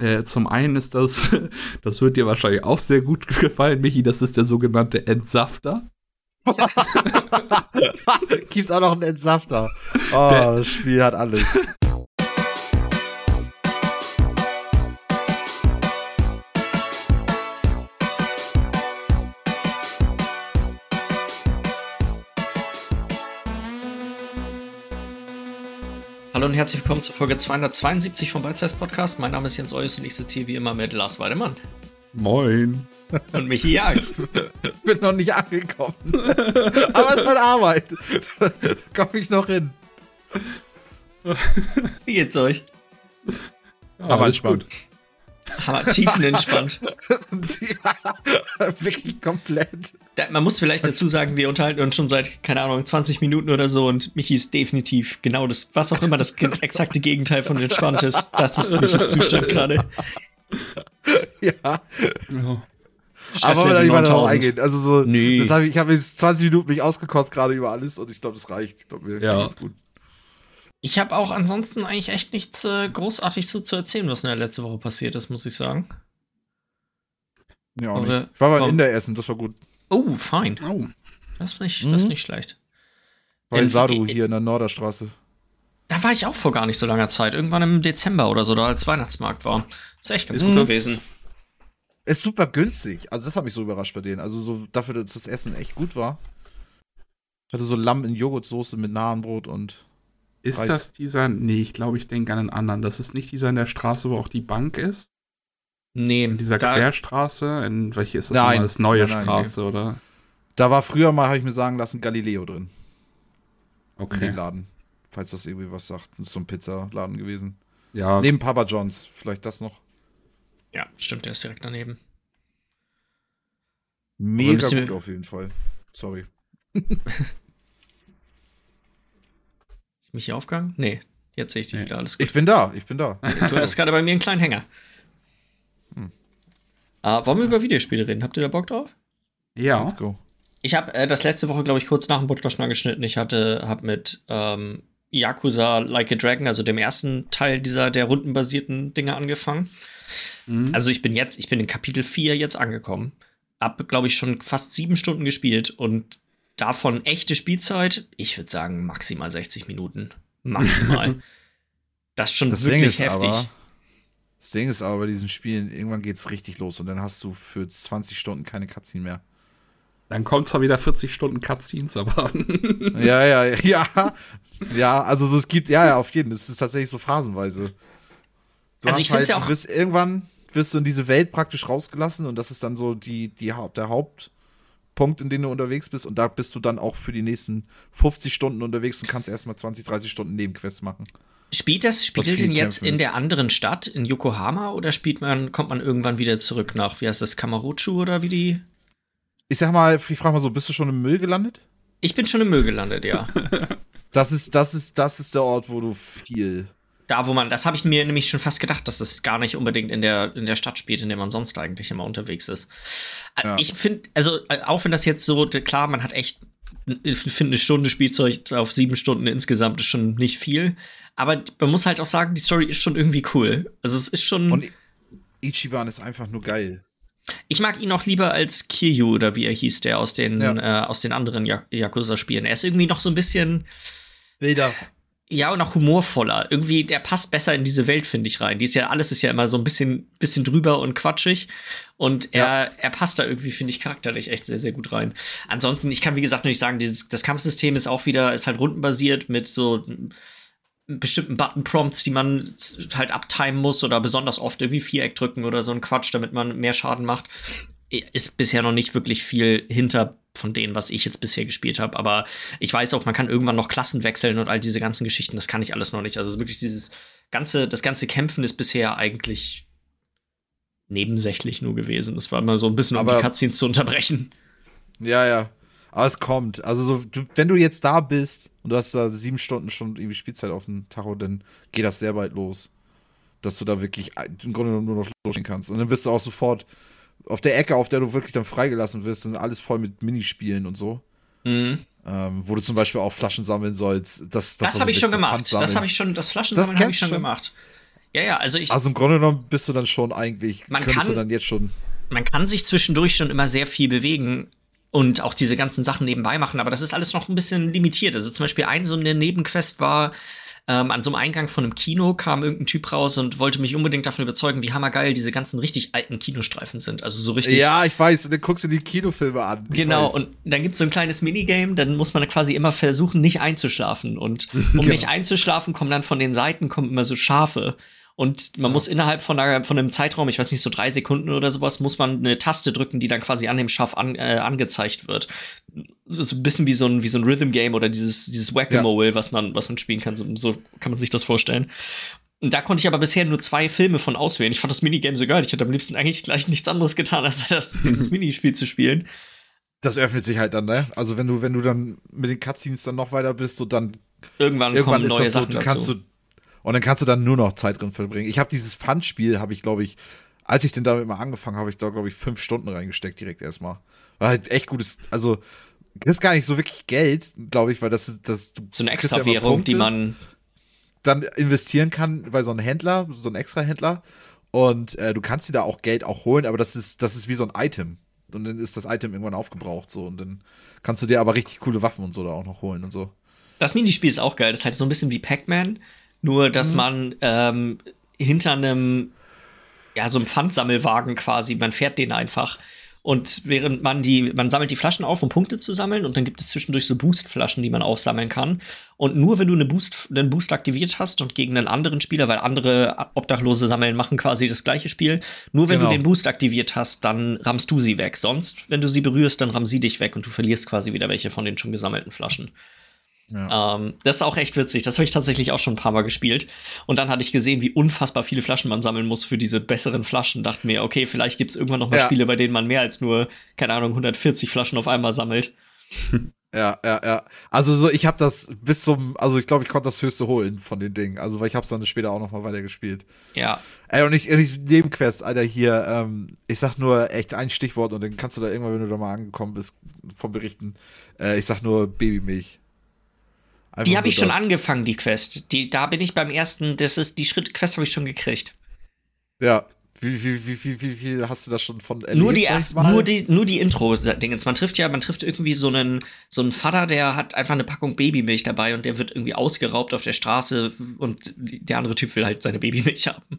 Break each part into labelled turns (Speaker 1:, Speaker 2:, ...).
Speaker 1: Äh, zum einen ist das, das wird dir wahrscheinlich auch sehr gut gefallen, Michi, das ist der sogenannte Entsafter.
Speaker 2: Gibt's auch noch einen Entsafter. Oh, der, das Spiel hat alles.
Speaker 3: herzlich willkommen zur Folge 272 vom Beizeis Podcast. Mein Name ist Jens Eus und ich sitze hier wie immer mit Lars Weidemann.
Speaker 1: Moin.
Speaker 3: Und Michi Jags.
Speaker 2: Bin noch nicht angekommen. Aber es ist meine Arbeit. Da komme ich noch hin.
Speaker 3: Wie geht's euch?
Speaker 2: Ja, Aber entspannt. Gut.
Speaker 3: Aber tiefenentspannt.
Speaker 2: ja, wirklich komplett.
Speaker 3: Da, man muss vielleicht dazu sagen, wir unterhalten uns schon seit, keine Ahnung, 20 Minuten oder so und Michi ist definitiv genau das, was auch immer das exakte Gegenteil von entspannt ist. Das ist Michis Zustand gerade.
Speaker 2: Ja. ja. Aber wollen wir da nicht weiter drauf eingehen. Also so, nee. das hab ich, ich habe 20 Minuten mich ausgekotzt gerade über alles und ich glaube, das reicht. Ich glaube, mir
Speaker 3: ja. geht's gut. Ich habe auch ansonsten eigentlich echt nichts äh, großartig zu, zu erzählen, was in der letzten Woche passiert ist, muss ich sagen.
Speaker 2: Ja, auch nicht. Ich war beim Inder essen, das war gut.
Speaker 3: Oh, fein. Oh. Das ist nicht, mhm. das ist mhm. nicht schlecht.
Speaker 2: Bei Sadu hier in der Norderstraße.
Speaker 3: Da war ich auch vor gar nicht so langer Zeit. Irgendwann im Dezember oder so, da als Weihnachtsmarkt war. Ist echt ganz ist gut gewesen.
Speaker 2: Ist super günstig. Also, das hat mich so überrascht bei denen. Also, so dafür, dass das Essen echt gut war. Ich hatte so Lamm in Joghurtsoße mit Nahenbrot und
Speaker 1: ist Reis. das dieser? Nee, ich glaube, ich denke an einen anderen. Das ist nicht dieser in der Straße, wo auch die Bank ist?
Speaker 3: Nee.
Speaker 1: In dieser da, Querstraße? In welche ist das? Nein. Das neue nein, nein, Straße, nee. oder?
Speaker 2: Da war früher mal, habe ich mir sagen lassen, Galileo drin.
Speaker 1: Okay.
Speaker 2: In Laden. Falls das irgendwie was sagt. Das ist so ein Pizzaladen gewesen.
Speaker 1: Ja.
Speaker 2: neben Papa John's. Vielleicht das noch.
Speaker 3: Ja, stimmt, der ist direkt daneben.
Speaker 2: Mega gut auf jeden Fall. Sorry.
Speaker 3: mich hier aufgegangen? Nee, jetzt sehe ich dich nee. wieder. Alles gut.
Speaker 2: Ich bin da, ich bin da.
Speaker 3: du hast gerade bei mir einen kleinen Hänger. Hm. Uh, wollen wir über Videospiele reden? Habt ihr da Bock drauf?
Speaker 1: Ja. Let's go.
Speaker 3: Ich habe äh, das letzte Woche, glaube ich, kurz nach dem Podcast schon angeschnitten. Ich hatte, habe mit ähm, Yakuza Like a Dragon, also dem ersten Teil dieser der rundenbasierten Dinge angefangen. Mhm. Also ich bin jetzt, ich bin in Kapitel 4 jetzt angekommen. Hab, glaube ich, schon fast sieben Stunden gespielt und Davon echte Spielzeit, ich würde sagen maximal 60 Minuten. Maximal. das ist schon das wirklich heftig.
Speaker 2: Aber, das Ding ist aber bei diesen Spielen, irgendwann geht es richtig los und dann hast du für 20 Stunden keine Cutscene mehr.
Speaker 1: Dann kommt zwar wieder 40 Stunden Cutscenes, aber.
Speaker 2: ja, ja, ja. Ja, also so, es gibt, ja, ja, auf jeden Fall. Es ist tatsächlich so phasenweise. Du
Speaker 3: also ich finde
Speaker 2: halt,
Speaker 3: ja auch.
Speaker 2: Du wirst, irgendwann wirst du in diese Welt praktisch rausgelassen und das ist dann so die, die, der Haupt. Punkt, in dem du unterwegs bist. Und da bist du dann auch für die nächsten 50 Stunden unterwegs und kannst erstmal 20, 30 Stunden Nebenquests machen.
Speaker 3: Spielt das, spielt ihr denn jetzt in der anderen Stadt, in Yokohama, oder spielt man, kommt man irgendwann wieder zurück nach, wie heißt das, Kamaruchu oder wie die?
Speaker 2: Ich sag mal, ich frage mal so, bist du schon im Müll gelandet?
Speaker 3: Ich bin schon im Müll gelandet, ja.
Speaker 2: das ist, das ist, das ist der Ort, wo du viel
Speaker 3: da, wo man, das habe ich mir nämlich schon fast gedacht, dass es gar nicht unbedingt in der, in der Stadt spielt, in der man sonst eigentlich immer unterwegs ist. Äh, ja. Ich finde, also, äh, auch wenn das jetzt so, klar, man hat echt, ich finde, eine Stunde Spielzeug auf sieben Stunden insgesamt ist schon nicht viel. Aber man muss halt auch sagen, die Story ist schon irgendwie cool. Also, es ist schon.
Speaker 2: Und Ichiban ist einfach nur geil.
Speaker 3: Ich mag ihn auch lieber als Kiryu oder wie er hieß, der aus den, ja. äh, aus den anderen Yakuza-Spielen. Er ist irgendwie noch so ein bisschen.
Speaker 2: Wilder.
Speaker 3: Ja, und auch humorvoller. Irgendwie, der passt besser in diese Welt, finde ich, rein. Die ist ja, alles ist ja immer so ein bisschen, bisschen drüber und quatschig. Und er, ja. er passt da irgendwie, finde ich, charakterlich echt sehr, sehr gut rein. Ansonsten, ich kann, wie gesagt, nur nicht sagen, dieses, das Kampfsystem ist auch wieder, ist halt rundenbasiert mit so bestimmten Button-Prompts, die man halt abtimen muss oder besonders oft irgendwie Viereck drücken oder so ein Quatsch, damit man mehr Schaden macht. Ist bisher noch nicht wirklich viel hinter von denen, was ich jetzt bisher gespielt habe. Aber ich weiß auch, man kann irgendwann noch Klassen wechseln und all diese ganzen Geschichten. Das kann ich alles noch nicht. Also wirklich dieses ganze, das ganze Kämpfen ist bisher eigentlich nebensächlich nur gewesen. Das war immer so ein bisschen, um Aber die Cutscenes zu unterbrechen.
Speaker 2: Ja, ja. Aber es kommt. Also, so, du, wenn du jetzt da bist und du hast da sieben Stunden schon irgendwie Spielzeit auf dem Tacho, dann geht das sehr bald los. Dass du da wirklich im Grunde nur noch losgehen kannst. Und dann wirst du auch sofort auf der Ecke, auf der du wirklich dann freigelassen wirst, sind alles voll mit Minispielen und so. Mhm. Ähm, wo du zum Beispiel auch Flaschen sammeln sollst. Das,
Speaker 3: das, das habe ich schon gemacht. Das habe ich schon, das Flaschensammeln habe ich schon gemacht. Ja, ja, also ich.
Speaker 2: Also im Grunde genommen bist du dann schon eigentlich,
Speaker 3: Man
Speaker 2: könntest
Speaker 3: kann-
Speaker 2: du dann jetzt schon.
Speaker 3: man kann sich zwischendurch schon immer sehr viel bewegen und auch diese ganzen Sachen nebenbei machen, aber das ist alles noch ein bisschen limitiert. Also zum Beispiel ein so eine Nebenquest war, ähm, an so einem Eingang von einem Kino kam irgendein Typ raus und wollte mich unbedingt davon überzeugen, wie hammergeil diese ganzen richtig alten Kinostreifen sind. Also so richtig.
Speaker 2: Ja, ich weiß, und dann guckst du die Kinofilme an. Ich
Speaker 3: Genau,
Speaker 2: weiß.
Speaker 3: und dann gibt es so ein kleines Minigame, dann muss man quasi immer versuchen, nicht einzuschlafen. Und um
Speaker 2: Genau.
Speaker 3: nicht einzuschlafen, kommen dann von den Seiten kommen immer so Schafe. Und man muss innerhalb von, einer, von einem Zeitraum, ich weiß nicht, so drei Sekunden oder sowas, muss man eine Taste drücken, die dann quasi an dem Schaf an, äh, angezeigt wird. So so ein bisschen wie so ein, wie so ein Rhythm-Game oder dieses, dieses Whack-A-Mole, was, man, was man spielen kann. So, so kann man sich das vorstellen. Und da konnte ich aber bisher nur zwei Filme von auswählen. Ich fand das Minigame so geil. Ich hätte am liebsten eigentlich gleich nichts anderes getan, als das, dieses Minispiel zu spielen.
Speaker 2: das öffnet sich halt dann, ne? Also wenn du, wenn du dann mit den Cutscenes dann noch weiter bist, so dann
Speaker 3: Irgendwann,
Speaker 2: irgendwann
Speaker 3: kommen neue
Speaker 2: so,
Speaker 3: Sachen
Speaker 2: du
Speaker 3: dazu.
Speaker 2: Und dann kannst du dann nur noch Zeit drin verbringen. Ich habe dieses Fun-Spiel, habe ich glaube ich, als ich denn damit mal angefangen habe, ich da glaube ich fünf Stunden reingesteckt direkt erstmal. War halt echt gutes, also kriegst gar nicht so wirklich Geld, glaube ich, weil das ist das
Speaker 3: so eine
Speaker 2: ja immer
Speaker 3: Extrawährung, die
Speaker 2: Punkte.
Speaker 3: man.
Speaker 2: dann investieren kann bei so einem Händler, so einem Extra-Händler. Und äh, du kannst dir da auch Geld auch holen, aber das ist, das ist wie so ein Item. Und dann ist das Item irgendwann aufgebraucht so. Und dann kannst du dir aber richtig coole Waffen und so da auch noch holen und so.
Speaker 3: Das Minispiel ist auch geil. Das ist halt so ein bisschen wie Pac-Man, nur
Speaker 2: Mhm.
Speaker 3: dass man ähm, hinter einem, ja, so einem Pfandsammelwagen quasi, man fährt den einfach. Und während man die, man sammelt die Flaschen auf, um Punkte zu sammeln, und dann gibt es zwischendurch so Boost-Flaschen, die man aufsammeln kann. Und nur wenn du eine Boost, einen Boost aktiviert hast und gegen einen anderen Spieler, weil andere Obdachlose sammeln, machen quasi das gleiche Spiel. Nur wenn
Speaker 2: Genau.
Speaker 3: du den Boost aktiviert hast, dann rammst du sie weg. Sonst, wenn du sie berührst, dann rammen sie dich weg und du verlierst quasi wieder welche von den schon gesammelten Flaschen.
Speaker 2: Ja.
Speaker 3: Ähm, das ist auch echt witzig. Das habe ich tatsächlich auch schon ein paar Mal gespielt. Und dann hatte ich gesehen, wie unfassbar viele Flaschen man sammeln muss für diese besseren Flaschen. Dachte mir, okay, vielleicht gibt es irgendwann noch mal
Speaker 2: Ja.
Speaker 3: Spiele, bei denen man mehr als nur, keine Ahnung, 140 Flaschen auf einmal sammelt.
Speaker 2: Ja, ja, ja. Also so, ich habe das bis zum, also ich glaube, ich konnte das höchste holen von den Dingen. Also weil ich habe es dann später auch noch mal weitergespielt.
Speaker 3: Ja.
Speaker 2: Ey, und ich, ich Nebenquest, Alter, hier, ähm, ich sag nur echt ein Stichwort und dann kannst du da irgendwann, wenn du da mal angekommen bist, vom Berichten, äh, ich sag nur Babymilch. Einfach
Speaker 3: Die habe ich schon
Speaker 2: das.
Speaker 3: angefangen, die Quest. Die, da bin ich beim ersten, das ist, die Schritt-Quest habe ich schon gekriegt.
Speaker 2: Ja. Wie, wie, wie, wie, wie viel hast du das schon von erlebt?
Speaker 3: nur die erst, nur die, nur die Intro-Dingens. Man trifft ja, man trifft irgendwie so einen, so einen Vater, der hat einfach eine Packung Babymilch dabei und der wird irgendwie ausgeraubt auf der Straße und der andere Typ will halt seine Babymilch haben.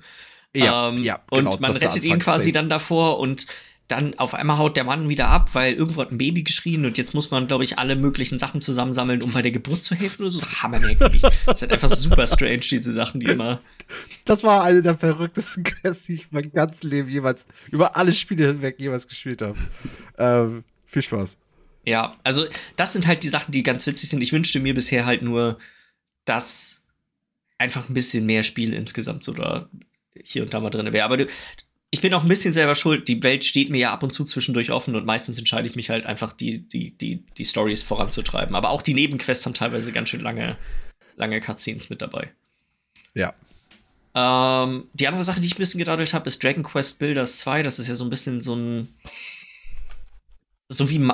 Speaker 2: Ja,
Speaker 3: Ähm,
Speaker 2: ja, genau,
Speaker 3: und man rettet ihn quasi
Speaker 2: safe.
Speaker 3: dann davor und dann auf einmal haut der Mann wieder ab, weil irgendwo hat ein Baby geschrien und jetzt muss man, glaube ich, alle möglichen Sachen zusammensammeln, um bei der Geburt zu helfen oder so. Hammermerkwürdig. das ist einfach super strange, diese Sachen, die immer.
Speaker 2: Das war eine der verrücktesten Quests, die ich mein ganzes Leben jemals, über alle Spiele hinweg jemals gespielt habe. ähm, viel Spaß.
Speaker 3: Ja, also das sind halt die Sachen, die ganz witzig sind. Ich wünschte mir bisher halt nur, dass einfach ein bisschen mehr Spiel insgesamt so da hier und da mal drin wäre. Aber du, ich bin auch ein bisschen selber schuld. Die Welt steht mir ja ab und zu zwischendurch offen und meistens entscheide ich mich halt einfach, die, die, die, die Stories voranzutreiben. Aber auch die Nebenquests haben teilweise ganz schön lange, lange Cutscenes mit dabei.
Speaker 2: Ja.
Speaker 3: Ähm, die andere Sache, die ich ein bisschen gedaddelt habe, ist Dragon Quest Builders 2. Das ist ja so ein bisschen so ein. So wie.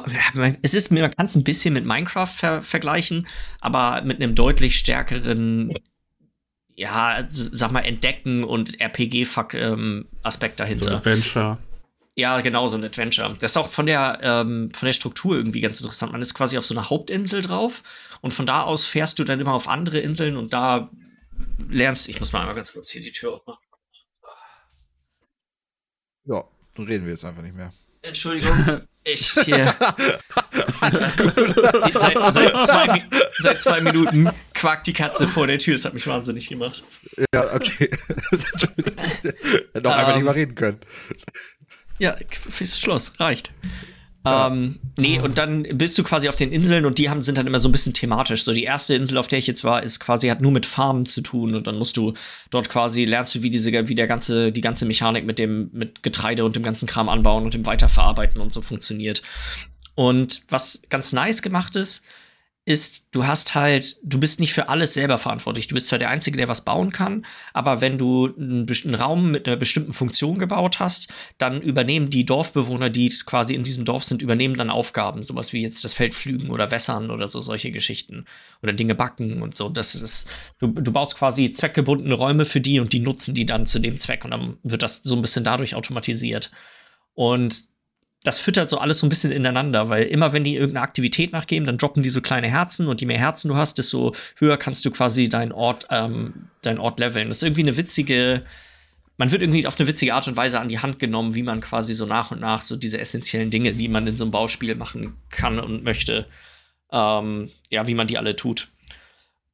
Speaker 3: Es ist, man kann es ein bisschen mit Minecraft ver vergleichen, aber mit einem deutlich stärkeren. Ja, sag mal, Entdecken und RPG-Aspekt ähm, Aspekt
Speaker 1: So ein
Speaker 3: dahinter.
Speaker 1: Adventure.
Speaker 3: Ja, genau, so ein Adventure. Das ist auch von der, ähm, von der Struktur irgendwie ganz interessant. Man ist quasi auf so einer Hauptinsel drauf und von da aus fährst du dann immer auf andere Inseln und da lernst Ich muss mal einmal ganz kurz hier die Tür aufmachen.
Speaker 2: Ja, dann reden wir jetzt einfach nicht mehr.
Speaker 3: Entschuldigung, ich hier. Die, seit, seit, zwei, seit zwei Minuten quakt die Katze vor der Tür. Das hat mich wahnsinnig gemacht.
Speaker 2: Ja, okay. Hätte auch einfach
Speaker 3: Ähm.
Speaker 2: nicht mal reden können.
Speaker 3: Ja, fürs Schloss, reicht. Ähm, nee, und dann bist du quasi auf den Inseln und die haben, sind dann immer so ein bisschen thematisch. So die erste Insel, auf der ich jetzt war, ist quasi hat nur mit Farmen zu tun und dann musst du dort quasi lernst du, wie diese, wie der ganze, die ganze Mechanik mit dem, mit Getreide und dem ganzen Kram anbauen und dem Weiterverarbeiten und so funktioniert. Und was ganz nice gemacht ist, ist, du hast halt, du bist nicht für alles selber verantwortlich. Du bist zwar der Einzige, der was bauen kann, aber wenn du einen, einen, Raum mit einer bestimmten Funktion gebaut hast, dann übernehmen die Dorfbewohner, die quasi in diesem Dorf sind, übernehmen dann Aufgaben, sowas wie jetzt das Feld pflügen oder wässern oder so solche Geschichten oder Dinge backen und so. Das ist, du, du baust quasi zweckgebundene Räume für die und die nutzen die dann zu dem Zweck und dann wird das so ein bisschen dadurch automatisiert. Und das füttert so alles so ein bisschen ineinander, weil immer wenn die irgendeine Aktivität nachgeben, dann droppen die so kleine Herzen und je mehr Herzen du hast, desto höher kannst du quasi deinen Ort, ähm, deinen Ort leveln. Das ist irgendwie eine witzige, man wird irgendwie auf eine witzige Art und Weise an die Hand genommen, wie man quasi so nach und nach so diese essentiellen Dinge, die man in so einem Bauspiel machen kann und möchte, ähm, ja, wie man die alle tut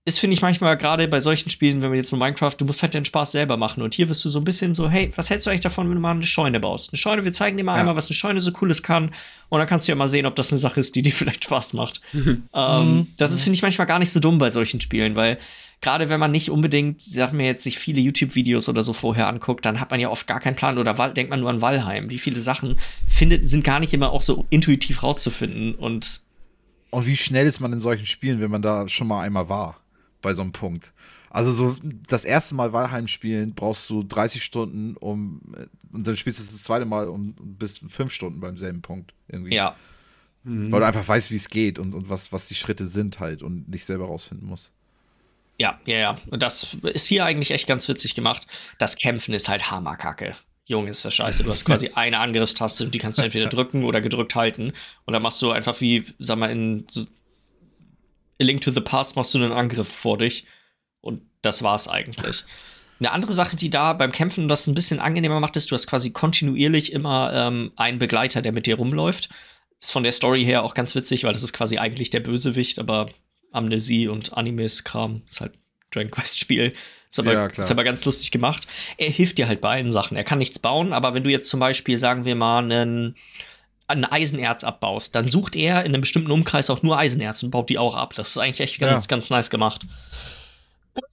Speaker 3: ist, finde ich manchmal gerade bei solchen Spielen, wenn wir jetzt mit Minecraft, du musst halt den Spaß selber machen. Und hier wirst du so ein bisschen so, hey, was hältst du eigentlich davon, wenn du mal eine Scheune baust? Eine Scheune, wir zeigen dir mal ja. einmal, was eine Scheune so cooles kann. Und dann kannst du ja mal sehen, ob das eine Sache ist, die dir vielleicht Spaß macht. ähm, mhm. Das ist, finde ich, manchmal gar nicht so dumm bei solchen Spielen, weil gerade wenn man nicht unbedingt, sag mir jetzt, sich viele YouTube-Videos oder so vorher anguckt, dann hat man ja oft gar keinen Plan oder denkt man nur an Valheim. Wie viele Sachen findet, sind gar nicht immer auch so intuitiv rauszufinden und
Speaker 2: und wie schnell ist man in solchen Spielen, wenn man da schon mal einmal war? Bei so einem Punkt. Also so das erste Mal Valheim spielen brauchst du 30 Stunden um und dann spielst du das zweite Mal um bis fünf Stunden beim selben Punkt irgendwie.
Speaker 3: Ja.
Speaker 2: Mhm. Weil du einfach weißt, wie es geht und, und was, was die Schritte sind halt und nicht selber rausfinden musst.
Speaker 3: Ja, ja, ja. Und das ist hier eigentlich echt ganz witzig gemacht. Das Kämpfen ist halt Hammerkacke. Junge, ist das scheiße. Du hast quasi eine Angriffstaste und die kannst du entweder drücken oder gedrückt halten. Und dann machst du einfach wie, sag mal, in so A Link to the Past machst du einen Angriff vor dich. Und das war's eigentlich. Eine andere Sache, die da beim Kämpfen das ein bisschen angenehmer macht, ist, du hast quasi kontinuierlich immer ähm, einen Begleiter, der mit dir rumläuft. Ist von der Story her auch ganz witzig, weil das ist quasi eigentlich der Bösewicht, aber Amnesie und Animes-Kram ist halt Dragon Quest-Spiel. Ist, aber, ja, ist aber ganz lustig gemacht. Er hilft dir halt bei allen Sachen. Er kann nichts bauen, aber wenn du jetzt zum Beispiel, sagen wir mal, einen ein Eisenerz abbaust, dann sucht er in einem bestimmten Umkreis auch nur Eisenerz und baut die auch ab. Das ist eigentlich echt ganz, ja. ganz nice gemacht.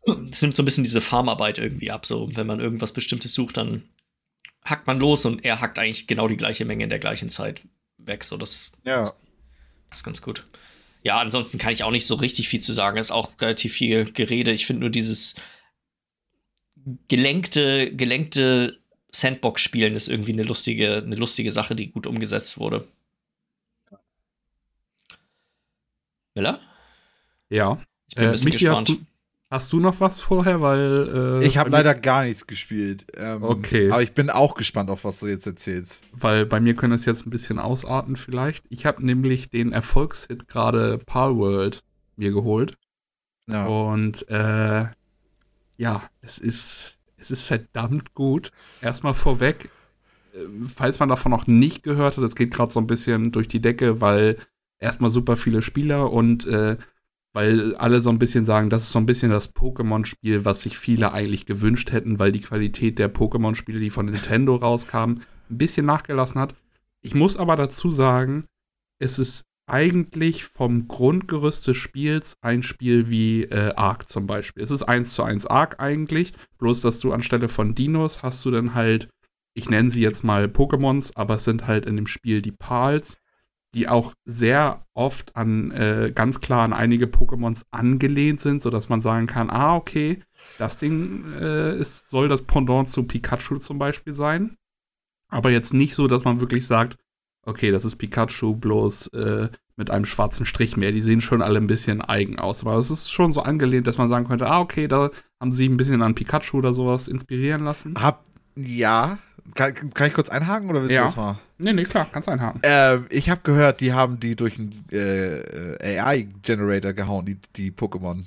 Speaker 3: Das nimmt so ein bisschen diese Farmarbeit irgendwie ab. So, wenn man irgendwas Bestimmtes sucht, dann hackt man los und er hackt eigentlich genau die gleiche Menge in der gleichen Zeit weg. So, das,
Speaker 2: ja.
Speaker 3: das ist ganz gut. Ja, ansonsten kann ich auch nicht so richtig viel zu sagen. Es ist auch relativ viel Gerede. Ich finde nur dieses gelenkte, gelenkte Sandbox spielen ist irgendwie eine lustige, eine lustige Sache, die gut umgesetzt wurde. Miller?
Speaker 1: Ja.
Speaker 3: Ich bin ein äh, bisschen Michi, gespannt.
Speaker 1: Hast du, hast du, noch was vorher? Weil
Speaker 2: äh, ich habe leider gar nichts gespielt. Ähm,
Speaker 1: okay.
Speaker 2: Aber ich bin auch gespannt auf was du jetzt erzählst.
Speaker 1: Weil bei mir können es jetzt ein bisschen ausarten vielleicht. Ich habe nämlich den Erfolgshit gerade Palworld mir geholt. Ja. Und äh, ja, es ist es ist verdammt gut. Erstmal vorweg, äh, falls man davon noch nicht gehört hat, es geht gerade so ein bisschen durch die Decke, weil erstmal super viele Spieler und äh, weil alle so ein bisschen sagen, das ist so ein bisschen das Pokémon-Spiel, was sich viele eigentlich gewünscht hätten, weil die Qualität der Pokémon-Spiele, die von Nintendo rauskamen, ein bisschen nachgelassen hat. Ich muss aber dazu sagen, es ist eigentlich vom Grundgerüst des Spiels ein Spiel wie äh, Ark zum Beispiel. Es ist 1 zu 1 Ark eigentlich, bloß dass du anstelle von Dinos hast du dann halt, ich nenne sie jetzt mal Pokémons, aber es sind halt in dem Spiel die Pals, die auch sehr oft an äh, ganz klar an einige Pokémons angelehnt sind, sodass man sagen kann, ah, okay, das Ding äh, ist, soll das Pendant zu Pikachu zum Beispiel sein. Aber jetzt nicht so, dass man wirklich sagt, okay, das ist Pikachu bloß äh, mit einem schwarzen Strich mehr. Die sehen schon alle ein bisschen eigen aus. Aber es ist schon so angelehnt, dass man sagen könnte, ah, okay, da haben sie ein bisschen an Pikachu oder sowas inspirieren lassen.
Speaker 2: Hab, ja. Kann, kann ich kurz einhaken oder willst
Speaker 1: ja.
Speaker 2: du das mal?
Speaker 1: Nee, nee, klar, kannst einhaken.
Speaker 2: Ähm, ich habe gehört, die haben die durch einen äh, AI-Generator gehauen, die, die Pokémon.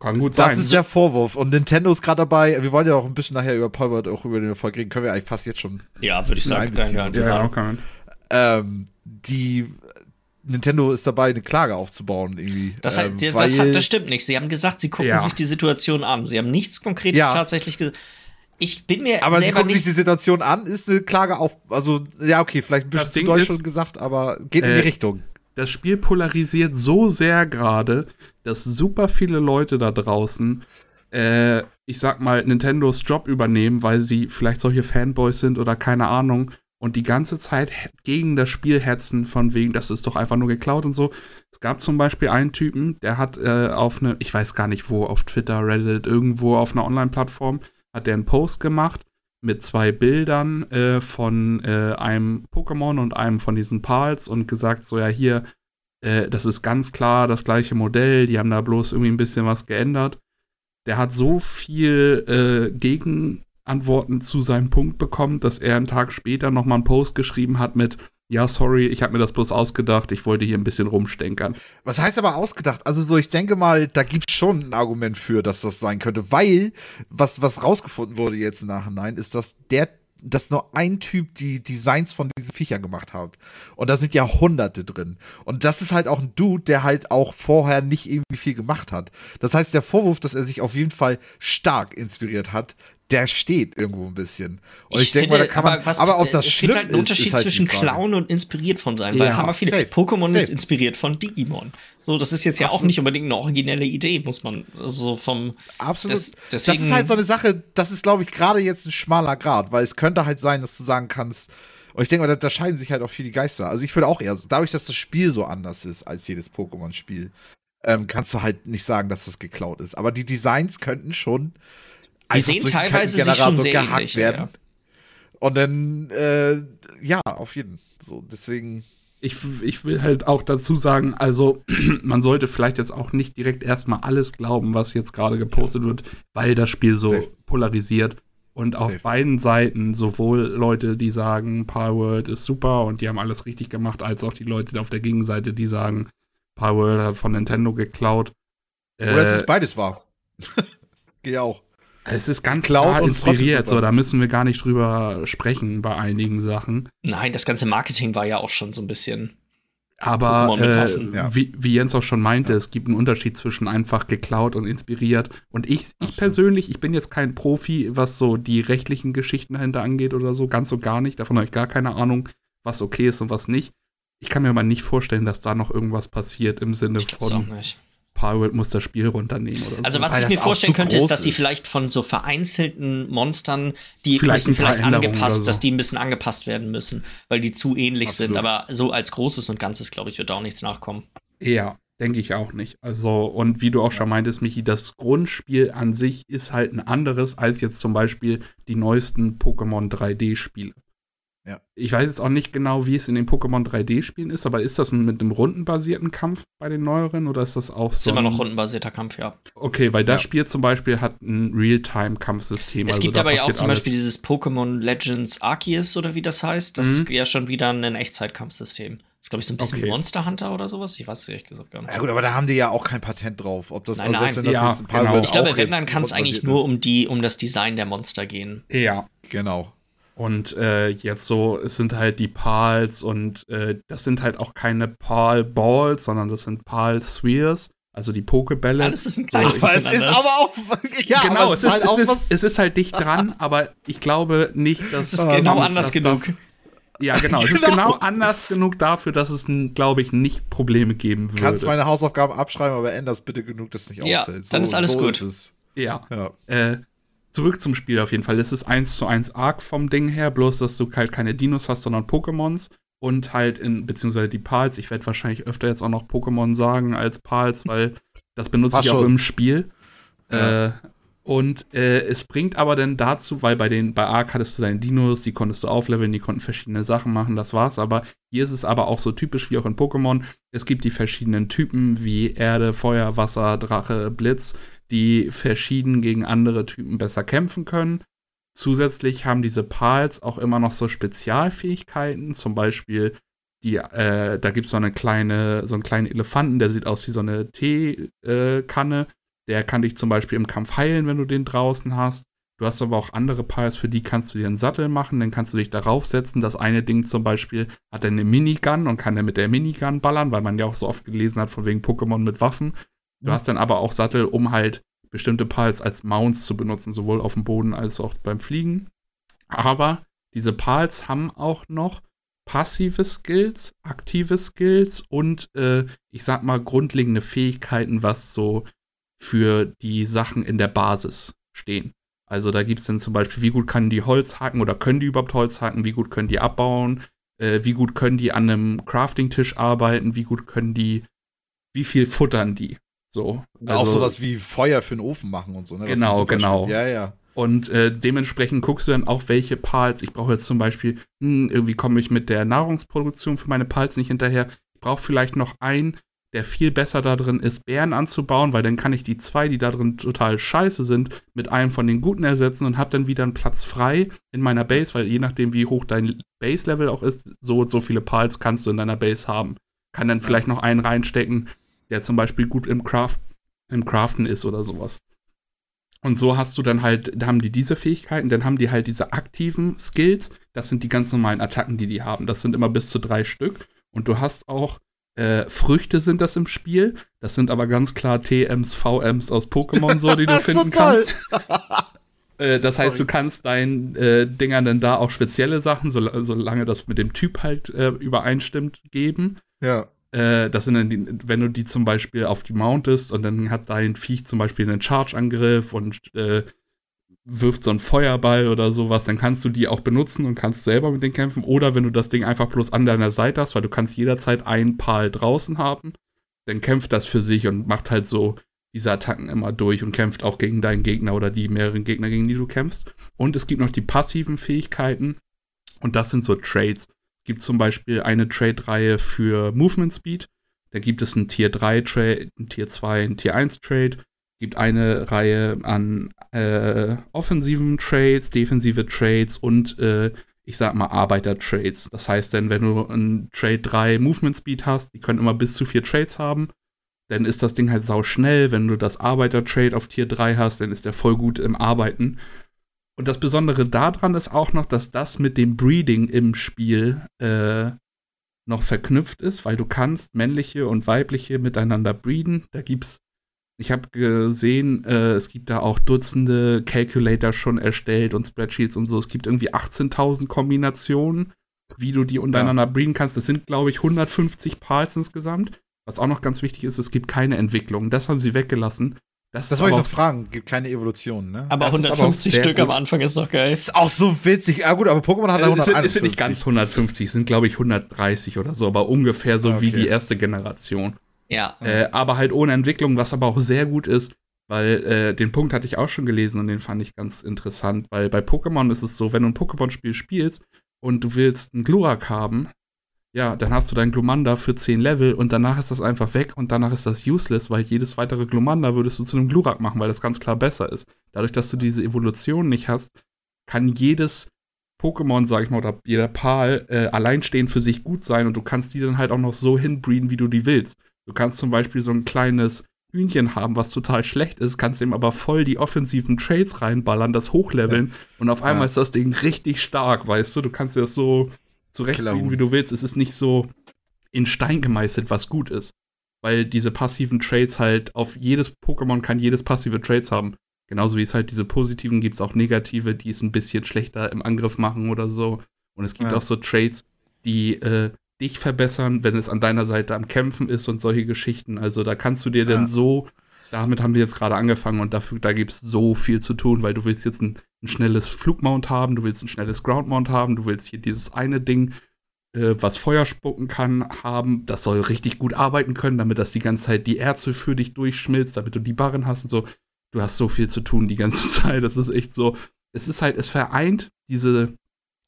Speaker 1: Kann gut
Speaker 2: sein.
Speaker 1: Das
Speaker 2: ist der Vorwurf. Und Nintendo ist gerade dabei, wir wollen ja auch ein bisschen nachher über Palworld auch über den Erfolg reden, können wir eigentlich fast jetzt schon.
Speaker 3: Ja, würde ich sagen, dann
Speaker 1: ja, ja, okay.
Speaker 2: Ähm, die Nintendo ist dabei, eine Klage aufzubauen irgendwie.
Speaker 3: Das, ähm, das, das, das, stimmt nicht. Sie haben gesagt, sie gucken ja. sich die Situation an. Sie haben nichts Konkretes ja. tatsächlich gesagt. Ich bin mir
Speaker 2: aber sie gucken sich die Situation an, ist eine Klage auf. Also, ja, okay, vielleicht ein bisschen zu deutsch schon gesagt, aber geht äh, in die äh, Richtung.
Speaker 1: Das Spiel polarisiert so sehr gerade, dass super viele Leute da draußen, äh, ich sag mal, Nintendos Job übernehmen, weil sie vielleicht solche Fanboys sind oder keine Ahnung und die ganze Zeit gegen das Spiel hetzen, von wegen, das ist doch einfach nur geklaut und so. Es gab zum Beispiel einen Typen, der hat äh, auf eine, ich weiß gar nicht wo, auf Twitter, Reddit, irgendwo auf einer Online-Plattform, hat der einen Post gemacht mit zwei Bildern äh, von äh, einem Pokémon und einem von diesen Pals und gesagt, so ja, hier, äh, das ist ganz klar das gleiche Modell, die haben da bloß irgendwie ein bisschen was geändert. Der hat so viel äh, gegen Antworten zu seinem Punkt bekommen, dass er einen Tag später nochmal einen Post geschrieben hat mit ja, sorry, ich habe mir das bloß ausgedacht, ich wollte hier ein bisschen rumstenkern.
Speaker 2: Was heißt aber ausgedacht? Also so, ich denke mal, da gibt es schon ein Argument für, dass das sein könnte, weil was, was rausgefunden wurde jetzt im Nachhinein, ist, dass der dass nur ein Typ die Designs von diesen Viechern gemacht hat. Und da sind ja hunderte drin. Und das ist halt auch ein Dude, der halt auch vorher nicht irgendwie viel gemacht hat. Das heißt, der Vorwurf, dass er sich auf jeden Fall stark inspiriert hat, der steht irgendwo ein bisschen.
Speaker 3: Und ich, ich denke mal, da kann man, aber, was, aber ob das es gibt halt einen Unterschied halt zwischen Clown und inspiriert von sein, weil ja, haben wir viele Pokémon ist inspiriert von Digimon. So, das ist jetzt ja Absolut. auch nicht unbedingt eine originelle Idee, muss man so vom
Speaker 2: Absolut. Das, deswegen, das ist halt so eine Sache, das ist glaube ich gerade jetzt ein schmaler Grad, weil es könnte halt sein, dass du sagen kannst, und ich denke mal, da, da scheiden sich halt auch viele Geister. Also ich würde auch eher, dadurch, dass das Spiel so anders ist als jedes Pokémon-Spiel, ähm, kannst du halt nicht sagen, dass das geklaut ist. Aber die Designs könnten schon
Speaker 3: die sehen teilweise sich schon sehr ähnlich, werden. Ja.
Speaker 2: Und dann, äh, ja, auf jeden Fall. So, deswegen.
Speaker 1: Ich, ich will halt auch dazu sagen, also man sollte vielleicht jetzt auch nicht direkt erstmal alles glauben, was jetzt gerade gepostet wird, weil das Spiel so Safe. polarisiert. Und auf Safe. beiden Seiten, sowohl Leute, die sagen, Powerworld ist super und die haben alles richtig gemacht, als auch die Leute auf der Gegenseite, die sagen, Powerworld hat von Nintendo geklaut.
Speaker 2: Oder äh, es ist beides wahr. Geht auch.
Speaker 1: Es ist ganz klar inspiriert, so da müssen wir gar nicht drüber sprechen bei einigen Sachen.
Speaker 3: Nein, das ganze Marketing war ja auch schon so ein bisschen.
Speaker 1: Aber äh, ja. wie, wie, Jens auch schon meinte, ja. es gibt einen Unterschied zwischen einfach geklaut und inspiriert. Und ich, ich persönlich, ich bin jetzt kein Profi, was so die rechtlichen Geschichten dahinter angeht oder so, ganz so gar nicht. Davon habe ich gar keine Ahnung, was okay ist und was nicht. Ich kann mir aber nicht vorstellen, dass da noch irgendwas passiert im Sinne ich von. Auch nicht. Palworld muss das Spiel runternehmen oder
Speaker 3: Also
Speaker 1: so.
Speaker 3: was Weil ich mir vorstellen könnte, ist, dass sie vielleicht von so vereinzelten Monstern, die vielleicht müssen vielleicht angepasst, so. dass die ein bisschen angepasst werden müssen, weil die zu ähnlich Absolut. sind. Aber so als Großes und Ganzes, glaube ich, wird da auch nichts nachkommen.
Speaker 1: Ja, denke ich auch nicht. Also, und wie du auch schon meintest, Michi, das Grundspiel an sich ist halt ein anderes als jetzt zum Beispiel die neuesten Pokémon 3D-Spiele. Ja. Ich weiß jetzt auch nicht genau, wie es in den Pokémon 3D-Spielen ist, aber ist das mit einem rundenbasierten Kampf bei den neueren oder ist das auch so?
Speaker 3: Ist immer noch rundenbasierter Kampf, ja.
Speaker 1: Okay, weil das ja. Spiel zum Beispiel hat ein Realtime-Kampfsystem.
Speaker 3: Es also gibt aber ja auch zum Beispiel dieses Pokémon Legends Arceus oder wie das heißt. Das mhm. ist ja schon wieder ein Echtzeitkampfsystem. Das ist, glaube ich, so ein bisschen okay. Monster Hunter oder sowas. Ich weiß es ehrlich gesagt gar nicht.
Speaker 2: Ja, gut, aber da haben die ja auch kein Patent drauf. Ob das,
Speaker 3: nein, also, nein. Das ja, genau. Ich glaube, wenn, dann kann es eigentlich nur um, die, um das Design der Monster gehen.
Speaker 1: Ja.
Speaker 2: Genau.
Speaker 1: Und äh, jetzt so, es sind halt die Pals und äh, das sind halt auch keine Pal Balls, sondern das sind Pal Spheres, also die Pokebälle.
Speaker 3: Alles ist ein kleines
Speaker 2: so, bisschen es ist aber auch,
Speaker 1: ja, genau, es, ist, halt es, ist, es ist halt dicht dran, aber ich glaube nicht, dass
Speaker 3: es ist genau dass, anders dass genug.
Speaker 1: Das, ja, genau. Es ist genau. genau anders genug dafür, dass es, glaube ich, nicht Probleme geben würde.
Speaker 2: Kannst meine Hausaufgaben abschreiben, aber änderst bitte genug, dass es nicht
Speaker 3: ja,
Speaker 2: auffällt.
Speaker 3: So, dann ist alles so gut. Ist
Speaker 1: ja. ja. Äh, zurück zum Spiel auf jeden Fall. Es ist eins zu eins Arc vom Ding her, bloß dass du halt keine Dinos hast, sondern Pokémons und halt in, beziehungsweise die Pals. Ich werde wahrscheinlich öfter jetzt auch noch Pokémon sagen als Pals, weil das benutze War ich auch im Spiel. Ja. Äh, und äh, es bringt aber dann dazu, weil bei den bei Arc hattest du deine Dinos, die konntest du aufleveln, die konnten verschiedene Sachen machen, das war's. Aber hier ist es aber auch so typisch wie auch in Pokémon. Es gibt die verschiedenen Typen wie Erde, Feuer, Wasser, Drache, Blitz die verschieden gegen andere Typen besser kämpfen können. Zusätzlich haben diese Pals auch immer noch so Spezialfähigkeiten, zum Beispiel die, äh, da gibt so eine kleine, so einen kleinen Elefanten, der sieht aus wie so eine Teekanne. Der kann dich zum Beispiel im Kampf heilen, wenn du den draußen hast. Du hast aber auch andere Pals, für die kannst du dir einen Sattel machen, dann kannst du dich darauf setzen. Das eine Ding zum Beispiel hat eine Minigun und kann dann mit der Minigun ballern, weil man ja auch so oft gelesen hat, von wegen Pokémon mit Waffen. Du hast dann aber auch Sattel, um halt bestimmte Pals als Mounts zu benutzen, sowohl auf dem Boden als auch beim Fliegen. Aber diese Pals haben auch noch passive Skills, aktive Skills und äh, ich sag mal grundlegende Fähigkeiten, was so für die Sachen in der Basis stehen. Also da gibt es dann zum Beispiel, wie gut können die Holz hacken oder können die überhaupt Holz hacken, wie gut können die abbauen, äh, wie gut können die an einem Crafting-Tisch arbeiten, wie gut können die, wie viel futtern die. So.
Speaker 2: Also, auch sowas wie Feuer für den Ofen machen und so. Ne?
Speaker 1: Genau, genau.
Speaker 2: Ja, ja.
Speaker 1: Und äh, dementsprechend guckst du dann auch, welche Parts. Ich brauche jetzt zum Beispiel, hm, irgendwie komme ich mit der Nahrungsproduktion für meine Parts nicht hinterher. Ich brauche vielleicht noch einen, der viel besser da drin ist, Bären anzubauen, weil dann kann ich die zwei, die da drin total scheiße sind, mit einem von den guten ersetzen und habe dann wieder einen Platz frei in meiner Base, weil je nachdem, wie hoch dein Base-Level auch ist, so und so viele Parts kannst du in deiner Base haben. Kann dann vielleicht noch einen reinstecken, der zum Beispiel gut im, Craft, im Craften ist oder sowas. Und so hast du dann halt, da haben die diese Fähigkeiten, dann haben die halt diese aktiven Skills. Das sind die ganz normalen Attacken, die die haben. Das sind immer bis zu drei Stück. Und du hast auch äh, Früchte sind das im Spiel. Das sind aber ganz klar TMs, VMs aus Pokémon so, die du finden so kannst. äh, das heißt, Sorry. du kannst deinen äh, Dingern dann da auch spezielle Sachen, so, solange das mit dem Typ halt äh, übereinstimmt, geben.
Speaker 2: Ja.
Speaker 1: Äh, das sind dann die, wenn du die zum Beispiel auf die mountest und dann hat dein Viech zum Beispiel einen Charge-Angriff und äh, wirft so einen Feuerball oder sowas, dann kannst du die auch benutzen und kannst selber mit denen kämpfen. Oder wenn du das Ding einfach bloß an deiner Seite hast, weil du kannst jederzeit ein Pal draußen haben, dann kämpft das für sich und macht halt so diese Attacken immer durch und kämpft auch gegen deinen Gegner oder die mehreren Gegner, gegen die du kämpfst. Und es gibt noch die passiven Fähigkeiten und das sind so Trades gibt zum Beispiel eine Trade-Reihe für Movement Speed. Da gibt es einen Tier 3 Trade, einen Tier 2, einen Tier 1 Trade. Gibt eine Reihe an äh, offensiven Trades, defensive Trades und äh, ich sag mal Arbeiter-Trades. Das heißt dann, wenn du einen Trade 3 Movement Speed hast, die können immer bis zu vier Trades haben, dann ist das Ding halt sau schnell. Wenn du das Arbeiter-Trade auf Tier 3 hast, dann ist der voll gut im Arbeiten. Und das Besondere daran ist auch noch, dass das mit dem Breeding im Spiel äh, noch verknüpft ist, weil du kannst männliche und weibliche miteinander breeden. Da gibt's, ich habe gesehen, äh, es gibt da auch Dutzende Calculator schon erstellt und Spreadsheets und so. Es gibt irgendwie 18.000 Kombinationen, wie du die untereinander ja. breeden kannst. Das sind, glaube ich, 150 Pals insgesamt. Was auch noch ganz wichtig ist, es gibt keine Entwicklung. Das haben sie weggelassen.
Speaker 2: Das, das wollte ich noch fragen. Gibt keine Evolution, ne?
Speaker 3: Aber
Speaker 2: das
Speaker 3: 150 aber Stück gut. am Anfang ist doch geil. Das
Speaker 2: ist auch so witzig. Ja, gut, aber Pokémon hat
Speaker 1: also 151. Es sind nicht ganz 150, sind, glaube ich, 130 oder so, aber ungefähr so okay. wie die erste Generation.
Speaker 3: Ja.
Speaker 1: Äh, aber halt ohne Entwicklung, was aber auch sehr gut ist, weil äh, den Punkt hatte ich auch schon gelesen und den fand ich ganz interessant, weil bei Pokémon ist es so, wenn du ein Pokémon-Spiel spielst und du willst einen Glurak haben, ja, dann hast du dein Glumanda für 10 Level und danach ist das einfach weg und danach ist das useless, weil jedes weitere Glumanda würdest du zu einem Glurak machen, weil das ganz klar besser ist. Dadurch, dass du diese Evolution nicht hast, kann jedes Pokémon, sag ich mal, oder jeder Pal äh, alleinstehend für sich gut sein und du kannst die dann halt auch noch so hinbreeden, wie du die willst. Du kannst zum Beispiel so ein kleines Hühnchen haben, was total schlecht ist, kannst ihm aber voll die offensiven Trades reinballern, das hochleveln ja. und auf einmal ja. ist das Ding richtig stark, weißt du? Du kannst dir das so zurechtbiegen, wie du willst. Es ist nicht so in Stein gemeißelt, was gut ist. Weil diese passiven Trades halt auf jedes Pokémon kann jedes passive Trades haben. Genauso wie es halt diese positiven gibt es auch negative, die es ein bisschen schlechter im Angriff machen oder so. Und es gibt ja. auch so Trades, die äh, dich verbessern, wenn es an deiner Seite am Kämpfen ist und solche Geschichten. Also da kannst du dir ja. dann so damit haben wir jetzt gerade angefangen und dafür, da gibt es so viel zu tun, weil du willst jetzt ein, ein, schnelles Flugmount haben, du willst ein schnelles Groundmount haben, du willst hier dieses eine Ding, äh, was Feuer spucken kann, haben. Das soll richtig gut arbeiten können, damit das die ganze Zeit die Erze für dich durchschmilzt, damit du die Barren hast und so. Du hast so viel zu tun die ganze Zeit. Das ist echt so. Es ist halt, es vereint diese,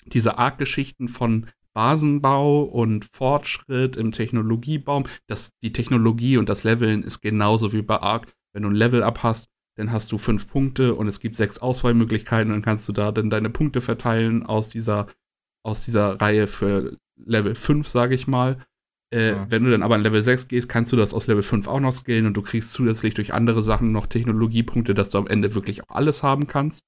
Speaker 1: diese Arc-Geschichten von Basenbau und Fortschritt im Technologiebaum. Das, die Technologie und das Leveln ist genauso wie bei Arc. Wenn du ein Level-Up hast, dann hast du fünf Punkte und es gibt sechs Auswahlmöglichkeiten und dann kannst du da dann deine Punkte verteilen aus dieser, aus dieser Reihe für Level 5, sage ich mal. Äh, ja. Wenn du dann aber in Level 6 gehst, kannst du das aus Level 5 auch noch skillen und du kriegst zusätzlich durch andere Sachen noch Technologiepunkte, dass du am Ende wirklich auch alles haben kannst.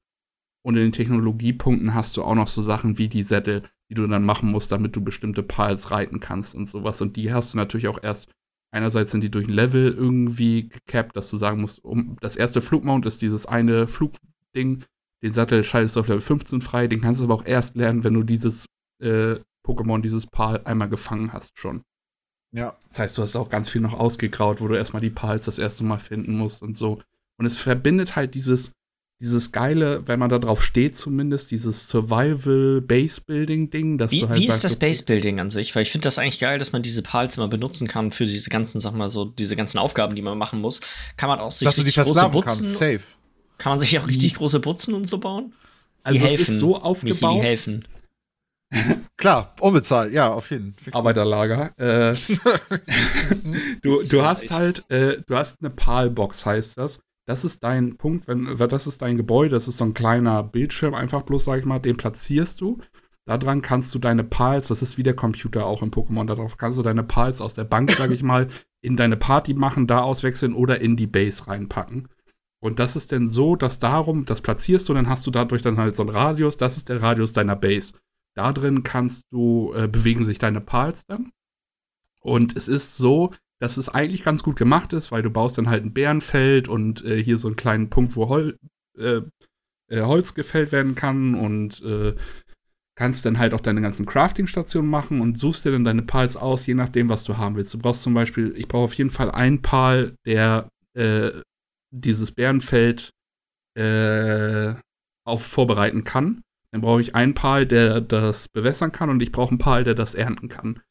Speaker 1: Und in den Technologiepunkten hast du auch noch so Sachen wie die Sättel, die du dann machen musst, damit du bestimmte Pals reiten kannst und sowas. Und die hast du natürlich auch erst, einerseits sind die durch ein Level irgendwie gecapped, dass du sagen musst, um das erste Flugmount ist dieses eine Flugding, den Sattel schaltest du auf Level 15 frei, den kannst du aber auch erst lernen, wenn du dieses äh, Pokémon, dieses Pal einmal gefangen hast schon.
Speaker 2: Ja.
Speaker 1: Das heißt, du hast auch ganz viel noch ausgegraut, wo du erstmal die Pals das erste Mal finden musst und so. Und es verbindet halt dieses, dieses geile, wenn man da drauf steht zumindest, dieses Survival Base Building Ding.
Speaker 3: Dass wie halt wie ist das Base Building an sich? Weil ich finde das eigentlich geil, dass man diese Pals immer benutzen kann für diese ganzen, sag mal so, diese ganzen Aufgaben, die man machen muss. Kann man auch sich
Speaker 2: dass richtig große Butzen, kannst, safe.
Speaker 3: Kann man sich auch richtig große Butzen und so bauen?
Speaker 1: Also die es helfen. ist so aufgebaut. Michi,
Speaker 3: die helfen.
Speaker 2: Klar, unbezahlt, ja, auf jeden
Speaker 1: Fall. Arbeiterlager. Äh, du, du hast halt, äh, du hast eine PAL-Box, heißt das. Das ist dein Punkt, wenn, das ist dein Gebäude, das ist so ein kleiner Bildschirm, einfach bloß, sag ich mal, den platzierst du. Daran kannst du deine Pals, das ist wie der Computer auch im Pokémon, darauf kannst du deine Pals aus der Bank, sag ich mal, in deine Party machen, da auswechseln oder in die Base reinpacken. Und das ist dann so, dass darum, das platzierst du, dann hast du dadurch dann halt so einen Radius, das ist der Radius deiner Base. Da drin kannst du, äh, bewegen sich deine Pals dann. Und es ist so, dass es eigentlich ganz gut gemacht ist, weil du baust dann halt ein Bärenfeld und äh, hier so einen kleinen Punkt, wo Hol äh, äh, Holz gefällt werden kann und äh, kannst dann halt auch deine ganzen Crafting-Stationen machen und suchst dir dann deine Pals aus, je nachdem, was du haben willst. Du brauchst zum Beispiel, ich brauche auf jeden Fall einen Pal, der äh, dieses Bärenfeld äh, auf vorbereiten kann. Dann brauche ich einen Pal, der das bewässern kann und ich brauche einen Pal, der das ernten kann.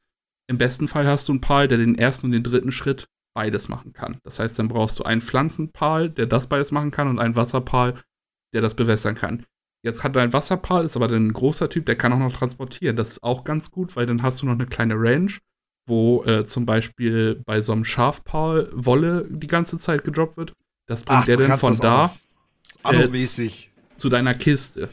Speaker 1: Im besten Fall hast du einen Pal, der den ersten und den dritten Schritt beides machen kann. Das heißt, dann brauchst du einen Pflanzenpal, der das beides machen kann und einen Wasserpal, der das bewässern kann. Jetzt hat dein Wasserpal, ist aber ein großer Typ, der kann auch noch transportieren. Das ist auch ganz gut, weil dann hast du noch eine kleine Range, wo äh, zum Beispiel bei so einem Schafpal Wolle die ganze Zeit gedroppt wird. Das bringt Ach, der dann von da
Speaker 2: äh,
Speaker 1: zu deiner Kiste.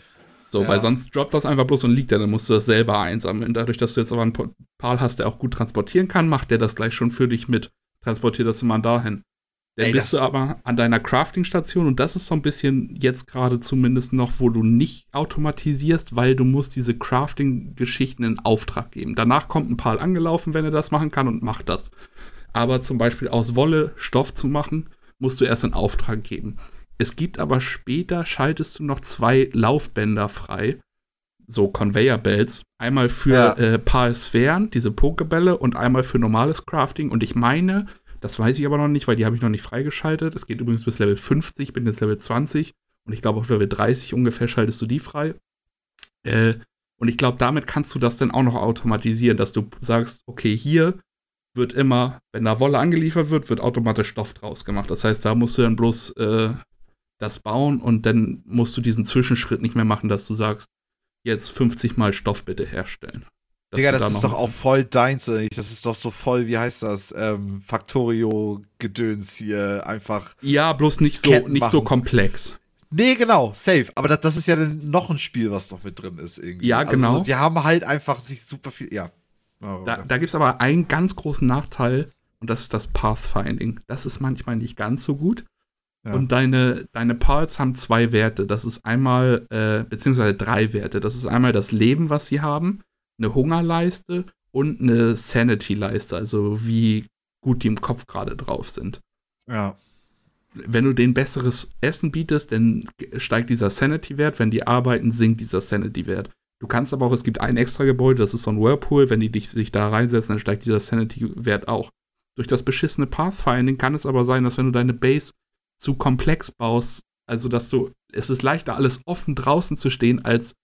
Speaker 1: So, ja. weil sonst droppt das einfach bloß und liegt da, dann musst du das selber einsammeln. Dadurch, dass du jetzt aber einen Pal hast, der auch gut transportieren kann, macht der das gleich schon für dich mit. Transportiert das immer dahin. Dann Ey, bist du aber an deiner Crafting-Station und das ist so ein bisschen jetzt gerade zumindest noch, wo du nicht automatisierst, weil du musst diese Crafting-Geschichten in Auftrag geben. Danach kommt ein Pal angelaufen, wenn er das machen kann und macht das. Aber zum Beispiel aus Wolle Stoff zu machen, musst du erst in Auftrag geben. Es gibt aber später, schaltest du noch zwei Laufbänder frei, so Conveyor Belts. Einmal für ja. äh, paar Sphären, diese Pokebälle, und einmal für normales Crafting. Und ich meine, das weiß ich aber noch nicht, weil die habe ich noch nicht freigeschaltet. Es geht übrigens bis Level 50, ich bin jetzt Level 20. Und ich glaube, auf Level 30 ungefähr schaltest du die frei. Äh, und ich glaube, damit kannst du das dann auch noch automatisieren, dass du sagst, okay, hier wird immer, wenn da Wolle angeliefert wird, wird automatisch Stoff draus gemacht. Das heißt, da musst du dann bloß äh, das bauen und dann musst du diesen Zwischenschritt nicht mehr machen, dass du sagst, jetzt 50 mal Stoff bitte herstellen.
Speaker 2: Digga, das da ist doch auch voll deins, oder nicht? Das ist doch so voll, wie heißt das? Ähm, Factorio-Gedöns hier, einfach.
Speaker 1: Ja, bloß nicht so, nicht so komplex.
Speaker 2: Nee, genau, safe. Aber das, das ist ja dann noch ein Spiel, was noch mit drin ist irgendwie.
Speaker 1: Ja, genau. Also
Speaker 2: so, die haben halt einfach sich super viel, ja.
Speaker 1: Oh, da da gibt es aber einen ganz großen Nachteil und das ist das Pathfinding. Das ist manchmal nicht ganz so gut. Ja. Und deine, deine Pals haben zwei Werte. Das ist einmal, äh, beziehungsweise drei Werte. Das ist einmal das Leben, was sie haben, eine Hungerleiste und eine Sanity-Leiste, also wie gut die im Kopf gerade drauf sind.
Speaker 2: Ja.
Speaker 1: Wenn du denen besseres Essen bietest, dann steigt dieser Sanity-Wert. Wenn die arbeiten, sinkt dieser Sanity-Wert. Du kannst aber auch, es gibt ein extra Gebäude, das ist so ein Whirlpool. Wenn die dich, sich da reinsetzen, dann steigt dieser Sanity-Wert auch. Durch das beschissene Pathfinding kann es aber sein, dass wenn du deine Base zu komplex baust. Also, dass du, es ist leichter, alles offen draußen zu stehen, als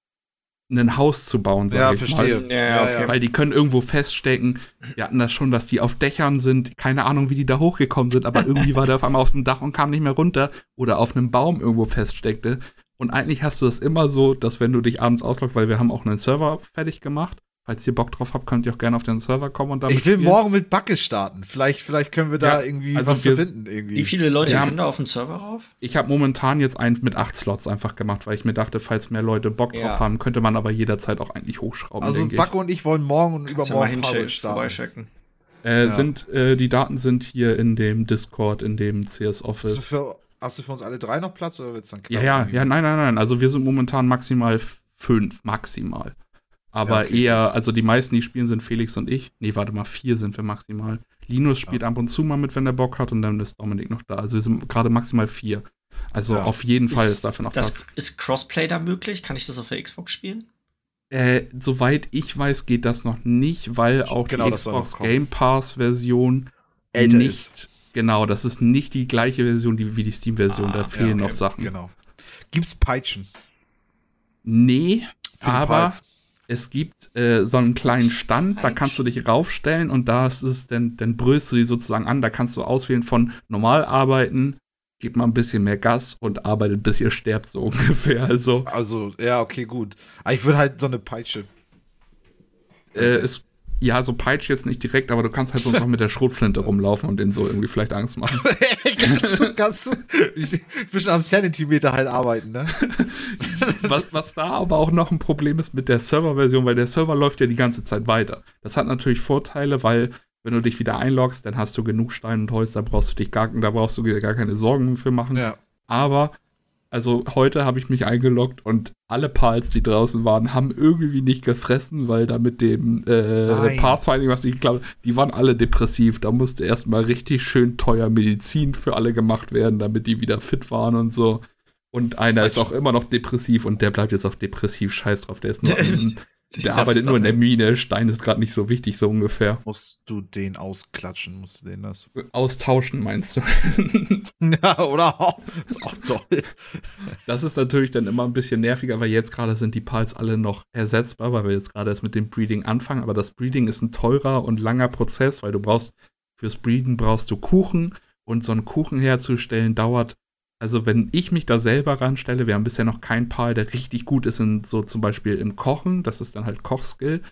Speaker 1: ein Haus zu bauen,
Speaker 2: sag ja, ich verstehe.
Speaker 1: mal. Ja, okay. Weil die können irgendwo feststecken. Wir hatten das schon, dass die auf Dächern sind. Keine Ahnung, wie die da hochgekommen sind, aber irgendwie war der auf einmal auf dem Dach und kam nicht mehr runter oder auf einem Baum irgendwo feststeckte. Und eigentlich hast du das immer so, dass wenn du dich abends ausloggst, weil wir haben auch einen Server fertig gemacht, Falls ihr Bock drauf habt, könnt ihr auch gerne auf den Server kommen und damit
Speaker 2: Ich will spielen. morgen mit Backe starten. Vielleicht, vielleicht können wir da ja, irgendwie also was verbinden. Irgendwie.
Speaker 3: Wie viele Leute ja, können da auf den Server rauf?
Speaker 1: Ich habe momentan jetzt einen mit acht Slots einfach gemacht, weil ich mir dachte, falls mehr Leute Bock ja. drauf haben, könnte man aber jederzeit auch eigentlich hochschrauben.
Speaker 2: Also Backe und ich wollen morgen und Kannst übermorgen
Speaker 3: ja starten.
Speaker 1: Äh, sind, äh, die Daten sind hier in dem Discord, in dem CS Office.
Speaker 2: Hast du für, hast du für uns alle drei noch Platz oder wird's dann
Speaker 1: knapp? Ja, ja, ja, nein, nein, nein. Also wir sind momentan maximal fünf, maximal. Aber ja, okay, eher, also die meisten, die spielen, sind Felix und ich. Nee, warte mal, vier sind wir maximal. Linus spielt ja. ab und zu mal mit, wenn er Bock hat, und dann ist Dominik noch da. Also wir sind gerade maximal vier. Also ja. auf jeden Fall ist, ist dafür noch
Speaker 3: das, Platz. Ist Crossplay da möglich? Kann ich das auf der Xbox spielen?
Speaker 1: Äh, soweit ich weiß, geht das noch nicht, weil auch genau, die Xbox Game Pass Version nicht. Ist. Genau, das ist nicht die gleiche Version die, wie die Steam-Version. Ah, da fehlen ja, okay. noch Sachen.
Speaker 2: Genau. Gibt's Peitschen?
Speaker 1: Nee, aber es gibt äh, so einen kleinen Stand, da kannst du dich raufstellen und da ist es, dann, dann brüllst du sie sozusagen an, da kannst du auswählen von normal arbeiten, gib mal ein bisschen mehr Gas und arbeitet bis ihr sterbt, so ungefähr. Also,
Speaker 2: also ja, okay, gut. Aber ich würde halt so eine Peitsche.
Speaker 1: Äh, es ja, so Peitsch jetzt nicht direkt, aber du kannst halt sonst auch mit der Schrotflinte rumlaufen und den so irgendwie vielleicht Angst machen.
Speaker 2: kannst du, kannst du ein bisschen am Sanity-Meter halt arbeiten, ne?
Speaker 1: was, was da aber auch noch ein Problem ist mit der Server-Version, weil der Server läuft ja die ganze Zeit weiter. Das hat natürlich Vorteile, weil wenn du dich wieder einloggst, dann hast du genug Stein und Holz, da brauchst du dich gar, da brauchst du dir gar keine Sorgen für machen. Ja. Aber also heute habe ich mich eingeloggt und alle Pals, die draußen waren, haben irgendwie nicht gefressen, weil da mit dem äh, Pathfinding, was ich glaube, die waren alle depressiv. Da musste erstmal richtig schön teuer Medizin für alle gemacht werden, damit die wieder fit waren und so. Und einer ist auch immer noch depressiv und der bleibt jetzt auch depressiv. Scheiß drauf, der ist nur Der arbeitet nur in der Mine. Stein ist gerade nicht so wichtig, so ungefähr.
Speaker 2: Musst du den ausklatschen? Musst du den das?
Speaker 1: Austauschen, meinst du?
Speaker 2: ja, oder? Auch, ist auch toll.
Speaker 1: Das ist natürlich dann immer ein bisschen nerviger, weil jetzt gerade sind die Pals alle noch ersetzbar, weil wir jetzt gerade erst mit dem Breeding anfangen. Aber das Breeding ist ein teurer und langer Prozess, weil du brauchst, fürs Breeden brauchst du Kuchen. Und so einen Kuchen herzustellen dauert also wenn ich mich da selber ranstelle, wir haben bisher noch keinen Paar, der richtig gut ist in so zum Beispiel im Kochen, das ist dann halt Kochskill.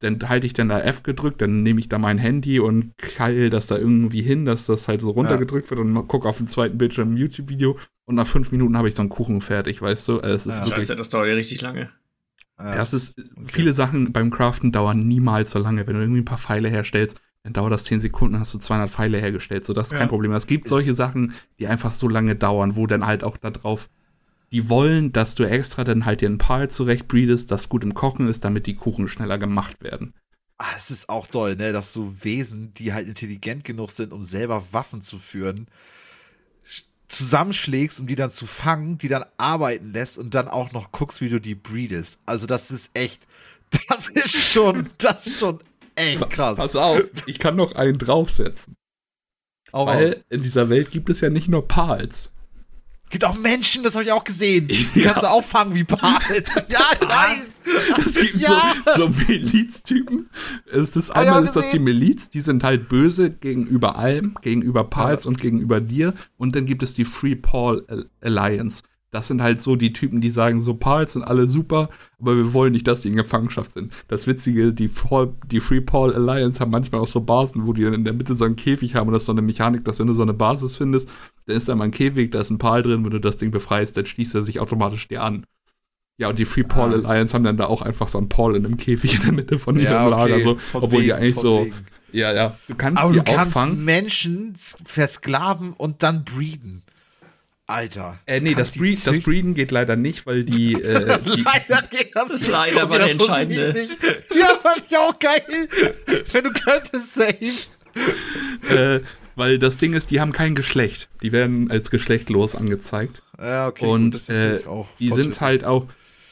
Speaker 1: Dann halte ich dann da F gedrückt, dann nehme ich da mein Handy und keil das da irgendwie hin, dass das halt so runtergedrückt ja. wird und gucke auf den zweiten Bildschirm ein YouTube-Video und nach fünf Minuten habe ich so einen Kuchen fertig, weißt du?
Speaker 3: Es ist ja. wirklich, Scheiße, das dauert ja richtig lange.
Speaker 1: Das ist, okay. viele Sachen beim Craften dauern niemals so lange. Wenn du irgendwie ein paar Pfeile herstellst, dann dauert das 10 Sekunden, hast du 200 Pfeile hergestellt. So, das ist ja. kein Problem. Es gibt solche Sachen, die einfach so lange dauern, wo dann halt auch da drauf, die wollen, dass du extra dann halt dir ein Pal zurechtbreedest, das gut im Kochen ist, damit die Kuchen schneller gemacht werden.
Speaker 2: Ah, es ist auch toll, ne, dass du Wesen, die halt intelligent genug sind, um selber Waffen zu führen, zusammenschlägst, um die dann zu fangen, die dann arbeiten lässt und dann auch noch guckst, wie du die breedest. Also das ist echt, das ist schon, das ist schon echt krass.
Speaker 1: Pass auf, ich kann noch einen draufsetzen. Auch Weil aus. in dieser Welt gibt es ja nicht nur Pals.
Speaker 2: Es gibt auch Menschen, das habe ich auch gesehen. Die ja. kannst du auch fangen wie Pals. ja, nice.
Speaker 1: Es gibt ja. so, so Miliztypen. Es ist einmal ist das die Miliz, die sind halt böse gegenüber allem, gegenüber Pals ja. und gegenüber dir. Und dann gibt es die Free Paul Alliance das sind halt so die Typen, die sagen, so Pals sind alle super, aber wir wollen nicht, dass die in Gefangenschaft sind. Das Witzige, die, Paul, die Free Paul Alliance haben manchmal auch so Basen, wo die dann in der Mitte so einen Käfig haben und das ist so eine Mechanik, dass wenn du so eine Basis findest, dann ist da mal ein Käfig, da ist ein Pal drin, wenn du das Ding befreist, dann schließt er sich automatisch dir an. Ja, und die Free Paul ah. Alliance haben dann da auch einfach so einen Paul in einem Käfig in der Mitte von ihrem ja, okay. Lager, so, obwohl wegen, die eigentlich so. Wegen. Ja, ja.
Speaker 2: Du kannst Aber du kannst Menschen versklaven und dann breeden. Alter.
Speaker 1: Äh, nee, das, Breed, das, Breeden geht leider nicht, weil die. Äh, die
Speaker 3: leider geht das, das ist leider war der entscheidende.
Speaker 2: Ja, fand ich auch geil. Wenn du könntest, safe.
Speaker 1: äh, weil das Ding ist, die haben kein Geschlecht. Die werden als geschlechtlos angezeigt.
Speaker 2: Ja, okay.
Speaker 1: Und gut, äh, die sind halt auch.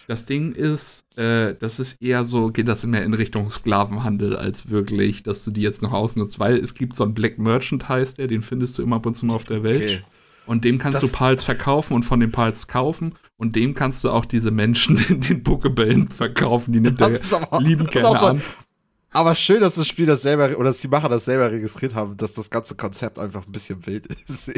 Speaker 1: Das Ding ist, äh, das ist eher so, geht das mehr in Richtung Sklavenhandel als wirklich, dass du die jetzt noch ausnutzt, weil es gibt so einen Black Merchant heißt der, den findest du immer ab und zu mal auf der Welt. Okay. Und dem kannst das du Pals verkaufen und von den Pals kaufen. Und dem kannst du auch diese Menschen in den Pokebällen verkaufen. Die nimmt er lieben gerne an.
Speaker 2: Aber schön, dass das Spiel das selber, oder dass die Macher das selber registriert haben, dass das ganze Konzept einfach ein bisschen wild ist.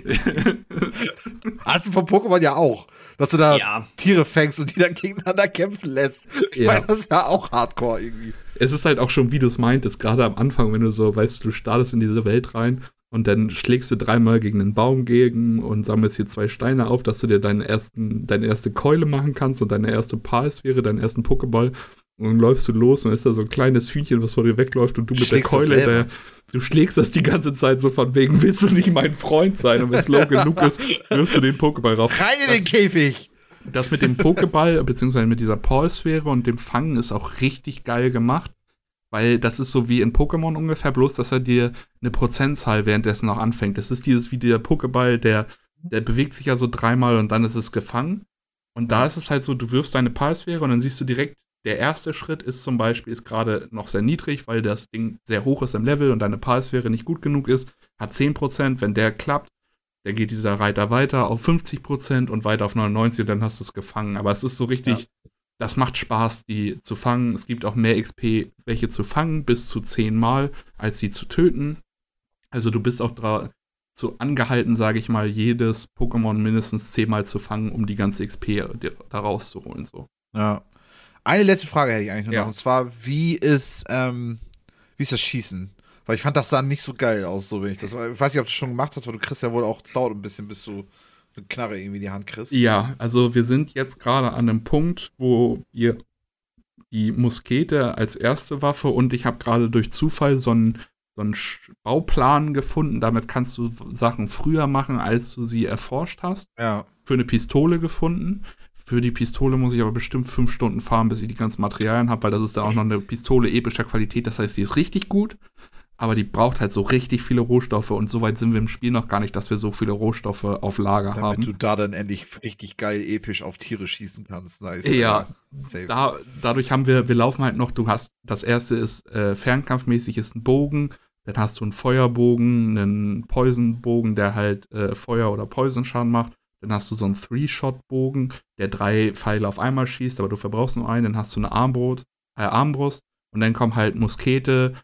Speaker 2: Hast du von Pokémon ja auch, dass du da ja. Tiere fängst und die dann gegeneinander kämpfen lässt. Ich ja. meine, das ist ja auch hardcore irgendwie.
Speaker 1: Es ist halt auch schon, wie du es meintest, gerade am Anfang, wenn du so, weißt du, startest in diese Welt rein und dann schlägst du dreimal gegen einen Baum gegen und sammelst hier zwei Steine auf, dass du dir deinen ersten, deine erste Keule machen kannst und deine erste Palsphäre, deinen ersten Pokéball. Und dann läufst du los und ist da so ein kleines Hühnchen, was vor dir wegläuft und du mit schlägst der Keule, der, du schlägst das die ganze Zeit so von wegen, willst du nicht mein Freund sein? Und wenn es low genug ist, wirfst du den Pokéball rauf.
Speaker 2: Rein in den Käfig!
Speaker 1: Das mit dem Pokéball, beziehungsweise mit dieser Palsphäre und dem Fangen ist auch richtig geil gemacht. Weil das ist so wie in Pokémon ungefähr, bloß dass er dir eine Prozentzahl währenddessen auch anfängt. Das ist dieses wie der Pokéball, der, der bewegt sich ja so dreimal und dann ist es gefangen. Und da ist es halt so, du wirfst deine Palsphäre und dann siehst du direkt, der erste Schritt ist zum Beispiel, ist gerade noch sehr niedrig, weil das Ding sehr hoch ist im Level und deine Palsphäre nicht gut genug ist, hat 10%. Wenn der klappt, dann geht dieser Reiter weiter auf 50% und weiter auf 99% und dann hast du es gefangen. Aber es ist so richtig, ja. Das macht Spaß, die zu fangen. Es gibt auch mehr XP, welche zu fangen, bis zu 10 Mal, als sie zu töten. Also du bist auch dazu angehalten, sage ich mal, jedes Pokémon mindestens 10 Mal zu fangen, um die ganze XP da rauszuholen. So.
Speaker 2: Ja. Eine letzte Frage hätte ich eigentlich noch, ja. und zwar, wie ist, ähm, wie ist das Schießen? Weil ich fand, das sah nicht so geil aus, so wenn ich das. Ich weiß nicht, ob du es schon gemacht hast, aber du kriegst ja wohl auch, es dauert ein bisschen, bis du eine Knarre irgendwie in die Hand kriegst.
Speaker 1: Ja, also wir sind jetzt gerade an einem Punkt, wo wir die Muskete als erste Waffe und ich habe gerade durch Zufall so einen, so einen Bauplan gefunden. Damit kannst du Sachen früher machen, als du sie erforscht hast.
Speaker 2: Ja.
Speaker 1: Für eine Pistole gefunden. Für die Pistole muss ich aber bestimmt fünf Stunden fahren, bis ich die ganzen Materialien habe, weil das ist dann auch noch eine Pistole epischer Qualität. Das heißt, sie ist richtig gut aber die braucht halt so richtig viele Rohstoffe und so weit sind wir im Spiel noch gar nicht, dass wir so viele Rohstoffe auf Lager
Speaker 2: Damit
Speaker 1: haben.
Speaker 2: Damit du da dann endlich richtig geil episch auf Tiere schießen kannst. Nice.
Speaker 1: Ja, da, dadurch haben wir, wir laufen halt noch, du hast, das erste ist äh, fernkampfmäßig ist ein Bogen, dann hast du einen Feuerbogen, einen Poisonbogen, der halt äh, Feuer- oder Poisonschaden macht. Dann hast du so einen Three-Shot-Bogen, der drei Pfeile auf einmal schießt, aber du verbrauchst nur einen. Dann hast du eine Armbrust, äh, Armbrust und dann kommen halt Muskete,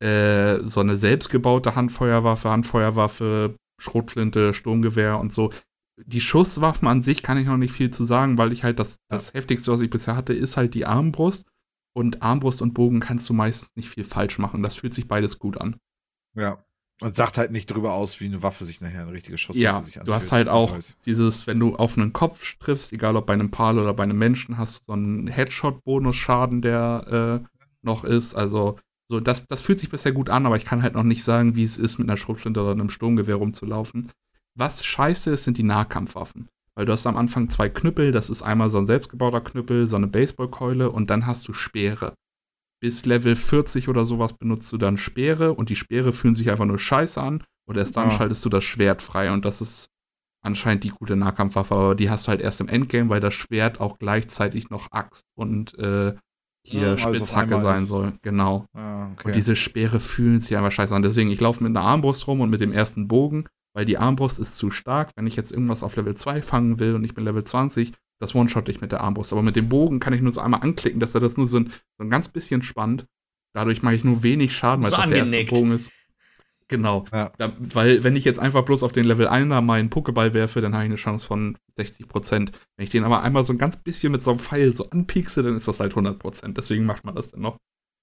Speaker 1: äh, so eine selbstgebaute Handfeuerwaffe, Handfeuerwaffe, Schrotflinte, Sturmgewehr und so. Die Schusswaffen an sich kann ich noch nicht viel zu sagen, weil ich halt das, das heftigste, was ich bisher hatte, ist halt die Armbrust. Und Armbrust und Bogen kannst du meistens nicht viel falsch machen. Das fühlt sich beides gut an.
Speaker 2: Ja. Und sagt halt nicht darüber aus, wie eine Waffe sich nachher eine richtige Schusswaffe
Speaker 1: ja, sich anfühlt. Du hast halt auch dieses, wenn du auf einen Kopf triffst, egal ob bei einem Pal oder bei einem Menschen, hast du so einen Headshot-Bonusschaden, der äh, noch ist. Also so, das, das fühlt sich bisher gut an, aber ich kann halt noch nicht sagen, wie es ist, mit einer Schrotflinte oder einem Sturmgewehr rumzulaufen. Was scheiße ist, sind die Nahkampfwaffen. Weil du hast am Anfang zwei Knüppel, das ist einmal so ein selbstgebauter Knüppel, so eine Baseballkeule und dann hast du Speere. Bis Level 40 oder sowas benutzt du dann Speere und die Speere fühlen sich einfach nur scheiße an und erst dann ja. schaltest du das Schwert frei und das ist anscheinend die gute Nahkampfwaffe, aber die hast du halt erst im Endgame, weil das Schwert auch gleichzeitig noch Axt und äh, hier ja, also Spitzhacke sein ist. soll. Genau. Ah, okay. Und diese Speere fühlen sich einfach scheiße an. Deswegen, ich laufe mit einer Armbrust rum und mit dem ersten Bogen, weil die Armbrust ist zu stark. Wenn ich jetzt irgendwas auf Level 2 fangen will und ich bin Level 20, das one-shot ich mit der Armbrust. Aber mit dem Bogen kann ich nur so einmal anklicken, dass er das nur so ein, so ein ganz bisschen spannt. Dadurch mache ich nur wenig Schaden, weil so es der erste Bogen ist. Genau. Ja. Da, weil, wenn ich jetzt einfach bloß auf den Level 1 meinen Pokéball werfe, dann habe ich eine Chance von 60% Wenn ich den aber einmal so ein ganz bisschen mit so einem Pfeil so anpiekse, dann ist das halt 100% Deswegen macht man das dann noch.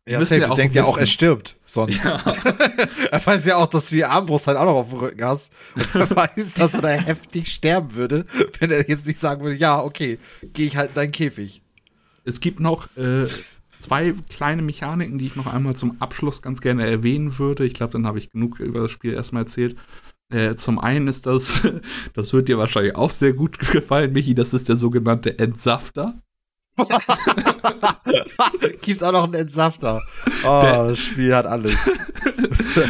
Speaker 2: Ja, Safe, ja denkt ja auch, er stirbt sonst. Ja. er weiß ja auch, dass du die Armbrust halt auch noch auf dem Rücken hast. Und er weiß, dass er da heftig sterben würde, wenn er jetzt nicht sagen würde, ja, okay, gehe ich halt in deinen Käfig.
Speaker 1: Es gibt noch äh, zwei kleine Mechaniken, die ich noch einmal zum Abschluss ganz gerne erwähnen würde. Ich glaube, dann habe ich genug über das Spiel erstmal erzählt. Äh, zum einen ist das, das wird dir wahrscheinlich auch sehr gut gefallen, Michi, das ist der sogenannte Entsafter.
Speaker 2: Gibt's auch noch einen Entsafter. Oh, der, das Spiel hat alles.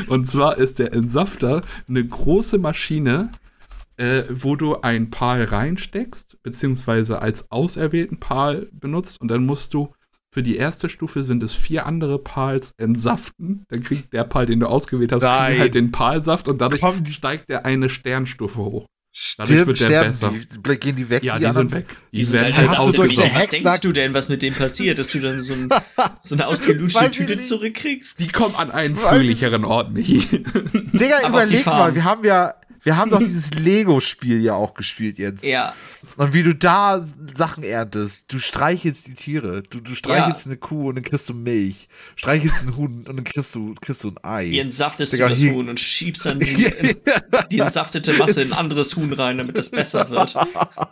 Speaker 1: Und zwar ist der Entsafter eine große Maschine, äh, wo du ein Pal reinsteckst, beziehungsweise als auserwählten Pal benutzt und dann musst du für die erste Stufe sind es vier andere Pals entsaften. Dann kriegt der Pal, den du ausgewählt hast, halt den Palsaft und dadurch Komm. steigt er eine Sternstufe hoch.
Speaker 2: Dadurch Stimmt, wird der sterben besser. Die, gehen die weg?
Speaker 1: Ja, die, die sind weg.
Speaker 3: Die, die sind halt jetzt ausgelöst. Was denkst du denn, was mit denen passiert, dass du dann so, ein, so eine ausgelutschte Tüte zurückkriegst?
Speaker 1: Die kommen an einen fröhlicheren Ort, Michi.
Speaker 2: Digga, überleg mal, wir haben ja wir haben doch dieses Lego-Spiel ja auch gespielt jetzt.
Speaker 3: Ja.
Speaker 2: Und wie du da Sachen erntest. Du streichelst die Tiere. Du, du streichelst ja. eine Kuh und dann kriegst du Milch. Streichelst einen Huhn und dann kriegst du, kriegst du ein Ei.
Speaker 3: Hier entsaftest Digga, du das hier. Huhn und schiebst dann die, die entsaftete Masse in ein anderes Huhn rein, damit das besser wird.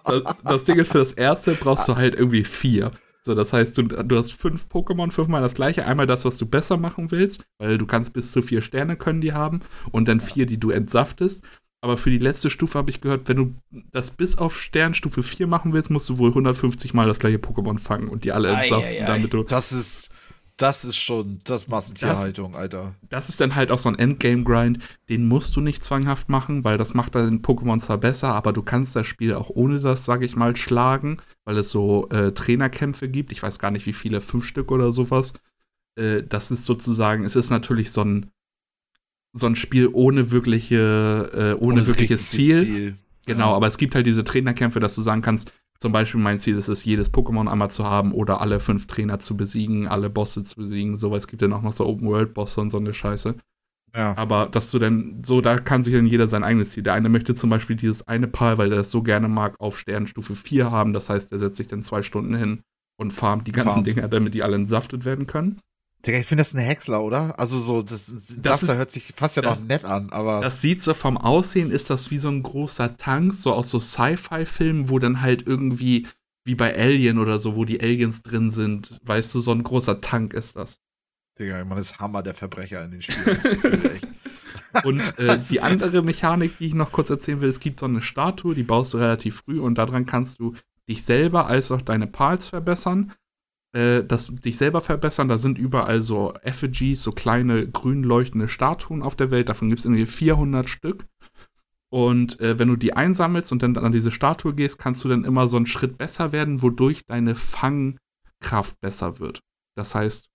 Speaker 1: Das, das Ding ist, für das erste brauchst du halt irgendwie vier. So, das heißt, du, du hast fünf Pokémon, fünfmal das gleiche. Einmal das, was du besser machen willst, weil du kannst bis zu vier Sterne können die haben. Und dann vier, die du entsaftest. Aber für die letzte Stufe habe ich gehört, wenn du das bis auf Sternstufe 4 machen willst, musst du wohl 150 Mal das gleiche Pokémon fangen und die alle entsaften, damit du.
Speaker 2: Das ist. Das ist schon, das Massentierhaltung, das, Alter.
Speaker 1: Das ist dann halt auch so ein Endgame-Grind, den musst du nicht zwanghaft machen, weil das macht dann Pokémon zwar besser, aber du kannst das Spiel auch ohne das, sag ich mal, schlagen, weil es so äh, Trainerkämpfe gibt. Ich weiß gar nicht, wie viele, fünf Stück oder sowas. Äh, das ist sozusagen, es ist natürlich so ein so ein Spiel ohne wirkliche, äh, ohne, ohne wirkliches Ziel. Ziel. Genau, ja. aber es gibt halt diese Trainerkämpfe, dass du sagen kannst, zum Beispiel mein Ziel ist es, jedes Pokémon einmal zu haben oder alle fünf Trainer zu besiegen, alle Bosse zu besiegen. Sowas gibt dann auch noch so Open-World-Bosse und so eine Scheiße. Ja. Aber dass du dann, so, da kann sich dann jeder sein eigenes Ziel. Der eine möchte zum Beispiel dieses eine Paar, weil er das so gerne mag, auf Sternstufe 4 haben. Das heißt, er setzt sich dann zwei Stunden hin und farmt die ganzen farmt. Dinger, damit die alle entsaftet werden können.
Speaker 2: Digga, ich finde das ein Häcksler, oder? Also so, das, das Safter hört sich fast ja das, noch nett an, aber.
Speaker 1: Das sieht so vom Aussehen, ist das wie so ein großer Tank, so aus so Sci-Fi-Filmen, wo dann halt irgendwie, wie bei Alien oder so, wo die Aliens drin sind, weißt du, so ein großer Tank ist das.
Speaker 2: Digga, man ist Hammer der Verbrecher in den Spielen.
Speaker 1: und äh, die andere Mechanik, die ich noch kurz erzählen will, es gibt so eine Statue, die baust du relativ früh und daran kannst du dich selber als auch deine Pals verbessern äh, das dich selber verbessern. Da sind überall so Effigies, so kleine grün leuchtende Statuen auf der Welt. Davon gibt es irgendwie 400 Stück. Und äh, wenn du die einsammelst und dann an diese Statue gehst, kannst du dann immer so einen Schritt besser werden, wodurch deine Fangkraft besser wird. Das heißt,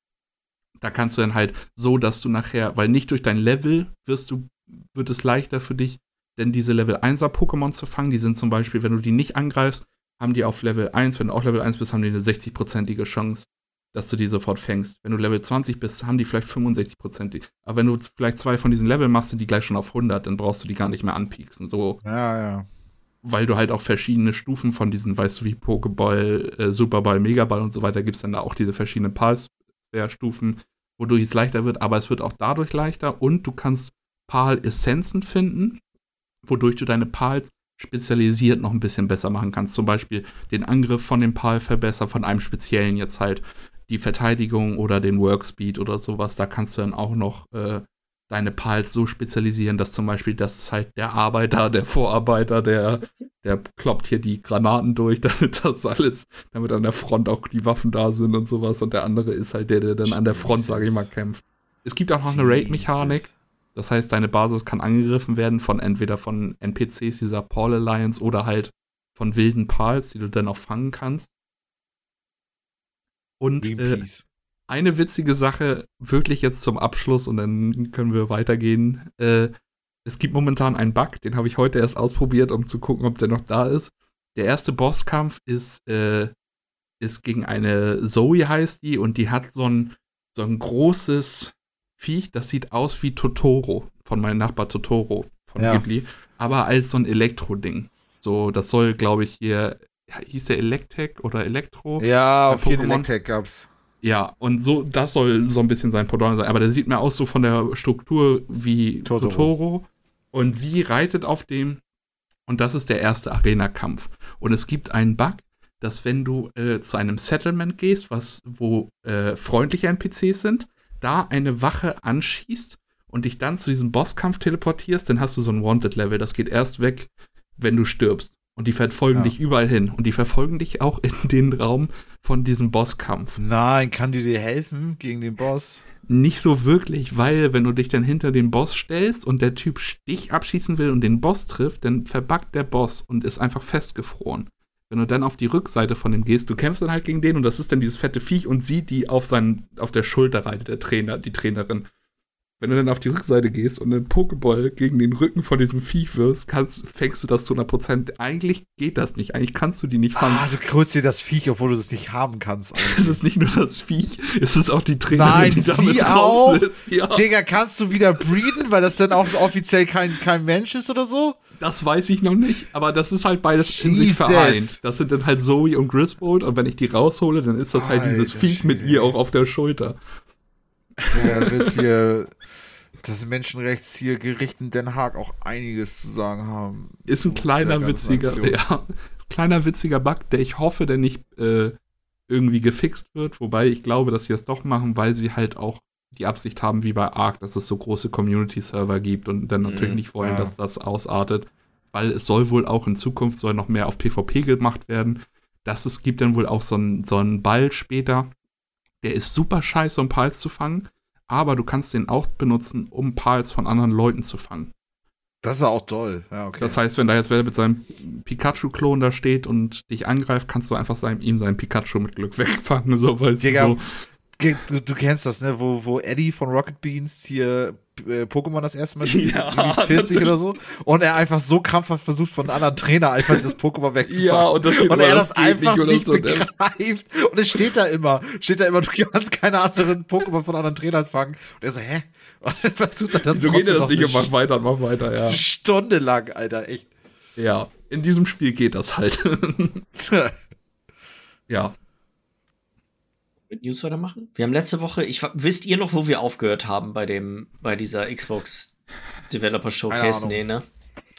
Speaker 1: da kannst du dann halt so, dass du nachher, weil nicht durch dein Level wirst du, wird es leichter für dich, denn diese Level 1er Pokémon zu fangen. Die sind zum Beispiel, wenn du die nicht angreifst, haben die auf Level 1, wenn du auch Level 1 bist, haben die eine 60-prozentige Chance, dass du die sofort fängst. Wenn du Level 20 bist, haben die vielleicht 65% Aber wenn du vielleicht zwei von diesen Leveln machst, sind die gleich schon auf 100, dann brauchst du die gar nicht mehr anpieksen. So.
Speaker 2: Ja, ja.
Speaker 1: Weil du halt auch verschiedene Stufen von diesen, weißt du, wie Pokéball, äh, Superball, Megaball und so weiter, gibt es dann da auch diese verschiedenen Pulse-Stufen, wodurch es leichter wird, aber es wird auch dadurch leichter und du kannst Pal-Essenzen finden, wodurch du deine Pals spezialisiert noch ein bisschen besser machen kannst. Zum Beispiel den Angriff von dem Pal verbessern, von einem speziellen jetzt halt die Verteidigung oder den Workspeed oder sowas. Da kannst du dann auch noch äh, deine Pals so spezialisieren, dass zum Beispiel das ist halt der Arbeiter, der Vorarbeiter, der, der kloppt hier die Granaten durch, damit das alles, damit an der Front auch die Waffen da sind und sowas. Und der andere ist halt der, der dann an der Front, sage ich mal, kämpft. Es gibt auch noch eine Raid-Mechanik. Das heißt, deine Basis kann angegriffen werden von entweder von NPCs dieser Paul Alliance oder halt von wilden Pals, die du dann auch fangen kannst. Und äh, eine witzige Sache, wirklich jetzt zum Abschluss und dann können wir weitergehen. Äh, es gibt momentan einen Bug, den habe ich heute erst ausprobiert, um zu gucken, ob der noch da ist. Der erste Bosskampf ist, äh, ist gegen eine Zoe heißt die und die hat so ein, so ein großes, Viech, das sieht aus wie Totoro, von meinem Nachbar Totoro von ja. Ghibli, aber als so ein Elektro-Ding. So, das soll, glaube ich, hier, hieß der Electek oder Elektro?
Speaker 2: Ja, auf jeden Electek gab's.
Speaker 1: Ja, und so, das soll so ein bisschen sein Pendant sein. Aber der sieht mir aus so von der Struktur wie Totoro. Totoro. Und sie reitet auf dem. Und das ist der erste Arena-Kampf. Und es gibt einen Bug, dass wenn du äh, zu einem Settlement gehst, was, wo äh, freundliche NPCs sind, da eine Wache anschießt und dich dann zu diesem Bosskampf teleportierst, dann hast du so ein Wanted-Level. Das geht erst weg, wenn du stirbst. Und die verfolgen ja. dich überall hin. Und die verfolgen dich auch in den Raum von diesem Bosskampf.
Speaker 2: Nein, kann die dir helfen gegen den Boss?
Speaker 1: Nicht so wirklich, weil wenn du dich dann hinter den Boss stellst und der Typ dich abschießen will und den Boss trifft, dann verbackt der Boss und ist einfach festgefroren. Wenn du dann auf die Rückseite von dem gehst, du kämpfst dann halt gegen den und das ist dann dieses fette Viech und sie, die auf, seinen, auf der Schulter reitet, der Trainer, die Trainerin. Wenn du dann auf die Rückseite gehst und einen Pokéball gegen den Rücken von diesem Viech wirst, kannst, fängst du das zu 100%. Eigentlich geht das nicht. Eigentlich kannst du die nicht fangen. Ah,
Speaker 2: du holst dir das Viech, obwohl du es nicht haben kannst.
Speaker 1: es ist nicht nur das Viech, es ist auch die Trainerin,
Speaker 2: Nein,
Speaker 1: die
Speaker 2: damit sie auch. Ja. Digga, kannst du wieder breeden, weil das dann auch offiziell kein, kein Mensch ist oder so?
Speaker 1: Das weiß ich noch nicht, aber das ist halt beides Jesus. in sich vereint. Das sind dann halt Zoe und Griswold und wenn ich die raushole, dann ist das Alter, halt dieses Viech mit ihr auch auf der Schulter.
Speaker 2: Der wird hier das Menschenrechtsgericht in Den Haag auch einiges zu sagen haben.
Speaker 1: Ist ein kleiner witziger, ja, kleiner witziger Bug, der ich hoffe, der nicht äh, irgendwie gefixt wird, wobei ich glaube, dass sie es doch machen, weil sie halt auch die Absicht haben, wie bei Ark, dass es so große Community-Server gibt und dann natürlich mhm, nicht wollen, ja. dass das ausartet, weil es soll wohl auch in Zukunft soll noch mehr auf PvP gemacht werden. Das es gibt dann wohl auch so einen so Ball später, der ist super scheiße, um Pals zu fangen, aber du kannst den auch benutzen, um Pals von anderen Leuten zu fangen.
Speaker 2: Das ist auch toll. Ja, okay.
Speaker 1: Das heißt, wenn da jetzt wer mit seinem Pikachu-Klon da steht und dich angreift, kannst du einfach sein, ihm seinen Pikachu mit Glück wegfangen. So,
Speaker 2: Digga, so du, du, kennst das, ne? Wo, wo Eddie von Rocket Beans hier äh, Pokémon das erste Mal spielt, ja, 40 oder so, und er einfach so krampfhaft versucht, von einem anderen Trainer einfach das Pokémon wegzufangen. Ja, und, das und er das, das einfach nicht, nicht so, ne? begreift. Und es steht da immer, steht da immer, du kannst keine anderen Pokémon von anderen Trainern fangen. Und er so, hä? Und dann versucht er das
Speaker 1: So geht er das nicht, mach weiter, mach weiter, ja.
Speaker 2: Stundenlang, Alter, echt.
Speaker 1: Ja, in diesem Spiel geht das halt. ja,
Speaker 3: mit News weitermachen? Wir haben letzte Woche, ich, wisst ihr noch, wo wir aufgehört haben bei dem, bei dieser Xbox Developer Showcase? Nee, ne?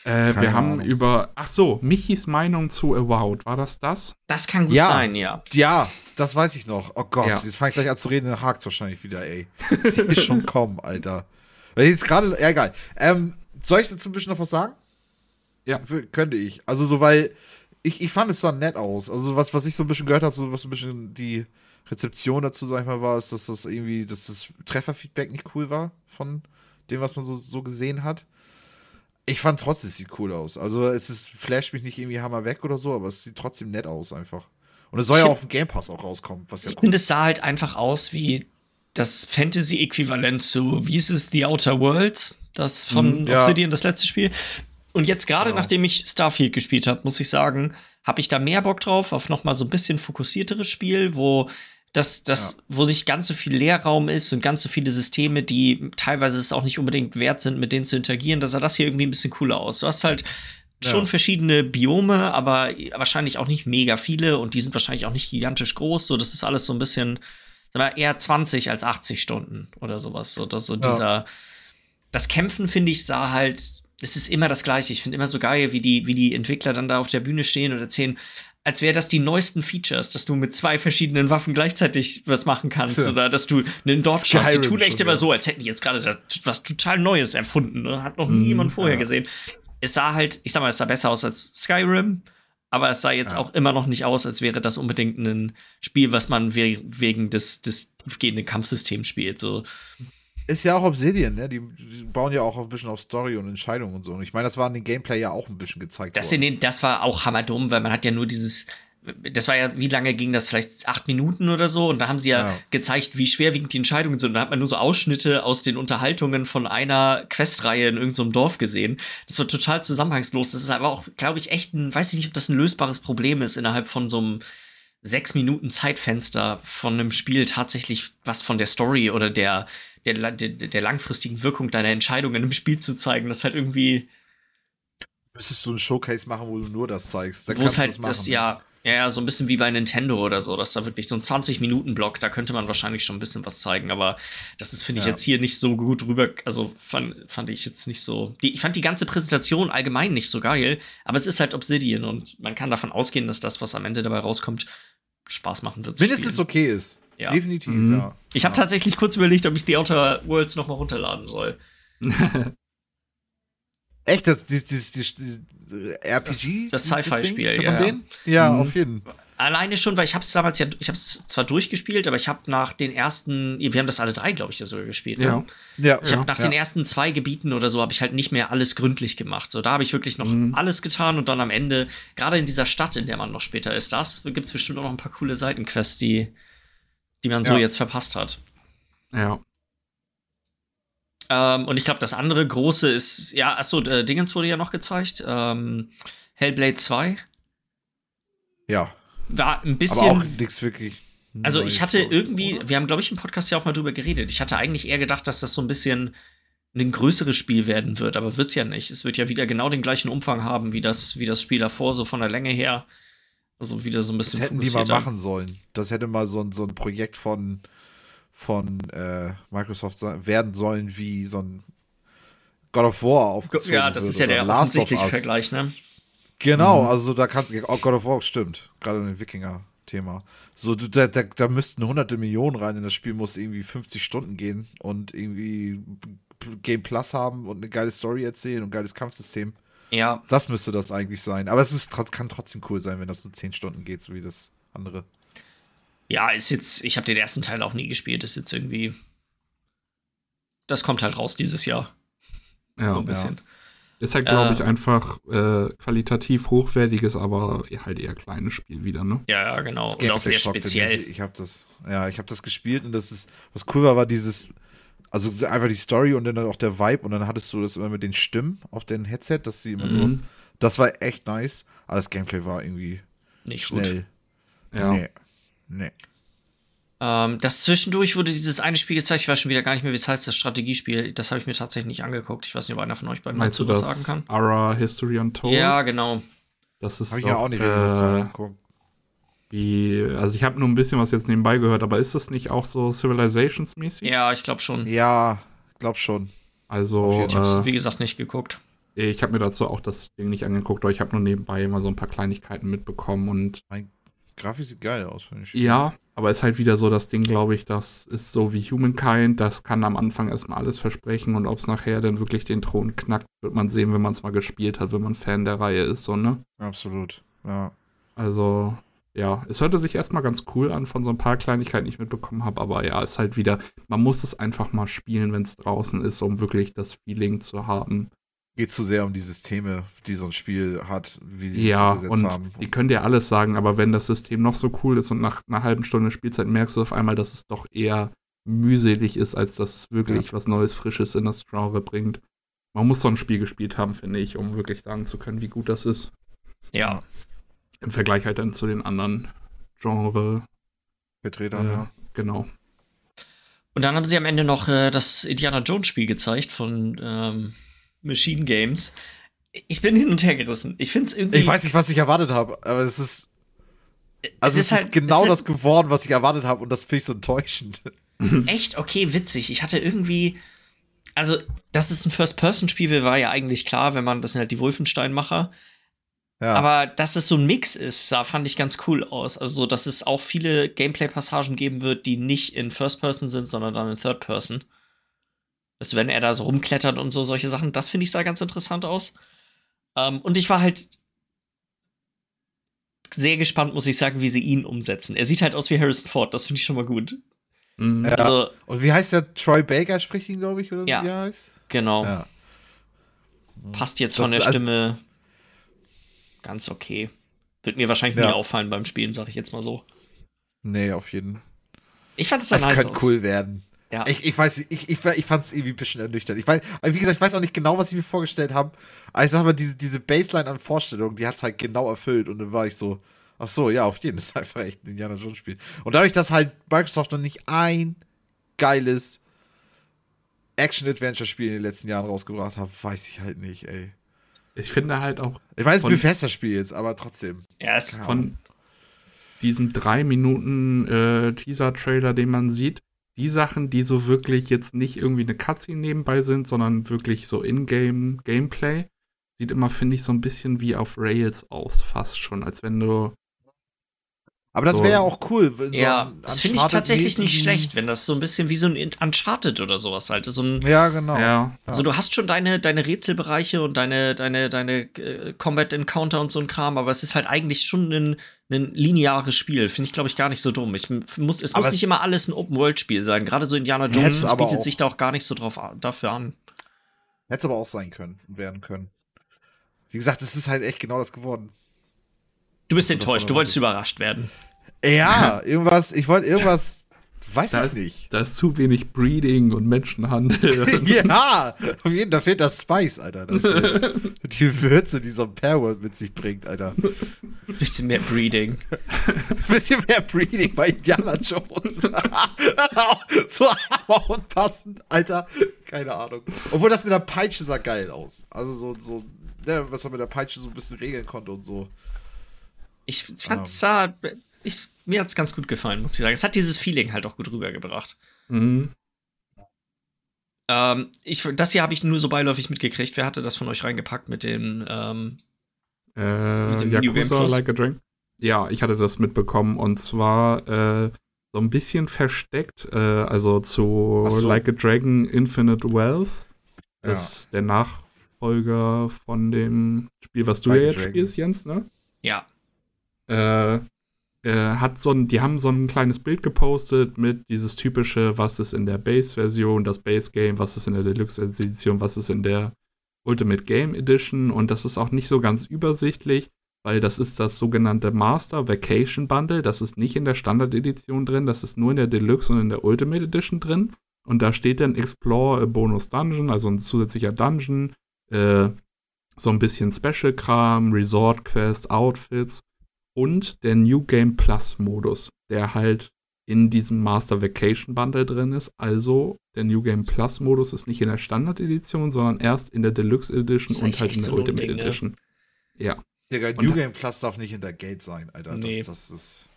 Speaker 1: Äh, wir haben Ahnung. über, ach so, Michis Meinung zu Avowed, war das das?
Speaker 3: Das kann gut
Speaker 2: ja,
Speaker 3: sein, ja.
Speaker 2: Ja, das weiß ich noch. Oh Gott, ja. jetzt fange ich gleich an zu reden, dann hakt wahrscheinlich wieder, ey. Das ist schon kommen, Alter. Weil jetzt gerade, ja, egal. Ähm, soll ich dazu ein bisschen noch was sagen?
Speaker 1: Ja.
Speaker 2: Könnte ich. Also so, weil ich, ich fand es sah nett aus. Also was, was ich so ein bisschen gehört habe, so was so ein bisschen die Rezeption dazu, sag ich mal, war, ist, dass das irgendwie, dass das Trefferfeedback nicht cool war von dem, was man so, so gesehen hat. Ich fand trotzdem, es sieht cool aus. Also es ist, flasht mich nicht irgendwie hammer weg oder so, aber es sieht trotzdem nett aus einfach. Und es soll ich ja auf dem Game Pass auch rauskommen, was ja
Speaker 3: Ich cool. finde, es sah halt einfach aus wie das Fantasy-Äquivalent zu, wie ist es, The Outer Worlds, das von mm, ja. Obsidian, das letzte Spiel. Und jetzt gerade, genau. nachdem ich Starfield gespielt habe, muss ich sagen, habe ich da mehr Bock drauf, auf noch mal so ein bisschen fokussierteres Spiel, wo dass das, ja. wo nicht ganz so viel Leerraum ist und ganz so viele Systeme, die teilweise es auch nicht unbedingt wert sind, mit denen zu interagieren, da sah das hier irgendwie ein bisschen cooler aus. Du hast halt schon ja. verschiedene Biome, aber wahrscheinlich auch nicht mega viele und die sind wahrscheinlich auch nicht gigantisch groß. So, das ist alles so ein bisschen, sag mal, eher 20 als 80 Stunden oder sowas. So, das, so ja. dieser, das Kämpfen, finde ich, sah halt, es ist immer das Gleiche. Ich finde immer so geil, wie die, wie die Entwickler dann da auf der Bühne stehen und erzählen, als wäre das die neuesten Features, dass du mit zwei verschiedenen Waffen gleichzeitig was machen kannst ja. oder dass du einen Dodge hast. Die tun echt immer so, als hätten die jetzt gerade was total Neues erfunden. Ne? Hat noch nie mm, jemand vorher ja. gesehen. Es sah halt, ich sag mal, es sah besser aus als Skyrim, aber es sah jetzt ja. auch immer noch nicht aus, als wäre das unbedingt ein Spiel, was man we wegen des, des tiefgehenden Kampfsystems spielt. So.
Speaker 2: Ist ja auch Obsidian, ne? Die, die, bauen ja auch ein bisschen auf Story und Entscheidungen und so. Und ich meine, das war in den Gameplay ja auch ein bisschen gezeigt.
Speaker 3: Das, in den, das war auch hammerdumm, weil man hat ja nur dieses. Das war ja, wie lange ging das? Vielleicht acht Minuten oder so. Und da haben sie ja, ja. gezeigt, wie schwerwiegend die Entscheidungen sind. Und da hat man nur so Ausschnitte aus den Unterhaltungen von einer Questreihe in irgendeinem so Dorf gesehen. Das war total zusammenhangslos. Das ist aber auch, glaube ich, echt ein, weiß ich nicht, ob das ein lösbares Problem ist innerhalb von so einem sechs Minuten Zeitfenster von einem Spiel tatsächlich was von der Story oder der, der, der, der langfristigen Wirkung deiner Entscheidungen im Spiel zu zeigen. Das halt irgendwie.
Speaker 2: Müsstest du ein Showcase machen, wo du nur das zeigst.
Speaker 3: Wo es halt das, ja, ja, so ein bisschen wie bei Nintendo oder so, dass da wirklich so ein 20-Minuten-Block, da könnte man wahrscheinlich schon ein bisschen was zeigen, aber das ist, finde ich, ja. jetzt hier nicht so gut rüber, also fand, fand ich jetzt nicht so. Die, ich fand die ganze Präsentation allgemein nicht so geil, aber es ist halt Obsidian und man kann davon ausgehen, dass das, was am Ende dabei rauskommt, Spaß machen wird.
Speaker 2: Mindestens okay ist.
Speaker 3: Ja.
Speaker 2: Definitiv, mhm. ja.
Speaker 3: Ich habe ja. tatsächlich kurz überlegt, ob ich The Outer Worlds noch mal runterladen soll.
Speaker 2: Echt, das, das, das, das RPG?
Speaker 3: Das, das Sci-Fi-Spiel, ja.
Speaker 2: Ja, ja mhm. auf jeden Fall.
Speaker 3: Alleine schon, weil ich habe es damals ja, ich habe es zwar durchgespielt, aber ich habe nach den ersten, wir haben das alle drei, glaube ich, ja sogar gespielt. Ne?
Speaker 2: Ja. ja.
Speaker 3: Ich habe nach den ersten zwei Gebieten oder so habe ich halt nicht mehr alles gründlich gemacht. So, da habe ich wirklich noch mhm. alles getan und dann am Ende, gerade in dieser Stadt, in der man noch später ist, da gibt es bestimmt auch noch ein paar coole Seitenquests, die, die man so jetzt verpasst hat.
Speaker 1: Ja.
Speaker 3: Ähm, und ich glaube, das andere große ist, ja, achso, äh, Dingens wurde ja noch gezeigt. Ähm, Hellblade 2.
Speaker 2: Ja.
Speaker 3: War ein bisschen. Aber
Speaker 2: auch nichts wirklich.
Speaker 3: Also ich hatte irgendwie, wir haben, glaube ich, im Podcast ja auch mal drüber geredet. Ich hatte eigentlich eher gedacht, dass das so ein bisschen ein größeres Spiel werden wird, aber wird es ja nicht. Es wird ja wieder genau den gleichen Umfang haben wie das, wie das Spiel davor, so von der Länge her. Also wieder so ein bisschen.
Speaker 2: Das hätten die mal machen sollen. Das hätte mal so ein, so ein Projekt von, von äh, Microsoft werden sollen, wie so ein God of War aufgezogen
Speaker 3: Ja, das ist ja der offensichtliche Vergleich, ne?
Speaker 2: Genau, mhm. also da kannst du, oh, God of War stimmt, gerade in dem Wikinger-Thema. So, da, da, da müssten hunderte Millionen rein in das Spiel, muss irgendwie 50 Stunden gehen und irgendwie Game Plus haben und eine geile Story erzählen und ein geiles Kampfsystem.
Speaker 3: Ja.
Speaker 2: Das müsste das eigentlich sein. Aber es ist, kann trotzdem cool sein, wenn das nur 10 Stunden geht, so wie das andere.
Speaker 3: Ja, ist jetzt, ich habe den ersten Teil auch nie gespielt, ist jetzt irgendwie. Das kommt halt raus dieses Jahr.
Speaker 1: Ja, so ein bisschen. Ist halt, glaube ich, äh, einfach äh, qualitativ hochwertiges, aber halt eher kleines Spiel wieder, ne?
Speaker 3: Ja, ja, genau. und auch sehr speziell.
Speaker 2: Ich, ich habe das, ja, ich habe das gespielt und das ist, was cool war, war dieses, also einfach die Story und dann auch der Vibe und dann hattest du das immer mit den Stimmen auf den Headset, dass sie immer mhm. so, das war echt nice, aber das Gameplay war irgendwie
Speaker 3: nicht schnell.
Speaker 2: Gut. Ja. Nee. Nee.
Speaker 3: Ähm, das zwischendurch wurde dieses eine Spiel gezeigt, ich weiß schon wieder gar nicht mehr, wie es heißt, das Strategiespiel. Das habe ich mir tatsächlich nicht angeguckt. Ich weiß nicht, ob einer von euch beiden
Speaker 1: Meinst dazu was sagen kann. Ara History Untold?
Speaker 3: Ja, genau.
Speaker 1: Das ist. Hab ich ja auch nicht äh, wie, also ich habe nur ein bisschen was jetzt nebenbei gehört, aber ist das nicht auch so Civilizations-mäßig?
Speaker 3: Ja, ich glaube schon.
Speaker 2: Ja, glaube schon.
Speaker 1: Also.
Speaker 3: Ich habe äh, wie gesagt, nicht geguckt.
Speaker 1: Ich habe mir dazu auch das Ding nicht angeguckt, aber ich habe nur nebenbei immer so ein paar Kleinigkeiten mitbekommen und.
Speaker 2: Mein Grafik sieht geil aus,
Speaker 1: finde ich. Ja, aber ist halt wieder so das Ding, glaube ich, das ist so wie Humankind, das kann am Anfang erstmal alles versprechen und ob es nachher dann wirklich den Thron knackt, wird man sehen, wenn man es mal gespielt hat, wenn man Fan der Reihe ist, so, ne?
Speaker 2: Absolut, ja.
Speaker 1: Also, ja, es hörte sich erstmal ganz cool an von so ein paar Kleinigkeiten, die ich mitbekommen habe, aber ja, ist halt wieder, man muss es einfach mal spielen, wenn es draußen ist, um wirklich das Feeling zu haben
Speaker 2: geht zu sehr um die Systeme, die so ein Spiel hat, wie die
Speaker 1: ja, es und haben. Die können dir alles sagen, aber wenn das System noch so cool ist und nach einer halben Stunde Spielzeit merkst du auf einmal, dass es doch eher mühselig ist, als dass es wirklich ja. was Neues, Frisches in das Genre bringt. Man muss so ein Spiel gespielt haben, finde ich, um wirklich sagen zu können, wie gut das ist.
Speaker 3: Ja.
Speaker 1: Im Vergleich halt dann zu den anderen Genre.
Speaker 2: Vertretern, äh, ja.
Speaker 1: Genau.
Speaker 3: Und dann haben sie am Ende noch äh, das Indiana Jones Spiel gezeigt von ähm, Machine Games. Ich bin hin und her gerissen. Ich finde es irgendwie.
Speaker 2: Ich weiß nicht, was ich erwartet habe, aber es ist. Also, es ist, es ist halt, genau es das geworden, was ich erwartet habe, und das finde ich so enttäuschend.
Speaker 3: Echt? Okay, witzig. Ich hatte irgendwie. Also, dass es ein First-Person-Spiel war ja eigentlich klar, wenn man, das sind halt die Wolfenstein-Macher. Ja. Aber dass es so ein Mix ist, sah, fand ich ganz cool aus. Also, dass es auch viele Gameplay-Passagen geben wird, die nicht in First-Person sind, sondern dann in Third-Person. Dass wenn er da so rumklettert und so solche Sachen, das finde ich sah ganz interessant aus. Ähm, und ich war halt sehr gespannt, muss ich sagen, wie sie ihn umsetzen. Er sieht halt aus wie Harrison Ford, das finde ich schon mal gut.
Speaker 2: Mhm. Ja. Also, und wie heißt der? Troy Baker spricht ihn, glaube ich, oder
Speaker 3: ja,
Speaker 2: wie
Speaker 3: er heißt? Genau. Ja. Passt jetzt das von der Stimme also ganz okay. Wird mir wahrscheinlich ja. nie auffallen beim Spielen, sage ich jetzt mal so.
Speaker 2: Nee, auf jeden Fall.
Speaker 3: Ich fand es das
Speaker 2: nice könnte cool werden. Ja. Ich, ich weiß ich, ich, ich fand es irgendwie ein bisschen ernüchternd. Ich weiß, wie gesagt, ich weiß auch nicht genau, was sie mir vorgestellt haben. Aber ich sag mal, diese, diese Baseline an Vorstellungen, die hat es halt genau erfüllt. Und dann war ich so, ach so, ja, auf jeden Fall. Das ist einfach echt ein Indiana Jones Spiel. Und dadurch, dass halt Microsoft noch nicht ein geiles Action-Adventure-Spiel in den letzten Jahren rausgebracht hat, weiß ich halt nicht, ey.
Speaker 1: Ich finde halt auch.
Speaker 2: Ich weiß, es ist ein Bethesda-Spiel jetzt, aber trotzdem.
Speaker 3: Ja, es
Speaker 1: ja. von diesem drei Minuten äh, Teaser-Trailer, den man sieht, die Sachen, die so wirklich jetzt nicht irgendwie eine Cutscene nebenbei sind, sondern wirklich so in-game Gameplay, sieht immer, finde ich, so ein bisschen wie auf Rails aus, fast schon, als wenn du
Speaker 2: aber das wäre ja auch cool.
Speaker 3: So ja, das finde ich tatsächlich nicht schlecht, wenn das so ein bisschen wie so ein Uncharted oder sowas halt. So ein,
Speaker 2: ja, genau.
Speaker 1: Ja.
Speaker 3: Also du hast schon deine, deine Rätselbereiche und deine, deine, deine äh, Combat Encounter und so ein Kram, aber es ist halt eigentlich schon ein, ein lineares Spiel. Finde ich, glaube ich, gar nicht so dumm. Ich muss, es aber muss nicht immer alles ein Open-World-Spiel sein. Gerade so Indiana Jones bietet sich da auch gar nicht so drauf, dafür an.
Speaker 2: Hätte es aber auch sein können und werden können. Wie gesagt, es ist halt echt genau das geworden.
Speaker 3: Du bist enttäuscht, du wolltest überrascht werden.
Speaker 2: Ja, irgendwas, ich wollte irgendwas, weiß
Speaker 1: da
Speaker 2: ich nicht.
Speaker 1: Da ist zu wenig Breeding und Menschenhandel.
Speaker 2: ja, auf jeden Fall da fehlt das Spice, Alter. die Würze, die so ein Pairworld mit sich bringt, Alter.
Speaker 3: Bisschen mehr Breeding.
Speaker 2: Bisschen mehr Breeding bei Indiana Jones. so aber und passend, Alter. Keine Ahnung. Obwohl das mit der Peitsche sah geil aus. Also so, so, ne, was man mit der Peitsche so ein bisschen regeln konnte und so.
Speaker 3: Ich fand es sah, ich, mir hat es ganz gut gefallen, muss ich sagen. Es hat dieses Feeling halt auch gut rübergebracht.
Speaker 1: Mhm.
Speaker 3: Ähm, ich, das hier habe ich nur so beiläufig mitgekriegt. Wer hatte das von euch reingepackt mit dem, ähm,
Speaker 1: äh, mit dem Yakuza Like a Drink? Ja, ich hatte das mitbekommen und zwar äh, so ein bisschen versteckt, äh, also zu so. Like a Dragon Infinite Wealth. Das ja. ist der Nachfolger von dem Spiel, was du like ja jetzt spielst, Jens, ne?
Speaker 3: Ja
Speaker 1: äh, hat so ein, die haben so ein kleines Bild gepostet mit dieses typische, was ist in der Base-Version, das Base-Game, was ist in der Deluxe-Edition, was ist in der Ultimate Game Edition und das ist auch nicht so ganz übersichtlich, weil das ist das sogenannte Master Vacation Bundle. Das ist nicht in der Standard Edition drin, das ist nur in der Deluxe und in der Ultimate Edition drin. Und da steht dann Explore Bonus Dungeon, also ein zusätzlicher Dungeon, äh, so ein bisschen Special-Kram, Resort-Quest, Outfits und der New Game Plus-Modus, der halt in diesem Master Vacation Bundle drin ist. Also der New Game Plus Modus ist nicht in der Standard Edition, sondern erst in der Deluxe Edition und halt in der so Ultimate Ding, ne? Edition. Ne? Ja.
Speaker 2: Digga, New Game Plus darf nicht in der Gate sein, Alter. Nee. Das, das ist.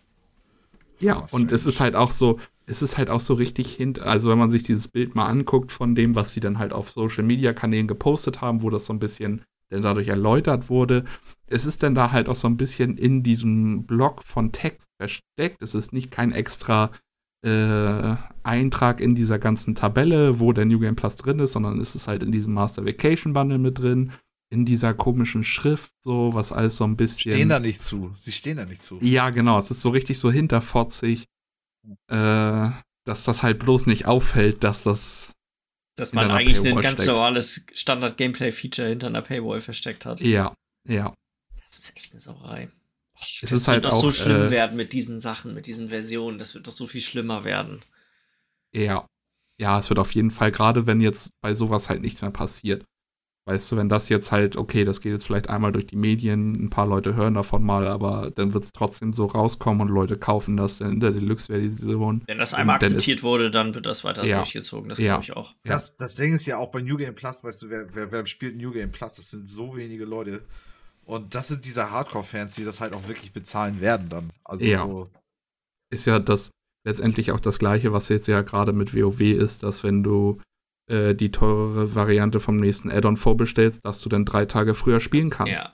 Speaker 1: Ja, und es ist halt auch so, es ist halt auch so richtig hint, also wenn man sich dieses Bild mal anguckt von dem, was sie dann halt auf Social Media Kanälen gepostet haben, wo das so ein bisschen denn dadurch erläutert wurde, es ist dann da halt auch so ein bisschen in diesem Block von Text versteckt. Es ist nicht kein extra äh, Eintrag in dieser ganzen Tabelle, wo der New Game Plus drin ist, sondern es ist halt in diesem Master Vacation Bundle mit drin in dieser komischen Schrift, so, was alles so ein bisschen.
Speaker 2: Stehen da nicht zu. Sie stehen da nicht zu.
Speaker 1: Ja, genau. Es ist so richtig so hinterfotzig, äh, dass das halt bloß nicht auffällt, dass das.
Speaker 3: Dass man eigentlich Paywall ein ganz steckt. normales Standard-Gameplay-Feature hinter einer Paywall versteckt hat.
Speaker 1: Ja, ja.
Speaker 3: Das ist echt eine Sauerei.
Speaker 1: Oh, es das ist halt
Speaker 3: wird
Speaker 1: doch
Speaker 3: so schlimm äh, werden mit diesen Sachen, mit diesen Versionen. Das wird doch so viel schlimmer werden.
Speaker 1: Ja. Ja, es wird auf jeden Fall, gerade wenn jetzt bei sowas halt nichts mehr passiert, Weißt du, wenn das jetzt halt, okay, das geht jetzt vielleicht einmal durch die Medien, ein paar Leute hören davon mal, aber dann wird es trotzdem so rauskommen und Leute kaufen das dann in der Deluxe-Version.
Speaker 3: Wenn das einmal akzeptiert ist, wurde, dann wird das weiter ja, durchgezogen, das ja, glaube ich auch.
Speaker 2: Das, das Ding ist ja auch bei New Game Plus, weißt du, wer, wer, wer spielt New Game Plus? Das sind so wenige Leute. Und das sind diese Hardcore-Fans, die das halt auch wirklich bezahlen werden dann. Also
Speaker 1: ja.
Speaker 2: so.
Speaker 1: Ist ja das letztendlich auch das gleiche, was jetzt ja gerade mit WoW ist, dass wenn du äh, die teurere Variante vom nächsten Add-on vorbestellst, dass du dann drei Tage früher spielen kannst. Ja.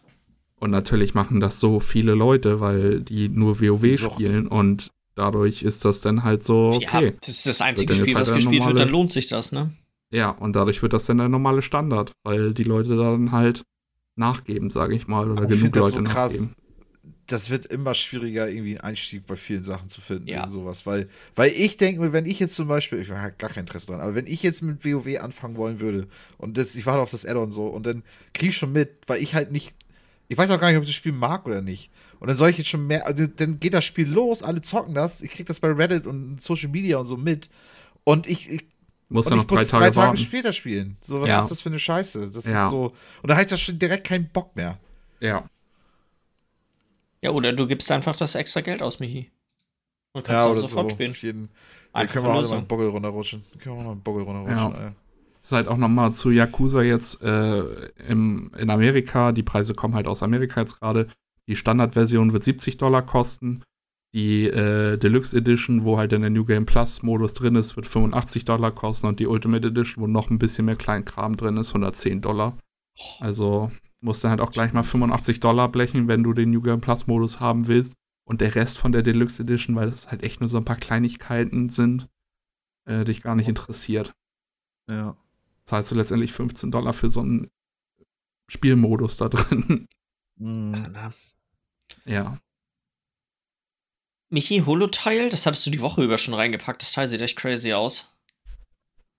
Speaker 1: Und natürlich machen das so viele Leute, weil die nur WoW die spielen und dadurch ist das dann halt so, okay. Ja,
Speaker 3: das ist das einzige Spiel, halt was gespielt normale, wird, dann lohnt sich das, ne?
Speaker 1: Ja, und dadurch wird das dann der normale Standard, weil die Leute dann halt nachgeben, sage ich mal, oder Aber genug Leute so nachgeben
Speaker 2: das wird immer schwieriger, irgendwie einen Einstieg bei vielen Sachen zu finden ja. und sowas. Weil, weil ich denke mir, wenn ich jetzt zum Beispiel, ich habe gar kein Interesse dran, aber wenn ich jetzt mit WoW anfangen wollen würde und das, ich warte auf das Add-on so und dann kriege ich schon mit, weil ich halt nicht, ich weiß auch gar nicht, ob ich das Spiel mag oder nicht. Und dann soll ich jetzt schon mehr, also dann geht das Spiel los, alle zocken das, ich kriege das bei Reddit und Social Media und so mit und ich, ich
Speaker 1: muss ja noch drei, muss Tage, drei Tage
Speaker 2: später spielen. So, was ja. ist das für eine Scheiße? Das ja. ist so. Und da habe ich das schon direkt keinen Bock mehr.
Speaker 1: Ja.
Speaker 3: Ja, oder du gibst einfach das extra Geld aus, Michi. Und kannst ja, auch sofort so. spielen.
Speaker 2: Jeden, einfach können wir auch mal einen Boggel runterrutschen. Können wir mal einen Boggel runterrutschen, ja. ey.
Speaker 1: Das ist halt auch nochmal zu Yakuza jetzt äh, im, in Amerika. Die Preise kommen halt aus Amerika jetzt gerade. Die Standardversion wird 70 Dollar kosten. Die äh, Deluxe Edition, wo halt in der New Game Plus Modus drin ist, wird 85 Dollar kosten. Und die Ultimate Edition, wo noch ein bisschen mehr Kleinkram drin ist, 110 Dollar. Also musst du halt auch gleich mal 85 Dollar blechen, wenn du den New Game Plus Modus haben willst. Und der Rest von der Deluxe Edition, weil das halt echt nur so ein paar Kleinigkeiten sind, äh, dich gar nicht interessiert.
Speaker 2: Ja.
Speaker 1: Zahlst du letztendlich 15 Dollar für so einen Spielmodus da drin.
Speaker 3: Mhm.
Speaker 1: Ja.
Speaker 3: Michi, Holo-Teil, das hattest du die Woche über schon reingepackt. Das Teil sieht echt crazy aus.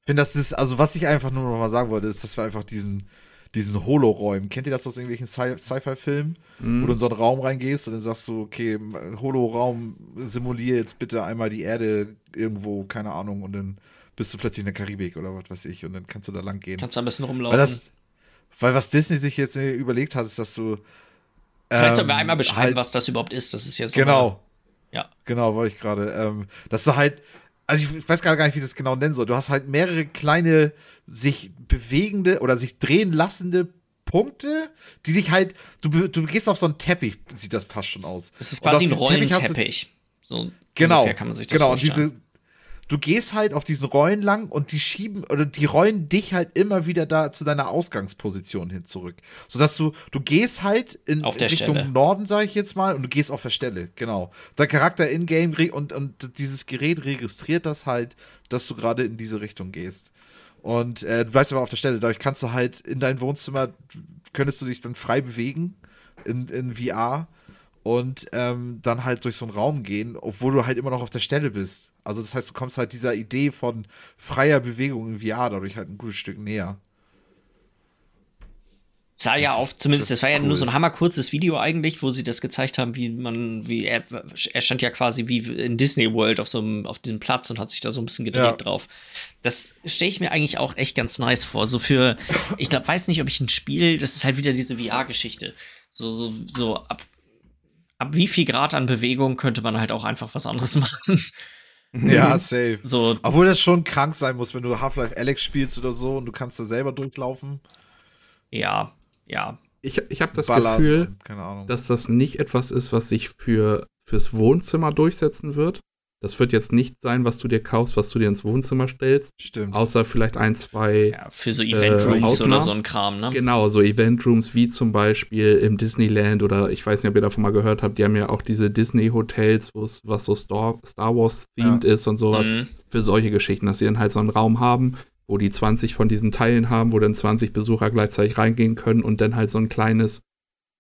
Speaker 2: Ich finde, das ist, also was ich einfach nur noch mal sagen wollte, ist, dass wir einfach diesen, diesen Holoräumen. Kennt ihr das aus irgendwelchen Sci-Fi-Filmen? Mm. Wo du in so einen Raum reingehst und dann sagst du, okay, Holoraum, simulier jetzt bitte einmal die Erde irgendwo, keine Ahnung, und dann bist du plötzlich in der Karibik oder was weiß ich und dann kannst du da lang gehen.
Speaker 3: Kannst du ein bisschen rumlaufen.
Speaker 2: Weil, das, weil was Disney sich jetzt überlegt hat, ist, dass du.
Speaker 3: Vielleicht ähm, sollen wir einmal beschreiben, halt, was das überhaupt ist. Das ist jetzt
Speaker 2: so. Genau.
Speaker 3: Eine, ja.
Speaker 2: Genau, wollte ich gerade. Ähm, dass du halt also ich weiß gar nicht, wie ich das genau nennen soll. Du hast halt mehrere kleine sich bewegende oder sich drehen lassende Punkte, die dich halt, du, du gehst auf so einen Teppich, sieht das fast schon aus.
Speaker 3: Es ist quasi ein Rollenteppich. So
Speaker 2: genau, kann man sich das genau, vorstellen. Diese, du gehst halt auf diesen Rollen lang und die schieben oder die rollen dich halt immer wieder da zu deiner Ausgangsposition hin zurück. Sodass du, du gehst halt in Richtung Stelle. Norden, sage ich jetzt mal, und du gehst auf der Stelle, genau. Dein Charakter in-game und, und dieses Gerät registriert das halt, dass du gerade in diese Richtung gehst. Und äh, du bleibst aber auf der Stelle. Dadurch kannst du halt in dein Wohnzimmer, könntest du dich dann frei bewegen in, in VR und ähm, dann halt durch so einen Raum gehen, obwohl du halt immer noch auf der Stelle bist. Also das heißt, du kommst halt dieser Idee von freier Bewegung in VR dadurch halt ein gutes Stück näher.
Speaker 3: sah ja auf, zumindest, das, das war ja cool. nur so ein hammerkurzes Video eigentlich, wo sie das gezeigt haben, wie man, wie er, er stand ja quasi wie in Disney World auf so einem, auf diesem Platz und hat sich da so ein bisschen gedreht ja. drauf. Das stelle ich mir eigentlich auch echt ganz nice vor. So für, ich glaube, weiß nicht, ob ich ein Spiel, das ist halt wieder diese VR-Geschichte. So, so, so ab, ab wie viel Grad an Bewegung könnte man halt auch einfach was anderes machen.
Speaker 2: Ja, safe. So. Obwohl das schon krank sein muss, wenn du Half-Life Alex spielst oder so und du kannst da selber durchlaufen.
Speaker 3: Ja, ja.
Speaker 1: Ich, ich habe das Ballern, Gefühl, dass das nicht etwas ist, was sich für, fürs Wohnzimmer durchsetzen wird. Das wird jetzt nicht sein, was du dir kaufst, was du dir ins Wohnzimmer stellst.
Speaker 2: Stimmt.
Speaker 1: Außer vielleicht ein, zwei.
Speaker 3: Ja, für so Event-Rooms äh, oder so ein Kram, ne?
Speaker 1: Genau, so Event-Rooms wie zum Beispiel im Disneyland oder ich weiß nicht, ob ihr davon mal gehört habt, die haben ja auch diese Disney-Hotels, was so Star, Star Wars-themed ja. ist und sowas. Mhm. Für solche Geschichten, dass sie dann halt so einen Raum haben, wo die 20 von diesen Teilen haben, wo dann 20 Besucher gleichzeitig reingehen können und dann halt so ein kleines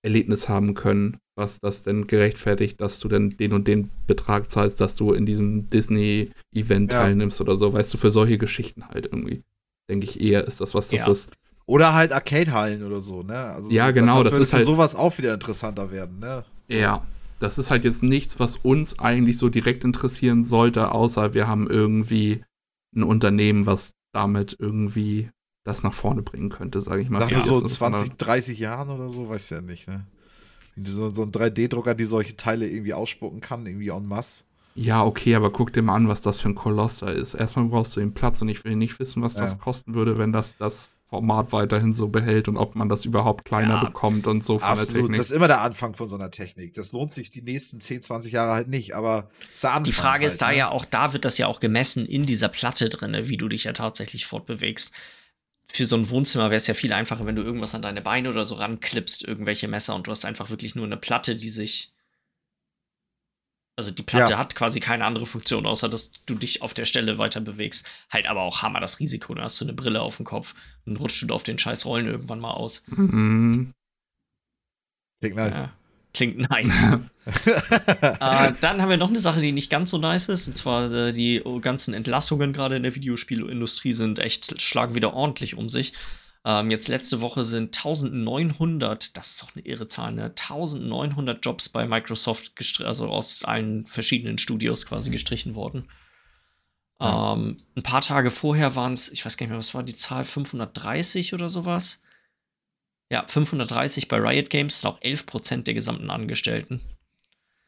Speaker 1: Erlebnis haben können, was das denn gerechtfertigt, dass du dann den und den Betrag zahlst, dass du in diesem Disney-Event ja. teilnimmst oder so. Weißt du, für solche Geschichten halt irgendwie. Denke ich eher, ist das, was das ja. ist.
Speaker 2: Oder halt Arcade-Hallen oder so, ne?
Speaker 1: Also ja, genau, das, das ist halt.
Speaker 2: sowas auch wieder interessanter werden, ne?
Speaker 1: So. Ja, das ist halt jetzt nichts, was uns eigentlich so direkt interessieren sollte, außer wir haben irgendwie ein Unternehmen, was damit irgendwie das nach vorne bringen könnte, sage ich mal.
Speaker 2: Sag ja, so 20, 30 Jahren oder so, weiß ja nicht, ne? So, so ein 3D-Drucker, die solche Teile irgendwie ausspucken kann, irgendwie en masse.
Speaker 1: Ja, okay, aber guck dir mal an, was das für ein Koloss da ist. Erstmal brauchst du den Platz und ich will nicht wissen, was ja. das kosten würde, wenn das das Format weiterhin so behält und ob man das überhaupt kleiner ja, bekommt und so
Speaker 2: von absolut. der Technik. Das ist immer der Anfang von so einer Technik. Das lohnt sich die nächsten 10, 20 Jahre halt nicht, aber
Speaker 3: Die Frage halt, ist da ne? ja auch, da wird das ja auch gemessen in dieser Platte drin, wie du dich ja tatsächlich fortbewegst für so ein Wohnzimmer wäre es ja viel einfacher, wenn du irgendwas an deine Beine oder so ranklippst, irgendwelche Messer und du hast einfach wirklich nur eine Platte, die sich. Also die Platte ja. hat quasi keine andere Funktion, außer dass du dich auf der Stelle weiter bewegst. Halt aber auch Hammer das Risiko. Dann hast du eine Brille auf dem Kopf und rutschst du auf den scheiß Rollen irgendwann mal aus. Mhm.
Speaker 2: Klingt nice. Ja.
Speaker 3: Klingt nice. äh, dann haben wir noch eine Sache, die nicht ganz so nice ist. Und zwar äh, die ganzen Entlassungen gerade in der Videospielindustrie sind echt, schlagen wieder ordentlich um sich. Ähm, jetzt letzte Woche sind 1900, das ist doch eine irre Zahl, ne? 1900 Jobs bei Microsoft, also aus allen verschiedenen Studios quasi gestrichen worden. Ähm, ein paar Tage vorher waren es, ich weiß gar nicht mehr, was war die Zahl, 530 oder sowas. Ja, 530 bei Riot Games sind auch 11% der gesamten Angestellten.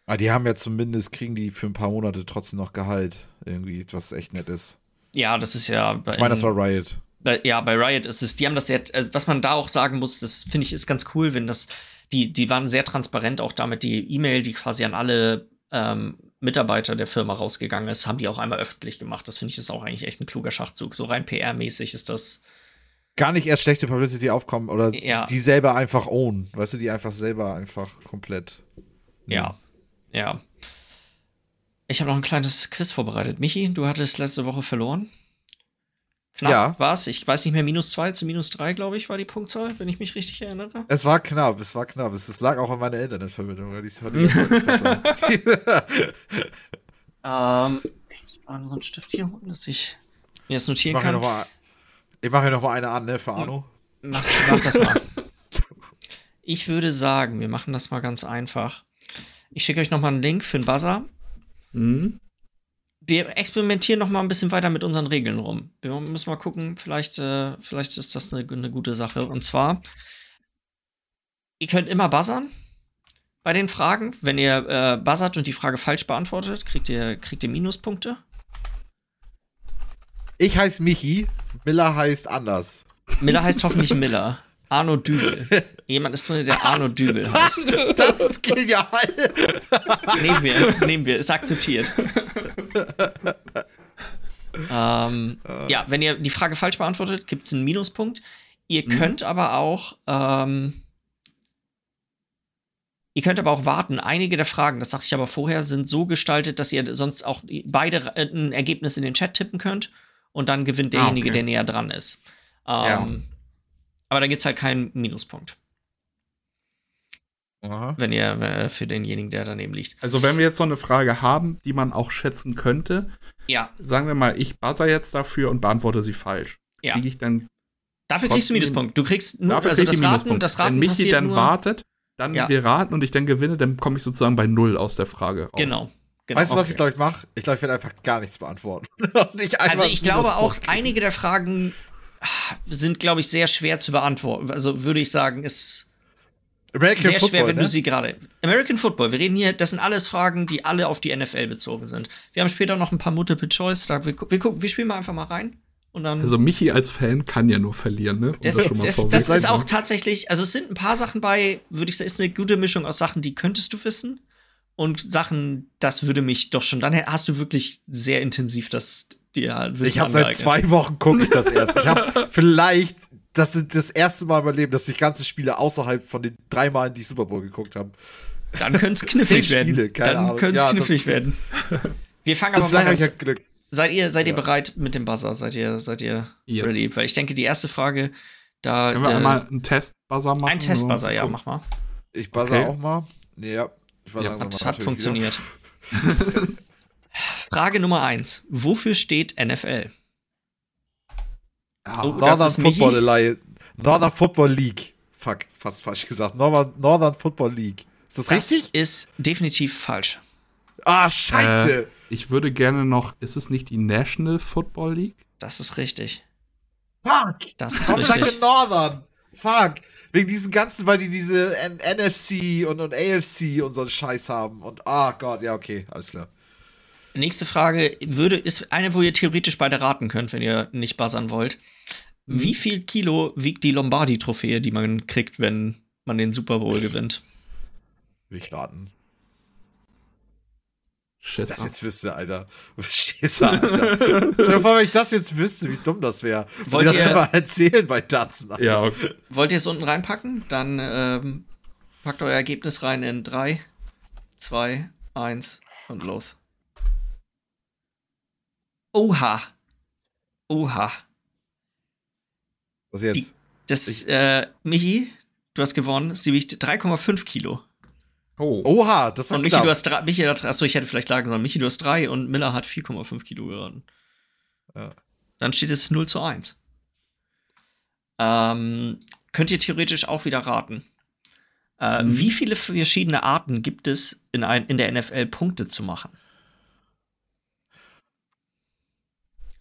Speaker 2: Aber ah, die haben ja zumindest, kriegen die für ein paar Monate trotzdem noch Gehalt. Irgendwie, was echt nett ist.
Speaker 3: Ja, das ist ja.
Speaker 2: Bei, ich meine, das war Riot.
Speaker 3: Bei, ja, bei Riot ist es, die haben das sehr, äh, was man da auch sagen muss, das finde ich ist ganz cool, wenn das, die, die waren sehr transparent auch damit, die E-Mail, die quasi an alle ähm, Mitarbeiter der Firma rausgegangen ist, haben die auch einmal öffentlich gemacht. Das finde ich ist auch eigentlich echt ein kluger Schachzug. So rein PR-mäßig ist das
Speaker 2: gar nicht erst schlechte Publicity aufkommen oder ja. die selber einfach own, weißt du, die einfach selber einfach komplett.
Speaker 3: Ja, ja. Ich habe noch ein kleines Quiz vorbereitet. Michi, du hattest letzte Woche verloren. Knapp ja. war es. Ich weiß nicht mehr, minus zwei zu minus drei, glaube ich, war die Punktzahl, wenn ich mich richtig erinnere.
Speaker 2: Es war knapp, es war knapp. Es, es lag auch an meiner Internetverbindung. Die ist ähm,
Speaker 3: ich mache noch einen Stift hier unten, dass ich mir das notieren ich kann.
Speaker 2: Mal, ich mache hier noch mal eine an, ne, für Arno.
Speaker 3: Mach, mach das mal. ich würde sagen, wir machen das mal ganz einfach. Ich schicke euch noch mal einen Link für den Buzzer. Mhm. Wir experimentieren noch mal ein bisschen weiter mit unseren Regeln rum. Wir müssen mal gucken, vielleicht, äh, vielleicht ist das eine, eine gute Sache. Und zwar, ihr könnt immer buzzern bei den Fragen. Wenn ihr äh, buzzert und die Frage falsch beantwortet, kriegt ihr, kriegt ihr Minuspunkte.
Speaker 2: Ich heiße Michi, Miller heißt anders.
Speaker 3: Miller heißt hoffentlich Miller. Arno Dübel. Jemand ist drin, der Arno Dübel heißt.
Speaker 2: Das ist genial.
Speaker 3: nehmen wir, nehmen wir, ist akzeptiert. ähm, ja, wenn ihr die Frage falsch beantwortet, gibt es einen Minuspunkt. Ihr mhm. könnt aber auch, ähm, ihr könnt aber auch warten. Einige der Fragen, das sage ich aber vorher, sind so gestaltet, dass ihr sonst auch beide ein Ergebnis in den Chat tippen könnt und dann gewinnt ah, derjenige, ah, okay. der näher dran ist. Ähm, ja. Aber da gibt es halt keinen Minuspunkt. Aha. Wenn ihr äh, für denjenigen, der daneben liegt.
Speaker 1: Also, wenn wir jetzt so eine Frage haben, die man auch schätzen könnte,
Speaker 3: ja.
Speaker 1: sagen wir mal, ich buzzer jetzt dafür und beantworte sie falsch. Ja. Kriege ich dann
Speaker 3: Dafür kriegst du Minuspunkt. Du kriegst nur,
Speaker 1: also das Raten, das Raten Wenn Michi dann nur, wartet, dann ja. wir raten und ich dann gewinne, dann komme ich sozusagen bei Null aus der Frage raus.
Speaker 3: Genau.
Speaker 2: Genau. Weißt du, was okay. ich glaube ich mache? Ich glaube, ich werde einfach gar nichts beantworten.
Speaker 3: also ich glaube auch, einige der Fragen ah, sind, glaube ich, sehr schwer zu beantworten. Also würde ich sagen, ist American sehr Football, schwer, wenn ne? du sie gerade. American Football, wir reden hier, das sind alles Fragen, die alle auf die NFL bezogen sind. Wir haben später noch ein paar Multiple Choice. Da, wir, wir, wir spielen mal einfach mal rein.
Speaker 1: also Michi als Fan kann ja nur verlieren, ne? Um
Speaker 3: das, das, das, das ist auch tatsächlich, also es sind ein paar Sachen bei, würde ich sagen, ist eine gute Mischung aus Sachen, die könntest du wissen und Sachen, das würde mich doch schon. Dann hast du wirklich sehr intensiv das dir
Speaker 2: Wissen Ich habe seit zwei Wochen gucke ich das erst. Ich habe vielleicht das ist das erste Mal in meinem Leben, dass ich ganze Spiele außerhalb von den drei Malen, die ich Super Bowl geguckt habe.
Speaker 3: Dann könnte es knifflig werden. Spiele, Dann könnte es ja, knifflig werden. Wir fangen aber mal ganz, ja Seid ihr, seid ihr bereit mit dem Buzzer? Seid ihr, seid ihr yes. ready? Weil ich denke, die erste Frage, da.
Speaker 1: Können wir äh, mal einen Test-Buzzer machen?
Speaker 3: Ein Test-Buzzer, ja, mach mal.
Speaker 2: Ich buzzer okay. auch mal. Ja,
Speaker 3: ja, das hat funktioniert. Frage Nummer eins. Wofür steht NFL?
Speaker 2: Oh, Northern Football Alliance. Northern Football League. Fuck, fast falsch gesagt. Northern, Northern Football League. Ist das, das richtig?
Speaker 3: Ist definitiv falsch.
Speaker 2: Ah, scheiße.
Speaker 1: Äh, ich würde gerne noch. Ist es nicht die National Football League?
Speaker 3: Das ist richtig.
Speaker 2: Fuck.
Speaker 3: Das ist Warum richtig.
Speaker 2: Northern? Fuck. Wegen diesen ganzen, weil die diese N NFC und, und AFC und so einen Scheiß haben. Und, ah oh Gott, ja, okay, alles klar.
Speaker 3: Nächste Frage würde, ist eine, wo ihr theoretisch beide raten könnt, wenn ihr nicht buzzern wollt. Mhm. Wie viel Kilo wiegt die Lombardi-Trophäe, die man kriegt, wenn man den Super Bowl gewinnt?
Speaker 2: Will ich raten. Shit, das jetzt wüsste, Alter. Verstehst du, Alter? Stell vor, wenn ich das jetzt wüsste, wie dumm das wäre. Wollt ihr das einfach erzählen bei Datsen?
Speaker 3: Alter. Ja, okay. Wollt ihr es unten reinpacken? Dann ähm, packt euer Ergebnis rein in 3, 2, 1 und los. Oha. Oha.
Speaker 2: Was jetzt? Die,
Speaker 3: das, äh, Michi, du hast gewonnen. Sie wiegt 3,5 Kilo.
Speaker 2: Oh. Oha, das ist
Speaker 3: Und Michi, knapp. du hast drei, Michi hat, achso, ich hätte vielleicht sagen sollen, Michi, du hast drei und Miller hat 4,5 Kilo geraten. Ja. Dann steht es 0 zu 1. Ähm, könnt ihr theoretisch auch wieder raten. Äh, mhm. Wie viele verschiedene Arten gibt es in, ein, in der NFL Punkte zu machen?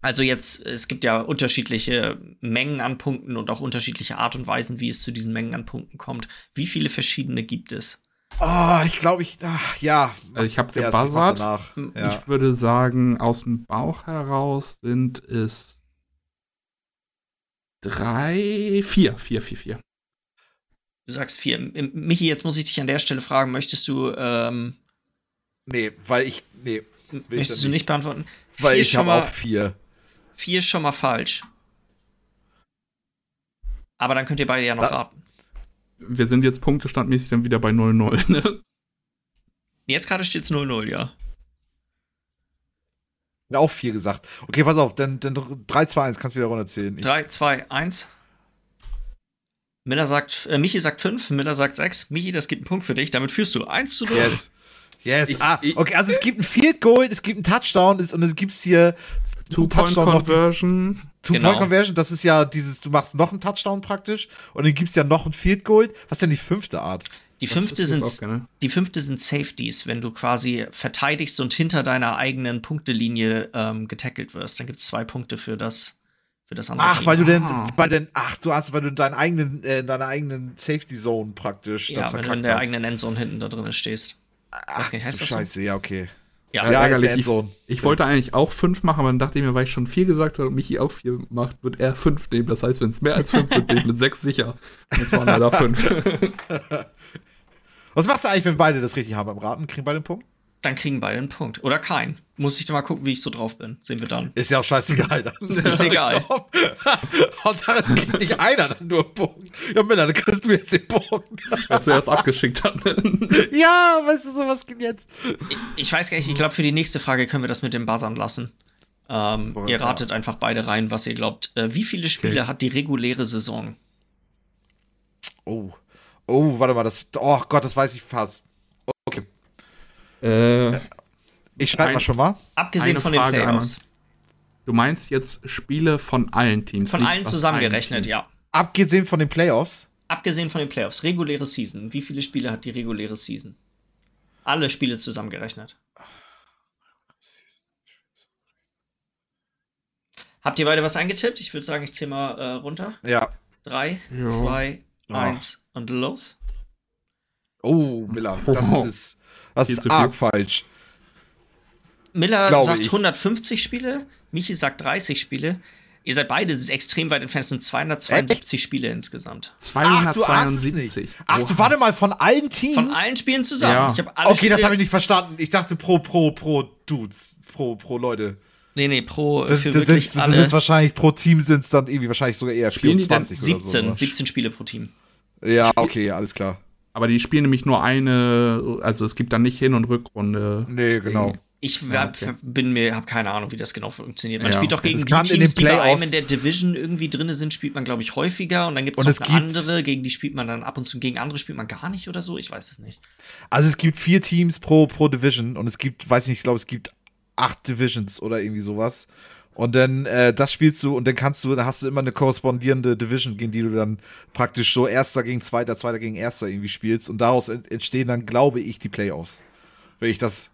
Speaker 3: Also jetzt, es gibt ja unterschiedliche Mengen an Punkten und auch unterschiedliche Art und Weisen, wie es zu diesen Mengen an Punkten kommt. Wie viele verschiedene gibt es?
Speaker 2: Oh, ich glaube, ich, ach, ja.
Speaker 1: Also ich habe gebuzzert. Ja. Ich würde sagen, aus dem Bauch heraus sind es drei, vier, vier, vier, vier.
Speaker 3: Du sagst vier. Michi, jetzt muss ich dich an der Stelle fragen, möchtest du, ähm,
Speaker 2: Nee, weil ich, nee.
Speaker 3: Möchtest du nicht beantworten?
Speaker 2: Weil vier ich habe auch vier.
Speaker 3: Vier ist schon mal falsch. Aber dann könnt ihr beide ja noch da, raten
Speaker 1: wir sind jetzt punktestandmäßig dann wieder bei 0-0, ne?
Speaker 3: Jetzt gerade steht es 0-0, ja.
Speaker 2: Ja, auch 4 gesagt. Okay, pass auf, dann, dann 3, 2, 1, kannst du wieder runterzählen.
Speaker 3: 3, 2, 1. Miller sagt, äh, Michi sagt 5, Miller sagt 6. Michi, das gibt einen Punkt für dich, damit führst du 1 zu 0.
Speaker 2: Yes. Yes. Ich, ah, okay, also es gibt ein Field Goal, es gibt einen Touchdown und es gibt hier
Speaker 1: Two-Point-Conversion.
Speaker 2: Two-Point-Conversion, genau. das ist ja dieses, du machst noch einen Touchdown praktisch und dann gibt es ja noch ein Field Goal. Was ist denn die fünfte Art?
Speaker 3: Die fünfte, sind, die fünfte sind Safeties, wenn du quasi verteidigst und hinter deiner eigenen Punktelinie ähm, getackelt wirst. Dann gibt es zwei Punkte für das, für das
Speaker 2: andere. Ach, Team. weil du denn, ah. bei den, ach, du hast, weil du deinen eigenen, äh, deiner eigenen Safety Zone praktisch.
Speaker 3: Ja, wenn du in der hast. eigenen Endzone hinten da drin stehst.
Speaker 2: Ach, nicht, heißt das
Speaker 3: Scheiße,
Speaker 2: so? ja, okay.
Speaker 1: Ja, ja ärgerlich. Ich, ich, wollte eigentlich auch fünf machen, aber dann dachte ich mir, weil ich schon vier gesagt habe und Michi auch vier macht, wird er fünf nehmen. Das heißt, wenn es mehr als fünf sind, bin ich mit sechs sicher. Und es waren leider fünf.
Speaker 2: Was machst du eigentlich, wenn beide das richtig haben beim Raten? Kriegen beide einen Punkt?
Speaker 3: Dann kriegen beide einen Punkt. Oder keinen. Muss ich dann mal gucken, wie ich so drauf bin. Sehen wir dann.
Speaker 2: Ist ja auch scheißegal.
Speaker 3: Dann. Ist egal.
Speaker 2: Hauptsache, es kriegt nicht einer dann nur einen Punkt. Ja, Miller, dann kriegst du jetzt den Punkt.
Speaker 1: Wer zuerst abgeschickt hat.
Speaker 2: ja, weißt du, sowas geht jetzt.
Speaker 3: Ich, ich, weiß gar nicht, ich glaube, für die nächste Frage können wir das mit dem Buzzern lassen. Ähm, Boah, ihr ratet ja. einfach beide rein, was ihr glaubt. Äh, wie viele Spiele okay. hat die reguläre Saison?
Speaker 2: Oh. Oh, warte mal, das. Oh Gott, das weiß ich fast. Äh, ich schreibe mal schon mal.
Speaker 3: Abgesehen von den Playoffs.
Speaker 1: Du meinst jetzt Spiele von allen Teams?
Speaker 3: Von allen zusammengerechnet, ja.
Speaker 2: Abgesehen von den Playoffs?
Speaker 3: Abgesehen von den Playoffs. Reguläre Season. Wie viele Spiele hat die reguläre Season? Alle Spiele zusammengerechnet. Habt ihr beide was eingetippt? Ich würde sagen, ich zähle mal äh, runter.
Speaker 2: Ja.
Speaker 3: Drei, ja. zwei, oh. eins und los.
Speaker 2: Oh, Miller, das oh. ist, das ist arg falsch.
Speaker 3: Miller Glaube sagt ich. 150 Spiele, Michi sagt 30 Spiele. Ihr seid beide extrem weit entfernt, es sind 272 Echt? Spiele insgesamt.
Speaker 1: 272.
Speaker 2: Ach, du, warte mal, von allen Teams?
Speaker 3: Von allen Spielen zusammen.
Speaker 2: Ja. okay, Spiele das habe ich nicht verstanden. Ich dachte pro, pro, pro Dudes, pro, pro Leute.
Speaker 3: Nee, nee, pro
Speaker 2: das, für das wirklich sind, alle. Sind wahrscheinlich pro Team sind es dann irgendwie wahrscheinlich sogar eher
Speaker 3: Spiele 20 17, so, 17 Spiele pro Team.
Speaker 2: Ja, okay, alles klar.
Speaker 1: Aber die spielen nämlich nur eine, also es gibt dann nicht Hin- und Rückrunde.
Speaker 2: Nee, genau.
Speaker 3: Ich ja, okay. bin mir, habe keine Ahnung, wie das genau funktioniert. Man ja. spielt doch gegen die Teams, die bei einem in der Division irgendwie drin sind, spielt man, glaube ich, häufiger. Und dann gibt es noch eine andere, gegen die spielt man dann ab und zu, gegen andere spielt man gar nicht oder so. Ich weiß es nicht.
Speaker 2: Also es gibt vier Teams pro, pro Division und es gibt, weiß nicht, ich glaube, es gibt acht Divisions oder irgendwie sowas. Und dann äh, das spielst du und dann kannst du, dann hast du immer eine korrespondierende Division, gegen die du dann praktisch so Erster gegen Zweiter, Zweiter gegen Erster irgendwie spielst. Und daraus entstehen dann, glaube ich, die Playoffs. Wenn ich das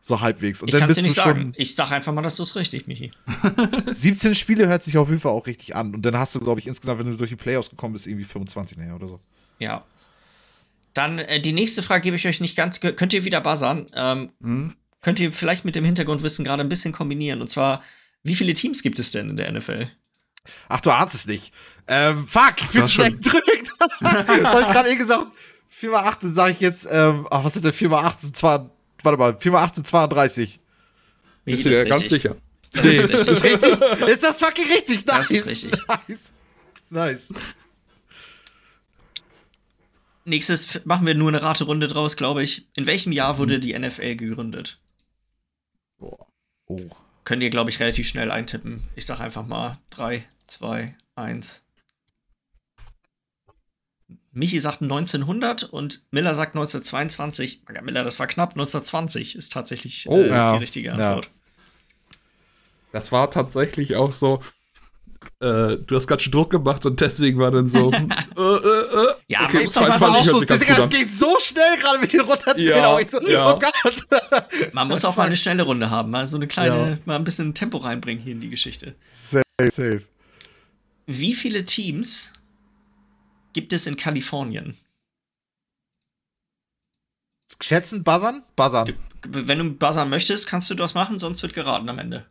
Speaker 2: so halbwegs. Und
Speaker 3: ich kann es dir nicht sagen. Ich sag einfach mal, dass du es richtig, Michi.
Speaker 2: 17 Spiele hört sich auf jeden Fall auch richtig an. Und dann hast du, glaube ich, insgesamt, wenn du durch die Playoffs gekommen bist, irgendwie 25 näher oder so.
Speaker 3: Ja. Dann äh, die nächste Frage gebe ich euch nicht ganz. Könnt ihr wieder buzzern? Ähm, hm? Könnt ihr vielleicht mit dem Hintergrundwissen gerade ein bisschen kombinieren? Und zwar, wie viele Teams gibt es denn in der NFL?
Speaker 2: Ach, du ahnst es nicht. Ähm, fuck, ich bin schon gedrückt. das habe ich gerade eh gesagt. 4 mal 8, sage ich jetzt, ähm, ach, was sind denn 4 mal 8? Sind zwar, warte mal, 4 mal 8 sind 32.
Speaker 1: Bist du dir ganz sicher?
Speaker 3: Das nee. ist richtig.
Speaker 2: Ist, richtig. ist das fucking richtig?
Speaker 3: Nice. Das ist richtig.
Speaker 2: Nice. Nice.
Speaker 3: Nächstes machen wir nur eine Raterunde draus, glaube ich. In welchem Jahr wurde die NFL gegründet?
Speaker 2: Boah. Oh.
Speaker 3: Könnt ihr, glaube ich, relativ schnell eintippen. Ich sage einfach mal 3, 2, 1. Michi sagt 1900 und Miller sagt 1922. Miller, das war knapp. 1920 ist tatsächlich
Speaker 1: oh,
Speaker 3: äh,
Speaker 1: ja.
Speaker 3: ist die richtige Antwort. Ja.
Speaker 1: Das war tatsächlich auch so. Äh, du hast gerade schon Druck gemacht und deswegen war dann so. äh, äh,
Speaker 3: äh. Ja, okay,
Speaker 2: das, war auch so, das, geht so schnell gerade mit den runterzählen. Ja, so,
Speaker 1: ja.
Speaker 2: Oh Gott.
Speaker 3: Man muss auch mal eine schnelle Runde haben, mal so eine kleine, ja. mal ein bisschen Tempo reinbringen hier in die Geschichte.
Speaker 2: Safe, safe.
Speaker 3: Wie viele Teams gibt es in Kalifornien?
Speaker 2: Schätzen, buzzern? Buzzern. Du,
Speaker 3: wenn du buzzern möchtest, kannst du das machen, sonst wird geraten am Ende.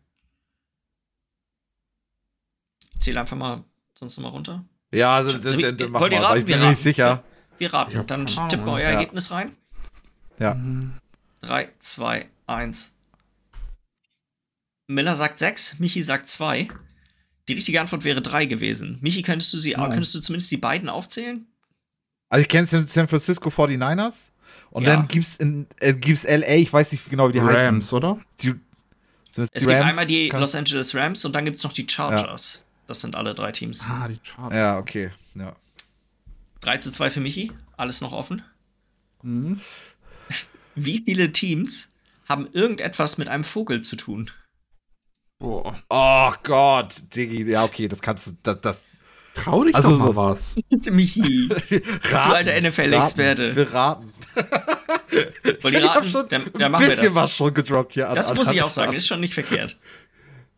Speaker 3: Ich zähle einfach mal sonst noch mal runter.
Speaker 2: Ja, also,
Speaker 3: das, das, das Wollt ihr raten?
Speaker 2: ich bin mir nicht sicher.
Speaker 3: Wir raten. Dann tippt mal euer ja. Ergebnis rein.
Speaker 2: Ja.
Speaker 3: 3, 2, 1. Miller sagt 6, Michi sagt 2. Die richtige Antwort wäre 3 gewesen. Michi, könntest du sie, oh. könntest du zumindest die beiden aufzählen?
Speaker 2: Also ich kenne San Francisco 49ers und ja. dann gibt's in äh, gibt's LA, ich weiß nicht genau, wie die
Speaker 1: Rams,
Speaker 2: heißen.
Speaker 1: Rams, oder?
Speaker 2: Die,
Speaker 3: es gibt Rams? einmal die Los Angeles Rams und dann gibt es noch die Chargers. Ja. Das sind alle drei Teams.
Speaker 1: Ah, die Chargers.
Speaker 2: Ja, okay. Ja.
Speaker 3: 3 zu 2 für Michi, alles noch offen.
Speaker 1: Mhm.
Speaker 3: Wie viele Teams haben irgendetwas mit einem Vogel zu tun?
Speaker 2: Boah. Oh Gott, Diggi, ja, okay, das kannst du, das, das
Speaker 1: Trau dich also doch mal so.
Speaker 3: was. Michi, raten, du alter NFL-Experte.
Speaker 2: Wir raten.
Speaker 3: Wollt ihr raten? Ich
Speaker 2: schon dann, dann ein bisschen was schon gedroppt hier.
Speaker 3: An, das an, muss ich auch sagen, ist schon nicht verkehrt.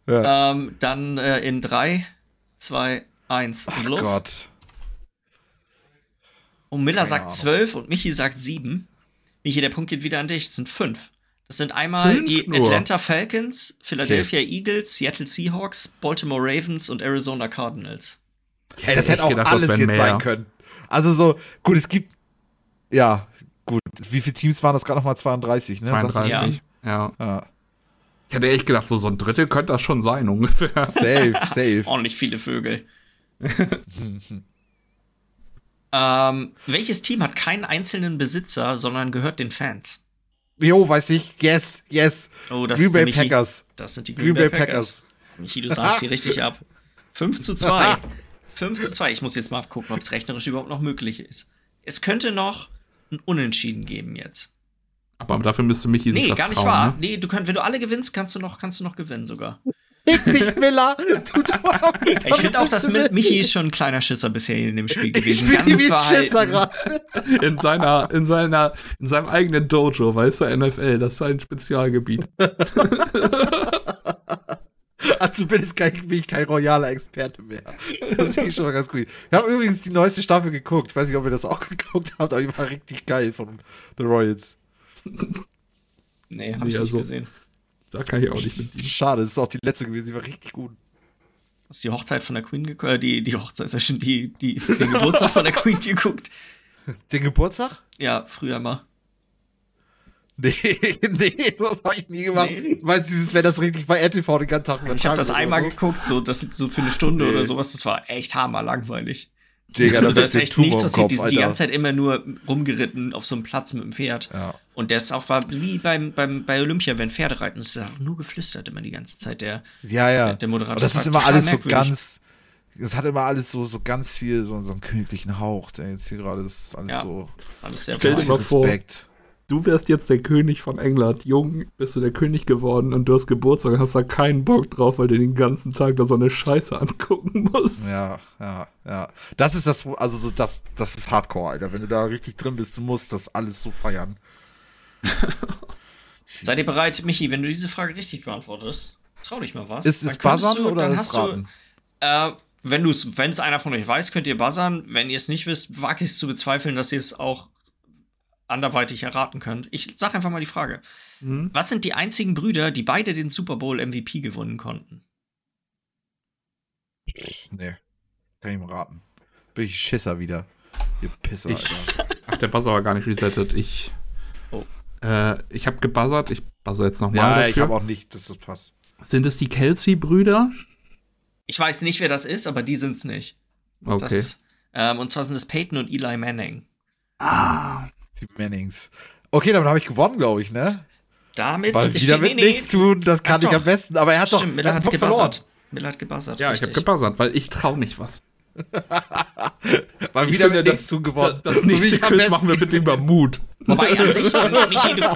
Speaker 3: Ja. Ähm, dann äh, in 3, 2, 1 und los.
Speaker 2: Gott.
Speaker 3: Und Miller Keine sagt 12 und Michi sagt 7. Michi, der Punkt geht wieder an dich. Es sind 5. Das sind einmal Fünf die nur. Atlanta Falcons, Philadelphia okay. Eagles, Seattle Seahawks, Baltimore Ravens und Arizona Cardinals.
Speaker 2: Hey, das hätte auch gedacht, alles jetzt mehr. sein können. Also so, gut, es gibt, ja, gut, wie viele Teams waren das gerade nochmal? 32, ne?
Speaker 1: 32, ja. ja. Ich hätte echt gedacht, so, so ein Drittel könnte das schon sein, ungefähr.
Speaker 2: Safe, safe.
Speaker 3: Ordentlich viele Vögel. ähm, welches Team hat keinen einzelnen Besitzer, sondern gehört den Fans?
Speaker 2: Jo, weiß ich. Yes, yes.
Speaker 3: Oh, das
Speaker 2: Green Bay Packers.
Speaker 3: Das sind die Green, Green Bay, Bay Packers. Packers. Michi, du sagst hier richtig ab. 5 zu 2. 5 zu 2. Ich muss jetzt mal gucken, ob es rechnerisch überhaupt noch möglich ist. Es könnte noch ein Unentschieden geben jetzt.
Speaker 1: Aber dafür müsste Michi
Speaker 3: Nee, gar nicht trauen, wahr. Ne? Nee, du könnt, wenn du alle gewinnst, kannst du noch, kannst du noch gewinnen sogar.
Speaker 2: Fick dich, Miller! Du,
Speaker 3: du, ich finde auch, dass Michi ist schon ein kleiner Schisser bisher in dem Spiel gewesen.
Speaker 2: Ich bin wie ein Schisser gerade.
Speaker 1: In seiner, in seiner, in seinem eigenen Dojo, weißt du, NFL, das ist sein Spezialgebiet.
Speaker 2: Also bin ich, kein, bin ich kein royaler Experte mehr. Das ist schon mal ganz gut. Ich habe übrigens die neueste Staffel geguckt. Ich weiß nicht, ob ihr das auch geguckt habt, aber die war richtig geil von The Royals.
Speaker 3: Nee, hab nee, ich also, nicht gesehen.
Speaker 1: Da kann ich auch nicht mit
Speaker 2: Schade, das ist auch die letzte gewesen, die war richtig gut.
Speaker 3: Hast du die Hochzeit von der Queen geguckt? Äh, die, die Hochzeit, ist ja schon die, die, den Geburtstag von der Queen geguckt.
Speaker 2: Den Geburtstag?
Speaker 3: Ja, früher mal.
Speaker 2: Nee, nee, sowas habe ich nie gemacht. Nee. Weißt du, wenn das richtig bei RTV den ganzen Tag
Speaker 3: Ich habe das einmal so. geguckt, so, das, so für eine Stunde nee. oder sowas. Das war echt hammer langweilig. Digga, also, da ist echt nichts passiert. Die sind die ganze Zeit immer nur rumgeritten auf so einem Platz mit dem Pferd.
Speaker 2: Ja.
Speaker 3: Und das auch war wie beim, beim, bei Olympia, wenn Pferde reiten. Es ist auch nur geflüstert immer die ganze Zeit, der,
Speaker 2: ja, ja.
Speaker 3: der, der Moderator.
Speaker 2: Aber das, das ist immer alles merkwürdig. so ganz. Das hat immer alles so, so ganz viel, so, so einen königlichen Hauch, der jetzt hier gerade, das ist alles ja, so.
Speaker 3: Alles sehr
Speaker 1: Stell dir mal vor, du wärst jetzt der König von England. Jung bist du der König geworden und du hast Geburtstag und hast da keinen Bock drauf, weil du den ganzen Tag da so eine Scheiße angucken musst.
Speaker 2: Ja, ja, ja. Das ist das, also so, das, das ist Hardcore, Alter. Wenn du da richtig drin bist, du musst das alles so feiern.
Speaker 3: Seid ihr bereit, Michi, wenn du diese Frage richtig beantwortest? Trau dich mal was.
Speaker 2: Ist es Buzzern oder dann ist Raten?
Speaker 3: Du, äh, wenn es einer von euch weiß, könnt ihr buzzern. Wenn ihr es nicht wisst, wage ich es zu bezweifeln, dass ihr es auch anderweitig erraten könnt. Ich sag einfach mal die Frage. Mhm. Was sind die einzigen Brüder, die beide den Super Bowl MVP gewinnen konnten?
Speaker 2: Nee. Kann ich mal raten. Bin ich Schisser wieder. Ihr Pisser, ich,
Speaker 1: Alter. Ach, der Buzzer war gar nicht resettet. Ich. Oh. Äh, ich habe gebuzzert. Ich buzzer jetzt nochmal. Ja,
Speaker 2: dafür. ich habe auch nicht, dass das passt.
Speaker 1: Sind es die Kelsey-Brüder?
Speaker 3: Ich weiß nicht, wer das ist, aber die sind es nicht.
Speaker 1: Okay.
Speaker 3: Das, ähm, und zwar sind es Peyton und Eli Manning.
Speaker 1: Ah.
Speaker 2: Die Mannings. Okay, damit habe ich gewonnen, glaube ich, ne?
Speaker 3: Damit
Speaker 2: Weil wieder mit nee, nichts tun, das kann Ach ich doch. am besten. Aber er hat Stimmt, doch
Speaker 3: Miller hat gebuzzert. Miller hat gebuzzert.
Speaker 1: Ja, richtig. ich habe gebuzzert, weil ich traue mich was.
Speaker 2: Weil wieder mit nichts tun gewonnen.
Speaker 1: Das, das nächste Quiz machen wir bitte über Mut.
Speaker 3: Wobei an sich, Michi, du.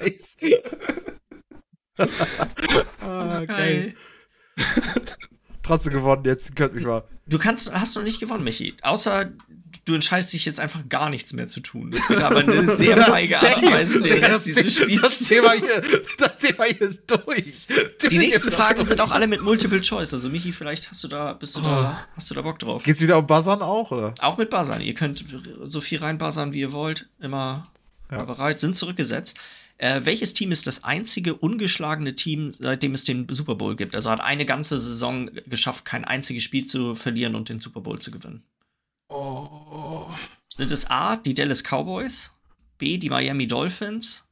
Speaker 2: nice. ah, geil trotzdem gewonnen, jetzt könnt mich mal.
Speaker 3: Du kannst, hast noch nicht gewonnen, Michi. Außer du entscheidest dich jetzt einfach gar nichts mehr zu tun. Das wäre aber eine sehr feige Art und Weise, den Rest dieses Spiels.
Speaker 2: Das Thema hier, das Thema hier ist durch.
Speaker 3: Die, Die nächsten Fragen sind auch alle mit Multiple Choice. Also Michi, vielleicht hast du da, bist du oh. da, hast du da Bock drauf.
Speaker 2: Geht's wieder um Buzzern auch, oder?
Speaker 3: Auch mit Buzzern. Ihr könnt so viel reinbuzzern, wie ihr wollt. Immer ja. bereit, sind zurückgesetzt. Äh, welches Team ist das einzige ungeschlagene Team, seitdem es den Super Bowl gibt? Also hat eine ganze Saison geschafft, kein einziges Spiel zu verlieren und den Super Bowl zu gewinnen.
Speaker 1: Oh.
Speaker 3: Sind es A, die Dallas Cowboys, B, die Miami Dolphins,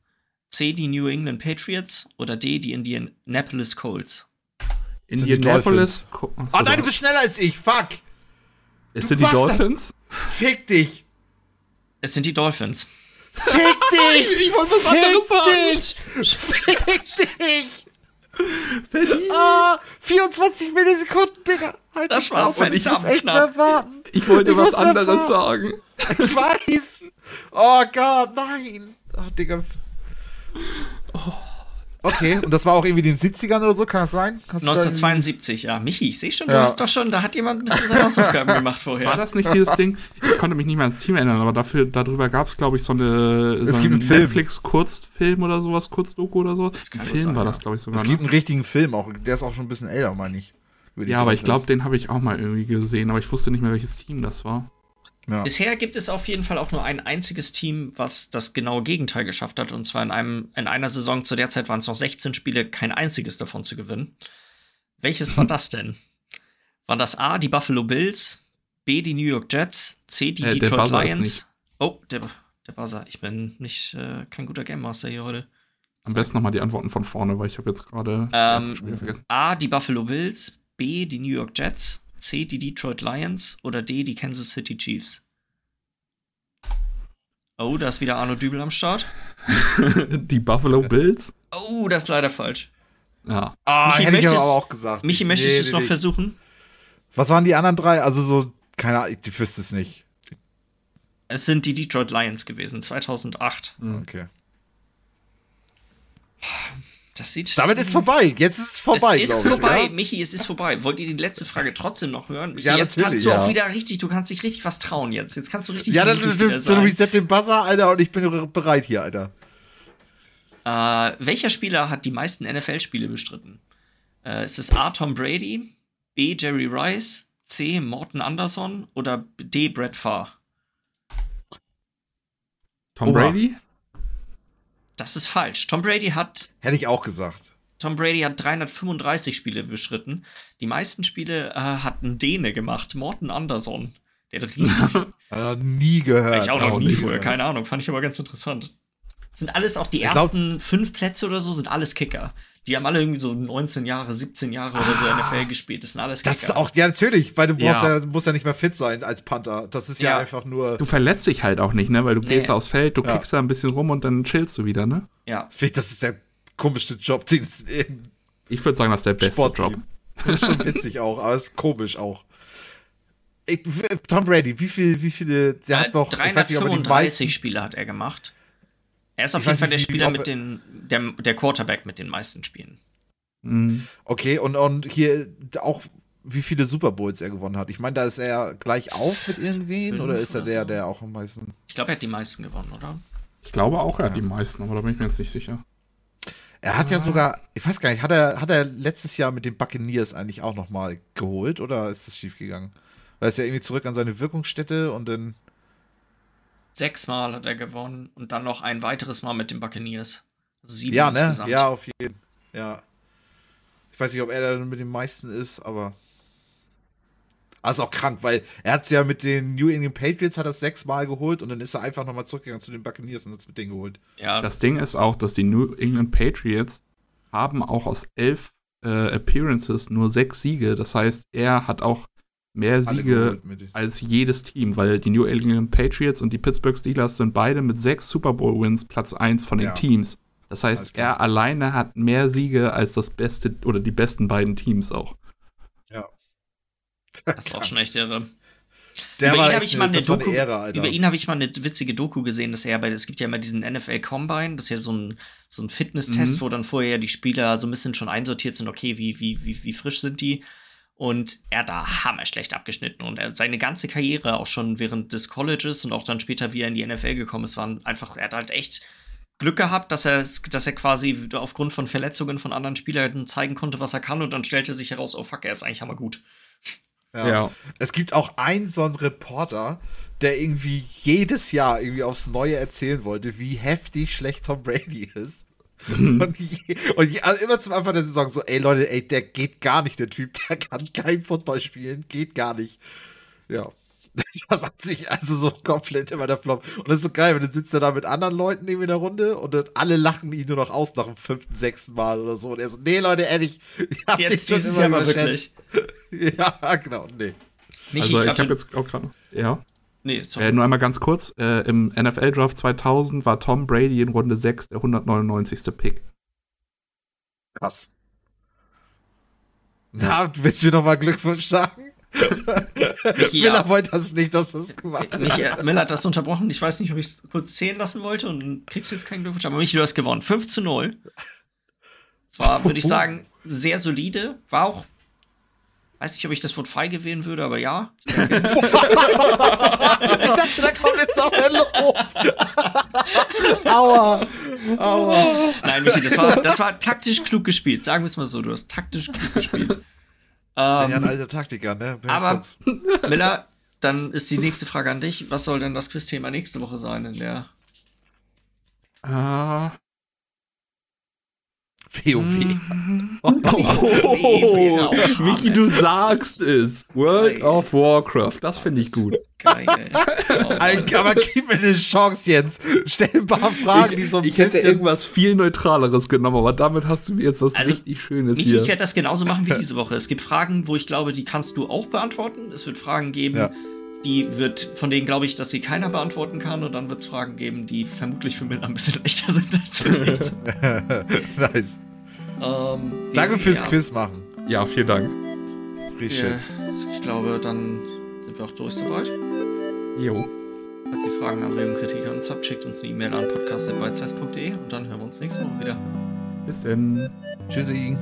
Speaker 3: C, die New England Patriots oder D, die Indianapolis Colts?
Speaker 1: Indianapolis.
Speaker 2: Oh nein, du bist schneller als ich, fuck!
Speaker 1: Ist sind die Dolphins?
Speaker 2: Fick dich!
Speaker 3: Es sind die Dolphins.
Speaker 2: Fick dich!
Speaker 1: Ich wollte was anderes
Speaker 2: sagen. Fick dich! Verdient. Ah, 24 Millisekunden, Digga.
Speaker 3: Halt das war auf,
Speaker 2: ich muss echt knapp. mehr warten.
Speaker 1: Ich wollte ich was anderes sagen.
Speaker 2: Ich weiß. Oh Gott, nein. Ach, Digga. Oh. Okay, und das war auch irgendwie in den 70ern oder so, kann das sein?
Speaker 3: Kannst 1972, ja. Michi, ich sehe schon, du ja. hast doch schon, da hat jemand ein bisschen seine Hausaufgaben gemacht vorher.
Speaker 1: War das nicht dieses Ding? Ich konnte mich nicht mehr ans Team erinnern, aber dafür, darüber gab es, glaube ich, so eine
Speaker 2: es
Speaker 1: so
Speaker 2: gibt einen
Speaker 1: Netflix-Kurzfilm oder sowas, Kurzdoku oder so. Ein Film sein, war das, glaube ich, sogar.
Speaker 2: Es gibt ne? einen richtigen Film, auch, der ist auch schon ein bisschen älter, meine ich.
Speaker 1: Ja, aber ich glaube, den habe ich auch mal irgendwie gesehen, aber ich wusste nicht mehr, welches Team das war.
Speaker 3: Ja. Bisher gibt es auf jeden Fall auch nur ein einziges Team, was das genaue Gegenteil geschafft hat. Und zwar in, einem, in einer Saison, zu der Zeit waren es noch 16 Spiele, kein einziges davon zu gewinnen. Welches war das denn? War das A, die Buffalo Bills, B, die New York Jets, C, die äh, Detroit Lions? Oh, der, der Buzzer. Ich bin nicht äh, kein guter Game Master hier heute.
Speaker 1: Am besten nochmal die Antworten von vorne, weil ich habe jetzt gerade
Speaker 3: ähm, vergessen. A, die Buffalo Bills, B, die New York Jets, C die Detroit Lions oder D die Kansas City Chiefs? Oh, da ist wieder Arno Dübel am Start.
Speaker 1: die Buffalo Bills?
Speaker 3: Oh, das ist leider falsch.
Speaker 1: Ja.
Speaker 2: Ah, Michi, hätte ich aber auch gesagt.
Speaker 3: Michi, möchtest nee, du es nee, noch nee. versuchen?
Speaker 2: Was waren die anderen drei? Also so, keine Ahnung, ich wüsste es nicht.
Speaker 3: Es sind die Detroit Lions gewesen, 2008.
Speaker 2: Hm. Okay.
Speaker 3: Das sieht
Speaker 2: Damit ist vorbei. Jetzt ist es vorbei.
Speaker 3: Es ist vorbei, ja? Michi, es ist vorbei. Wollt ihr die letzte Frage trotzdem noch hören? Michi,
Speaker 2: ja,
Speaker 3: jetzt kannst du ja. auch wieder richtig, du kannst dich richtig was trauen jetzt. Jetzt kannst du richtig.
Speaker 2: Ja, dann, dann, dann reset den Buzzer, Alter, und ich bin bereit hier, Alter.
Speaker 3: Äh, welcher Spieler hat die meisten NFL-Spiele bestritten? Äh, ist es A. Tom Brady, B. Jerry Rice, C. Morton Anderson oder D. Brett Farr?
Speaker 1: Tom Oha. Brady?
Speaker 3: Das ist falsch. Tom Brady hat.
Speaker 2: Hätte ich auch gesagt.
Speaker 3: Tom Brady hat 335 Spiele beschritten. Die meisten Spiele äh, hat ein Däne gemacht, Morten Anderson. Der hat richtig.
Speaker 2: äh, nie gehört.
Speaker 3: Ich auch noch nie vorher, keine Ahnung. Fand ich aber ganz interessant. Sind alles auch die ich ersten glaub, fünf Plätze oder so, sind alles Kicker. Die haben alle irgendwie so 19 Jahre, 17 Jahre oder so NFL ah. gespielt. Das sind alles
Speaker 2: Kicker. Das ist auch, ja, natürlich, weil du brauchst ja. ja, musst ja nicht mehr fit sein als Panther. Das ist ja, ja einfach nur.
Speaker 1: Du verletzt dich halt auch nicht, ne? Weil du nee. gehst aufs Feld, du ja. kickst da ein bisschen rum und dann chillst du wieder, ne?
Speaker 3: Ja.
Speaker 2: Das ist der komischste Job, den es
Speaker 1: Ich würde sagen, das ist der beste Sport Job.
Speaker 2: Das ist schon witzig auch, aber es ist komisch auch. Ich, Tom Brady, wie viel, wie viele,
Speaker 3: der äh, hat noch 335 Spiele hat er gemacht. Er ist auf jeden Fall der Spieler mit den, der, der Quarterback mit den meisten Spielen.
Speaker 2: Mhm. Okay, und, und hier auch, wie viele Super Bowls er gewonnen hat. Ich meine, da ist er gleich auf mit irgendwen oder ist er der, so? der auch am meisten.
Speaker 3: Ich glaube, er hat die meisten gewonnen, oder?
Speaker 1: Ich glaube auch, er ja. hat die meisten, aber da bin ich mir jetzt nicht sicher.
Speaker 2: Er hat ja sogar, ich weiß gar nicht, hat er, hat er letztes Jahr mit den Buccaneers eigentlich auch nochmal geholt oder ist das schiefgegangen? Weil er ist ja irgendwie zurück an seine Wirkungsstätte und dann.
Speaker 3: Sechsmal hat er gewonnen und dann noch ein weiteres Mal mit den Buccaneers.
Speaker 2: Also sieben ja, ne? insgesamt. Ja, auf jeden Fall. Ja. Ich weiß nicht, ob er da mit den meisten ist, aber. Also auch krank, weil er hat es ja mit den New England Patriots hat er sechsmal geholt und dann ist er einfach nochmal zurückgegangen zu den Buccaneers und hat es mit denen geholt.
Speaker 1: Ja. Das Ding ist auch, dass die New England Patriots haben auch aus elf äh, Appearances nur sechs Siege. Das heißt, er hat auch mehr Siege als jedes Team, weil die New England Patriots und die Pittsburgh Steelers sind beide mit sechs Super Bowl Wins Platz 1 von den ja. Teams. Das heißt, er alleine hat mehr Siege als das beste oder die besten beiden Teams auch.
Speaker 2: Ja.
Speaker 3: Das ist auch schon echt irre.
Speaker 2: Der
Speaker 3: über ihn habe ich mal eine Doku, Ehre, über ihn habe ich mal eine witzige Doku gesehen, dass er bei, es gibt ja immer diesen NFL Combine, das ist ja so ein, so ein Fitnesstest, mhm. wo dann vorher die Spieler so ein bisschen schon einsortiert sind, okay, wie, wie, wie, wie frisch sind die? Und er hat da hammerschlecht abgeschnitten und er, seine ganze Karriere auch schon während des Colleges und auch dann später, wie er in die NFL gekommen ist, waren einfach, er hat halt echt Glück gehabt, dass er, dass er quasi aufgrund von Verletzungen von anderen Spielern zeigen konnte, was er kann und dann stellte sich heraus, oh fuck, er ist eigentlich hammer gut.
Speaker 2: Ja. ja. Es gibt auch einen so einen Reporter, der irgendwie jedes Jahr irgendwie aufs Neue erzählen wollte, wie heftig schlecht Tom Brady ist. und, je, und je, also immer zum Anfang der Saison so, ey Leute, ey, der geht gar nicht, der Typ, der kann kein Football spielen, geht gar nicht. Ja. das hat sich also so komplett immer der Flop. Und das ist so geil, wenn du sitzt da mit anderen Leuten irgendwie in der Runde und dann alle lachen ihn nur noch aus nach dem fünften, sechsten Mal oder so. Und er so, nee, Leute, ehrlich, ich hab
Speaker 3: Jetzt dich schon immer wirklich.
Speaker 2: ja, genau, nee.
Speaker 1: Nicht, also ich, ich habe jetzt auch gerade, ja. Nee, sorry. Äh, nur einmal ganz kurz, äh, im NFL Draft 2000 war Tom Brady in Runde 6 der 199. Pick.
Speaker 2: Krass. Na, willst du mir noch mal Glückwunsch sagen? Miller wollte das nicht, dass du es gemacht hast.
Speaker 3: Michi, Miller hat das unterbrochen. Ich weiß nicht, ob ich es kurz zählen lassen wollte und kriegst du jetzt keinen Glückwunsch. Aber Michi, du hast gewonnen. 5 zu 0. Das war, würde ich sagen, sehr solide. War auch. Weiß nicht, ob ich das Wort feige wählen würde, aber ja. Ich, ich dachte,
Speaker 2: da kommt jetzt auch ein Lob. Aua. Aua.
Speaker 3: Nein, Michi, das war, das war taktisch klug gespielt. Sagen wir es mal so. Du hast taktisch klug gespielt.
Speaker 2: Ähm, ja ein alter Taktiker, ne?
Speaker 3: Bin aber, Miller, dann ist die nächste Frage an dich. Was soll denn das Quizthema nächste Woche sein in der?
Speaker 1: Äh,
Speaker 2: WoW.
Speaker 1: Mhm. Oh, oh, Michi, du sagst es. World Geil. of Warcraft. Das finde ich gut. Geil.
Speaker 2: Oh, aber gib mir eine Chance, Jens. Stell ein paar Fragen,
Speaker 1: ich,
Speaker 2: die so ein
Speaker 1: Ich hätte irgendwas viel Neutraleres genommen, aber damit hast du mir jetzt was also, richtig Schönes
Speaker 3: Michi, hier. Ich werde das genauso machen wie diese Woche. Es gibt Fragen, wo ich glaube, die kannst du auch beantworten. Es wird Fragen geben, ja. Die wird, von denen glaube ich, dass sie keiner beantworten kann. Und dann wird es Fragen geben, die vermutlich für Miller ein bisschen leichter sind als für dich.
Speaker 2: nice. Ähm, Danke fürs ja. Quiz machen.
Speaker 1: Ja, vielen Dank.
Speaker 3: Richtig. Ich glaube, dann sind wir auch durch soweit.
Speaker 1: Jo.
Speaker 3: Falls ihr Fragen, Anregungen, Kritik an uns habt, schickt uns eine E-Mail an podcast.beizeiss.de und dann hören wir uns nächste Woche wieder.
Speaker 1: Bis dann.
Speaker 2: Tschüssi.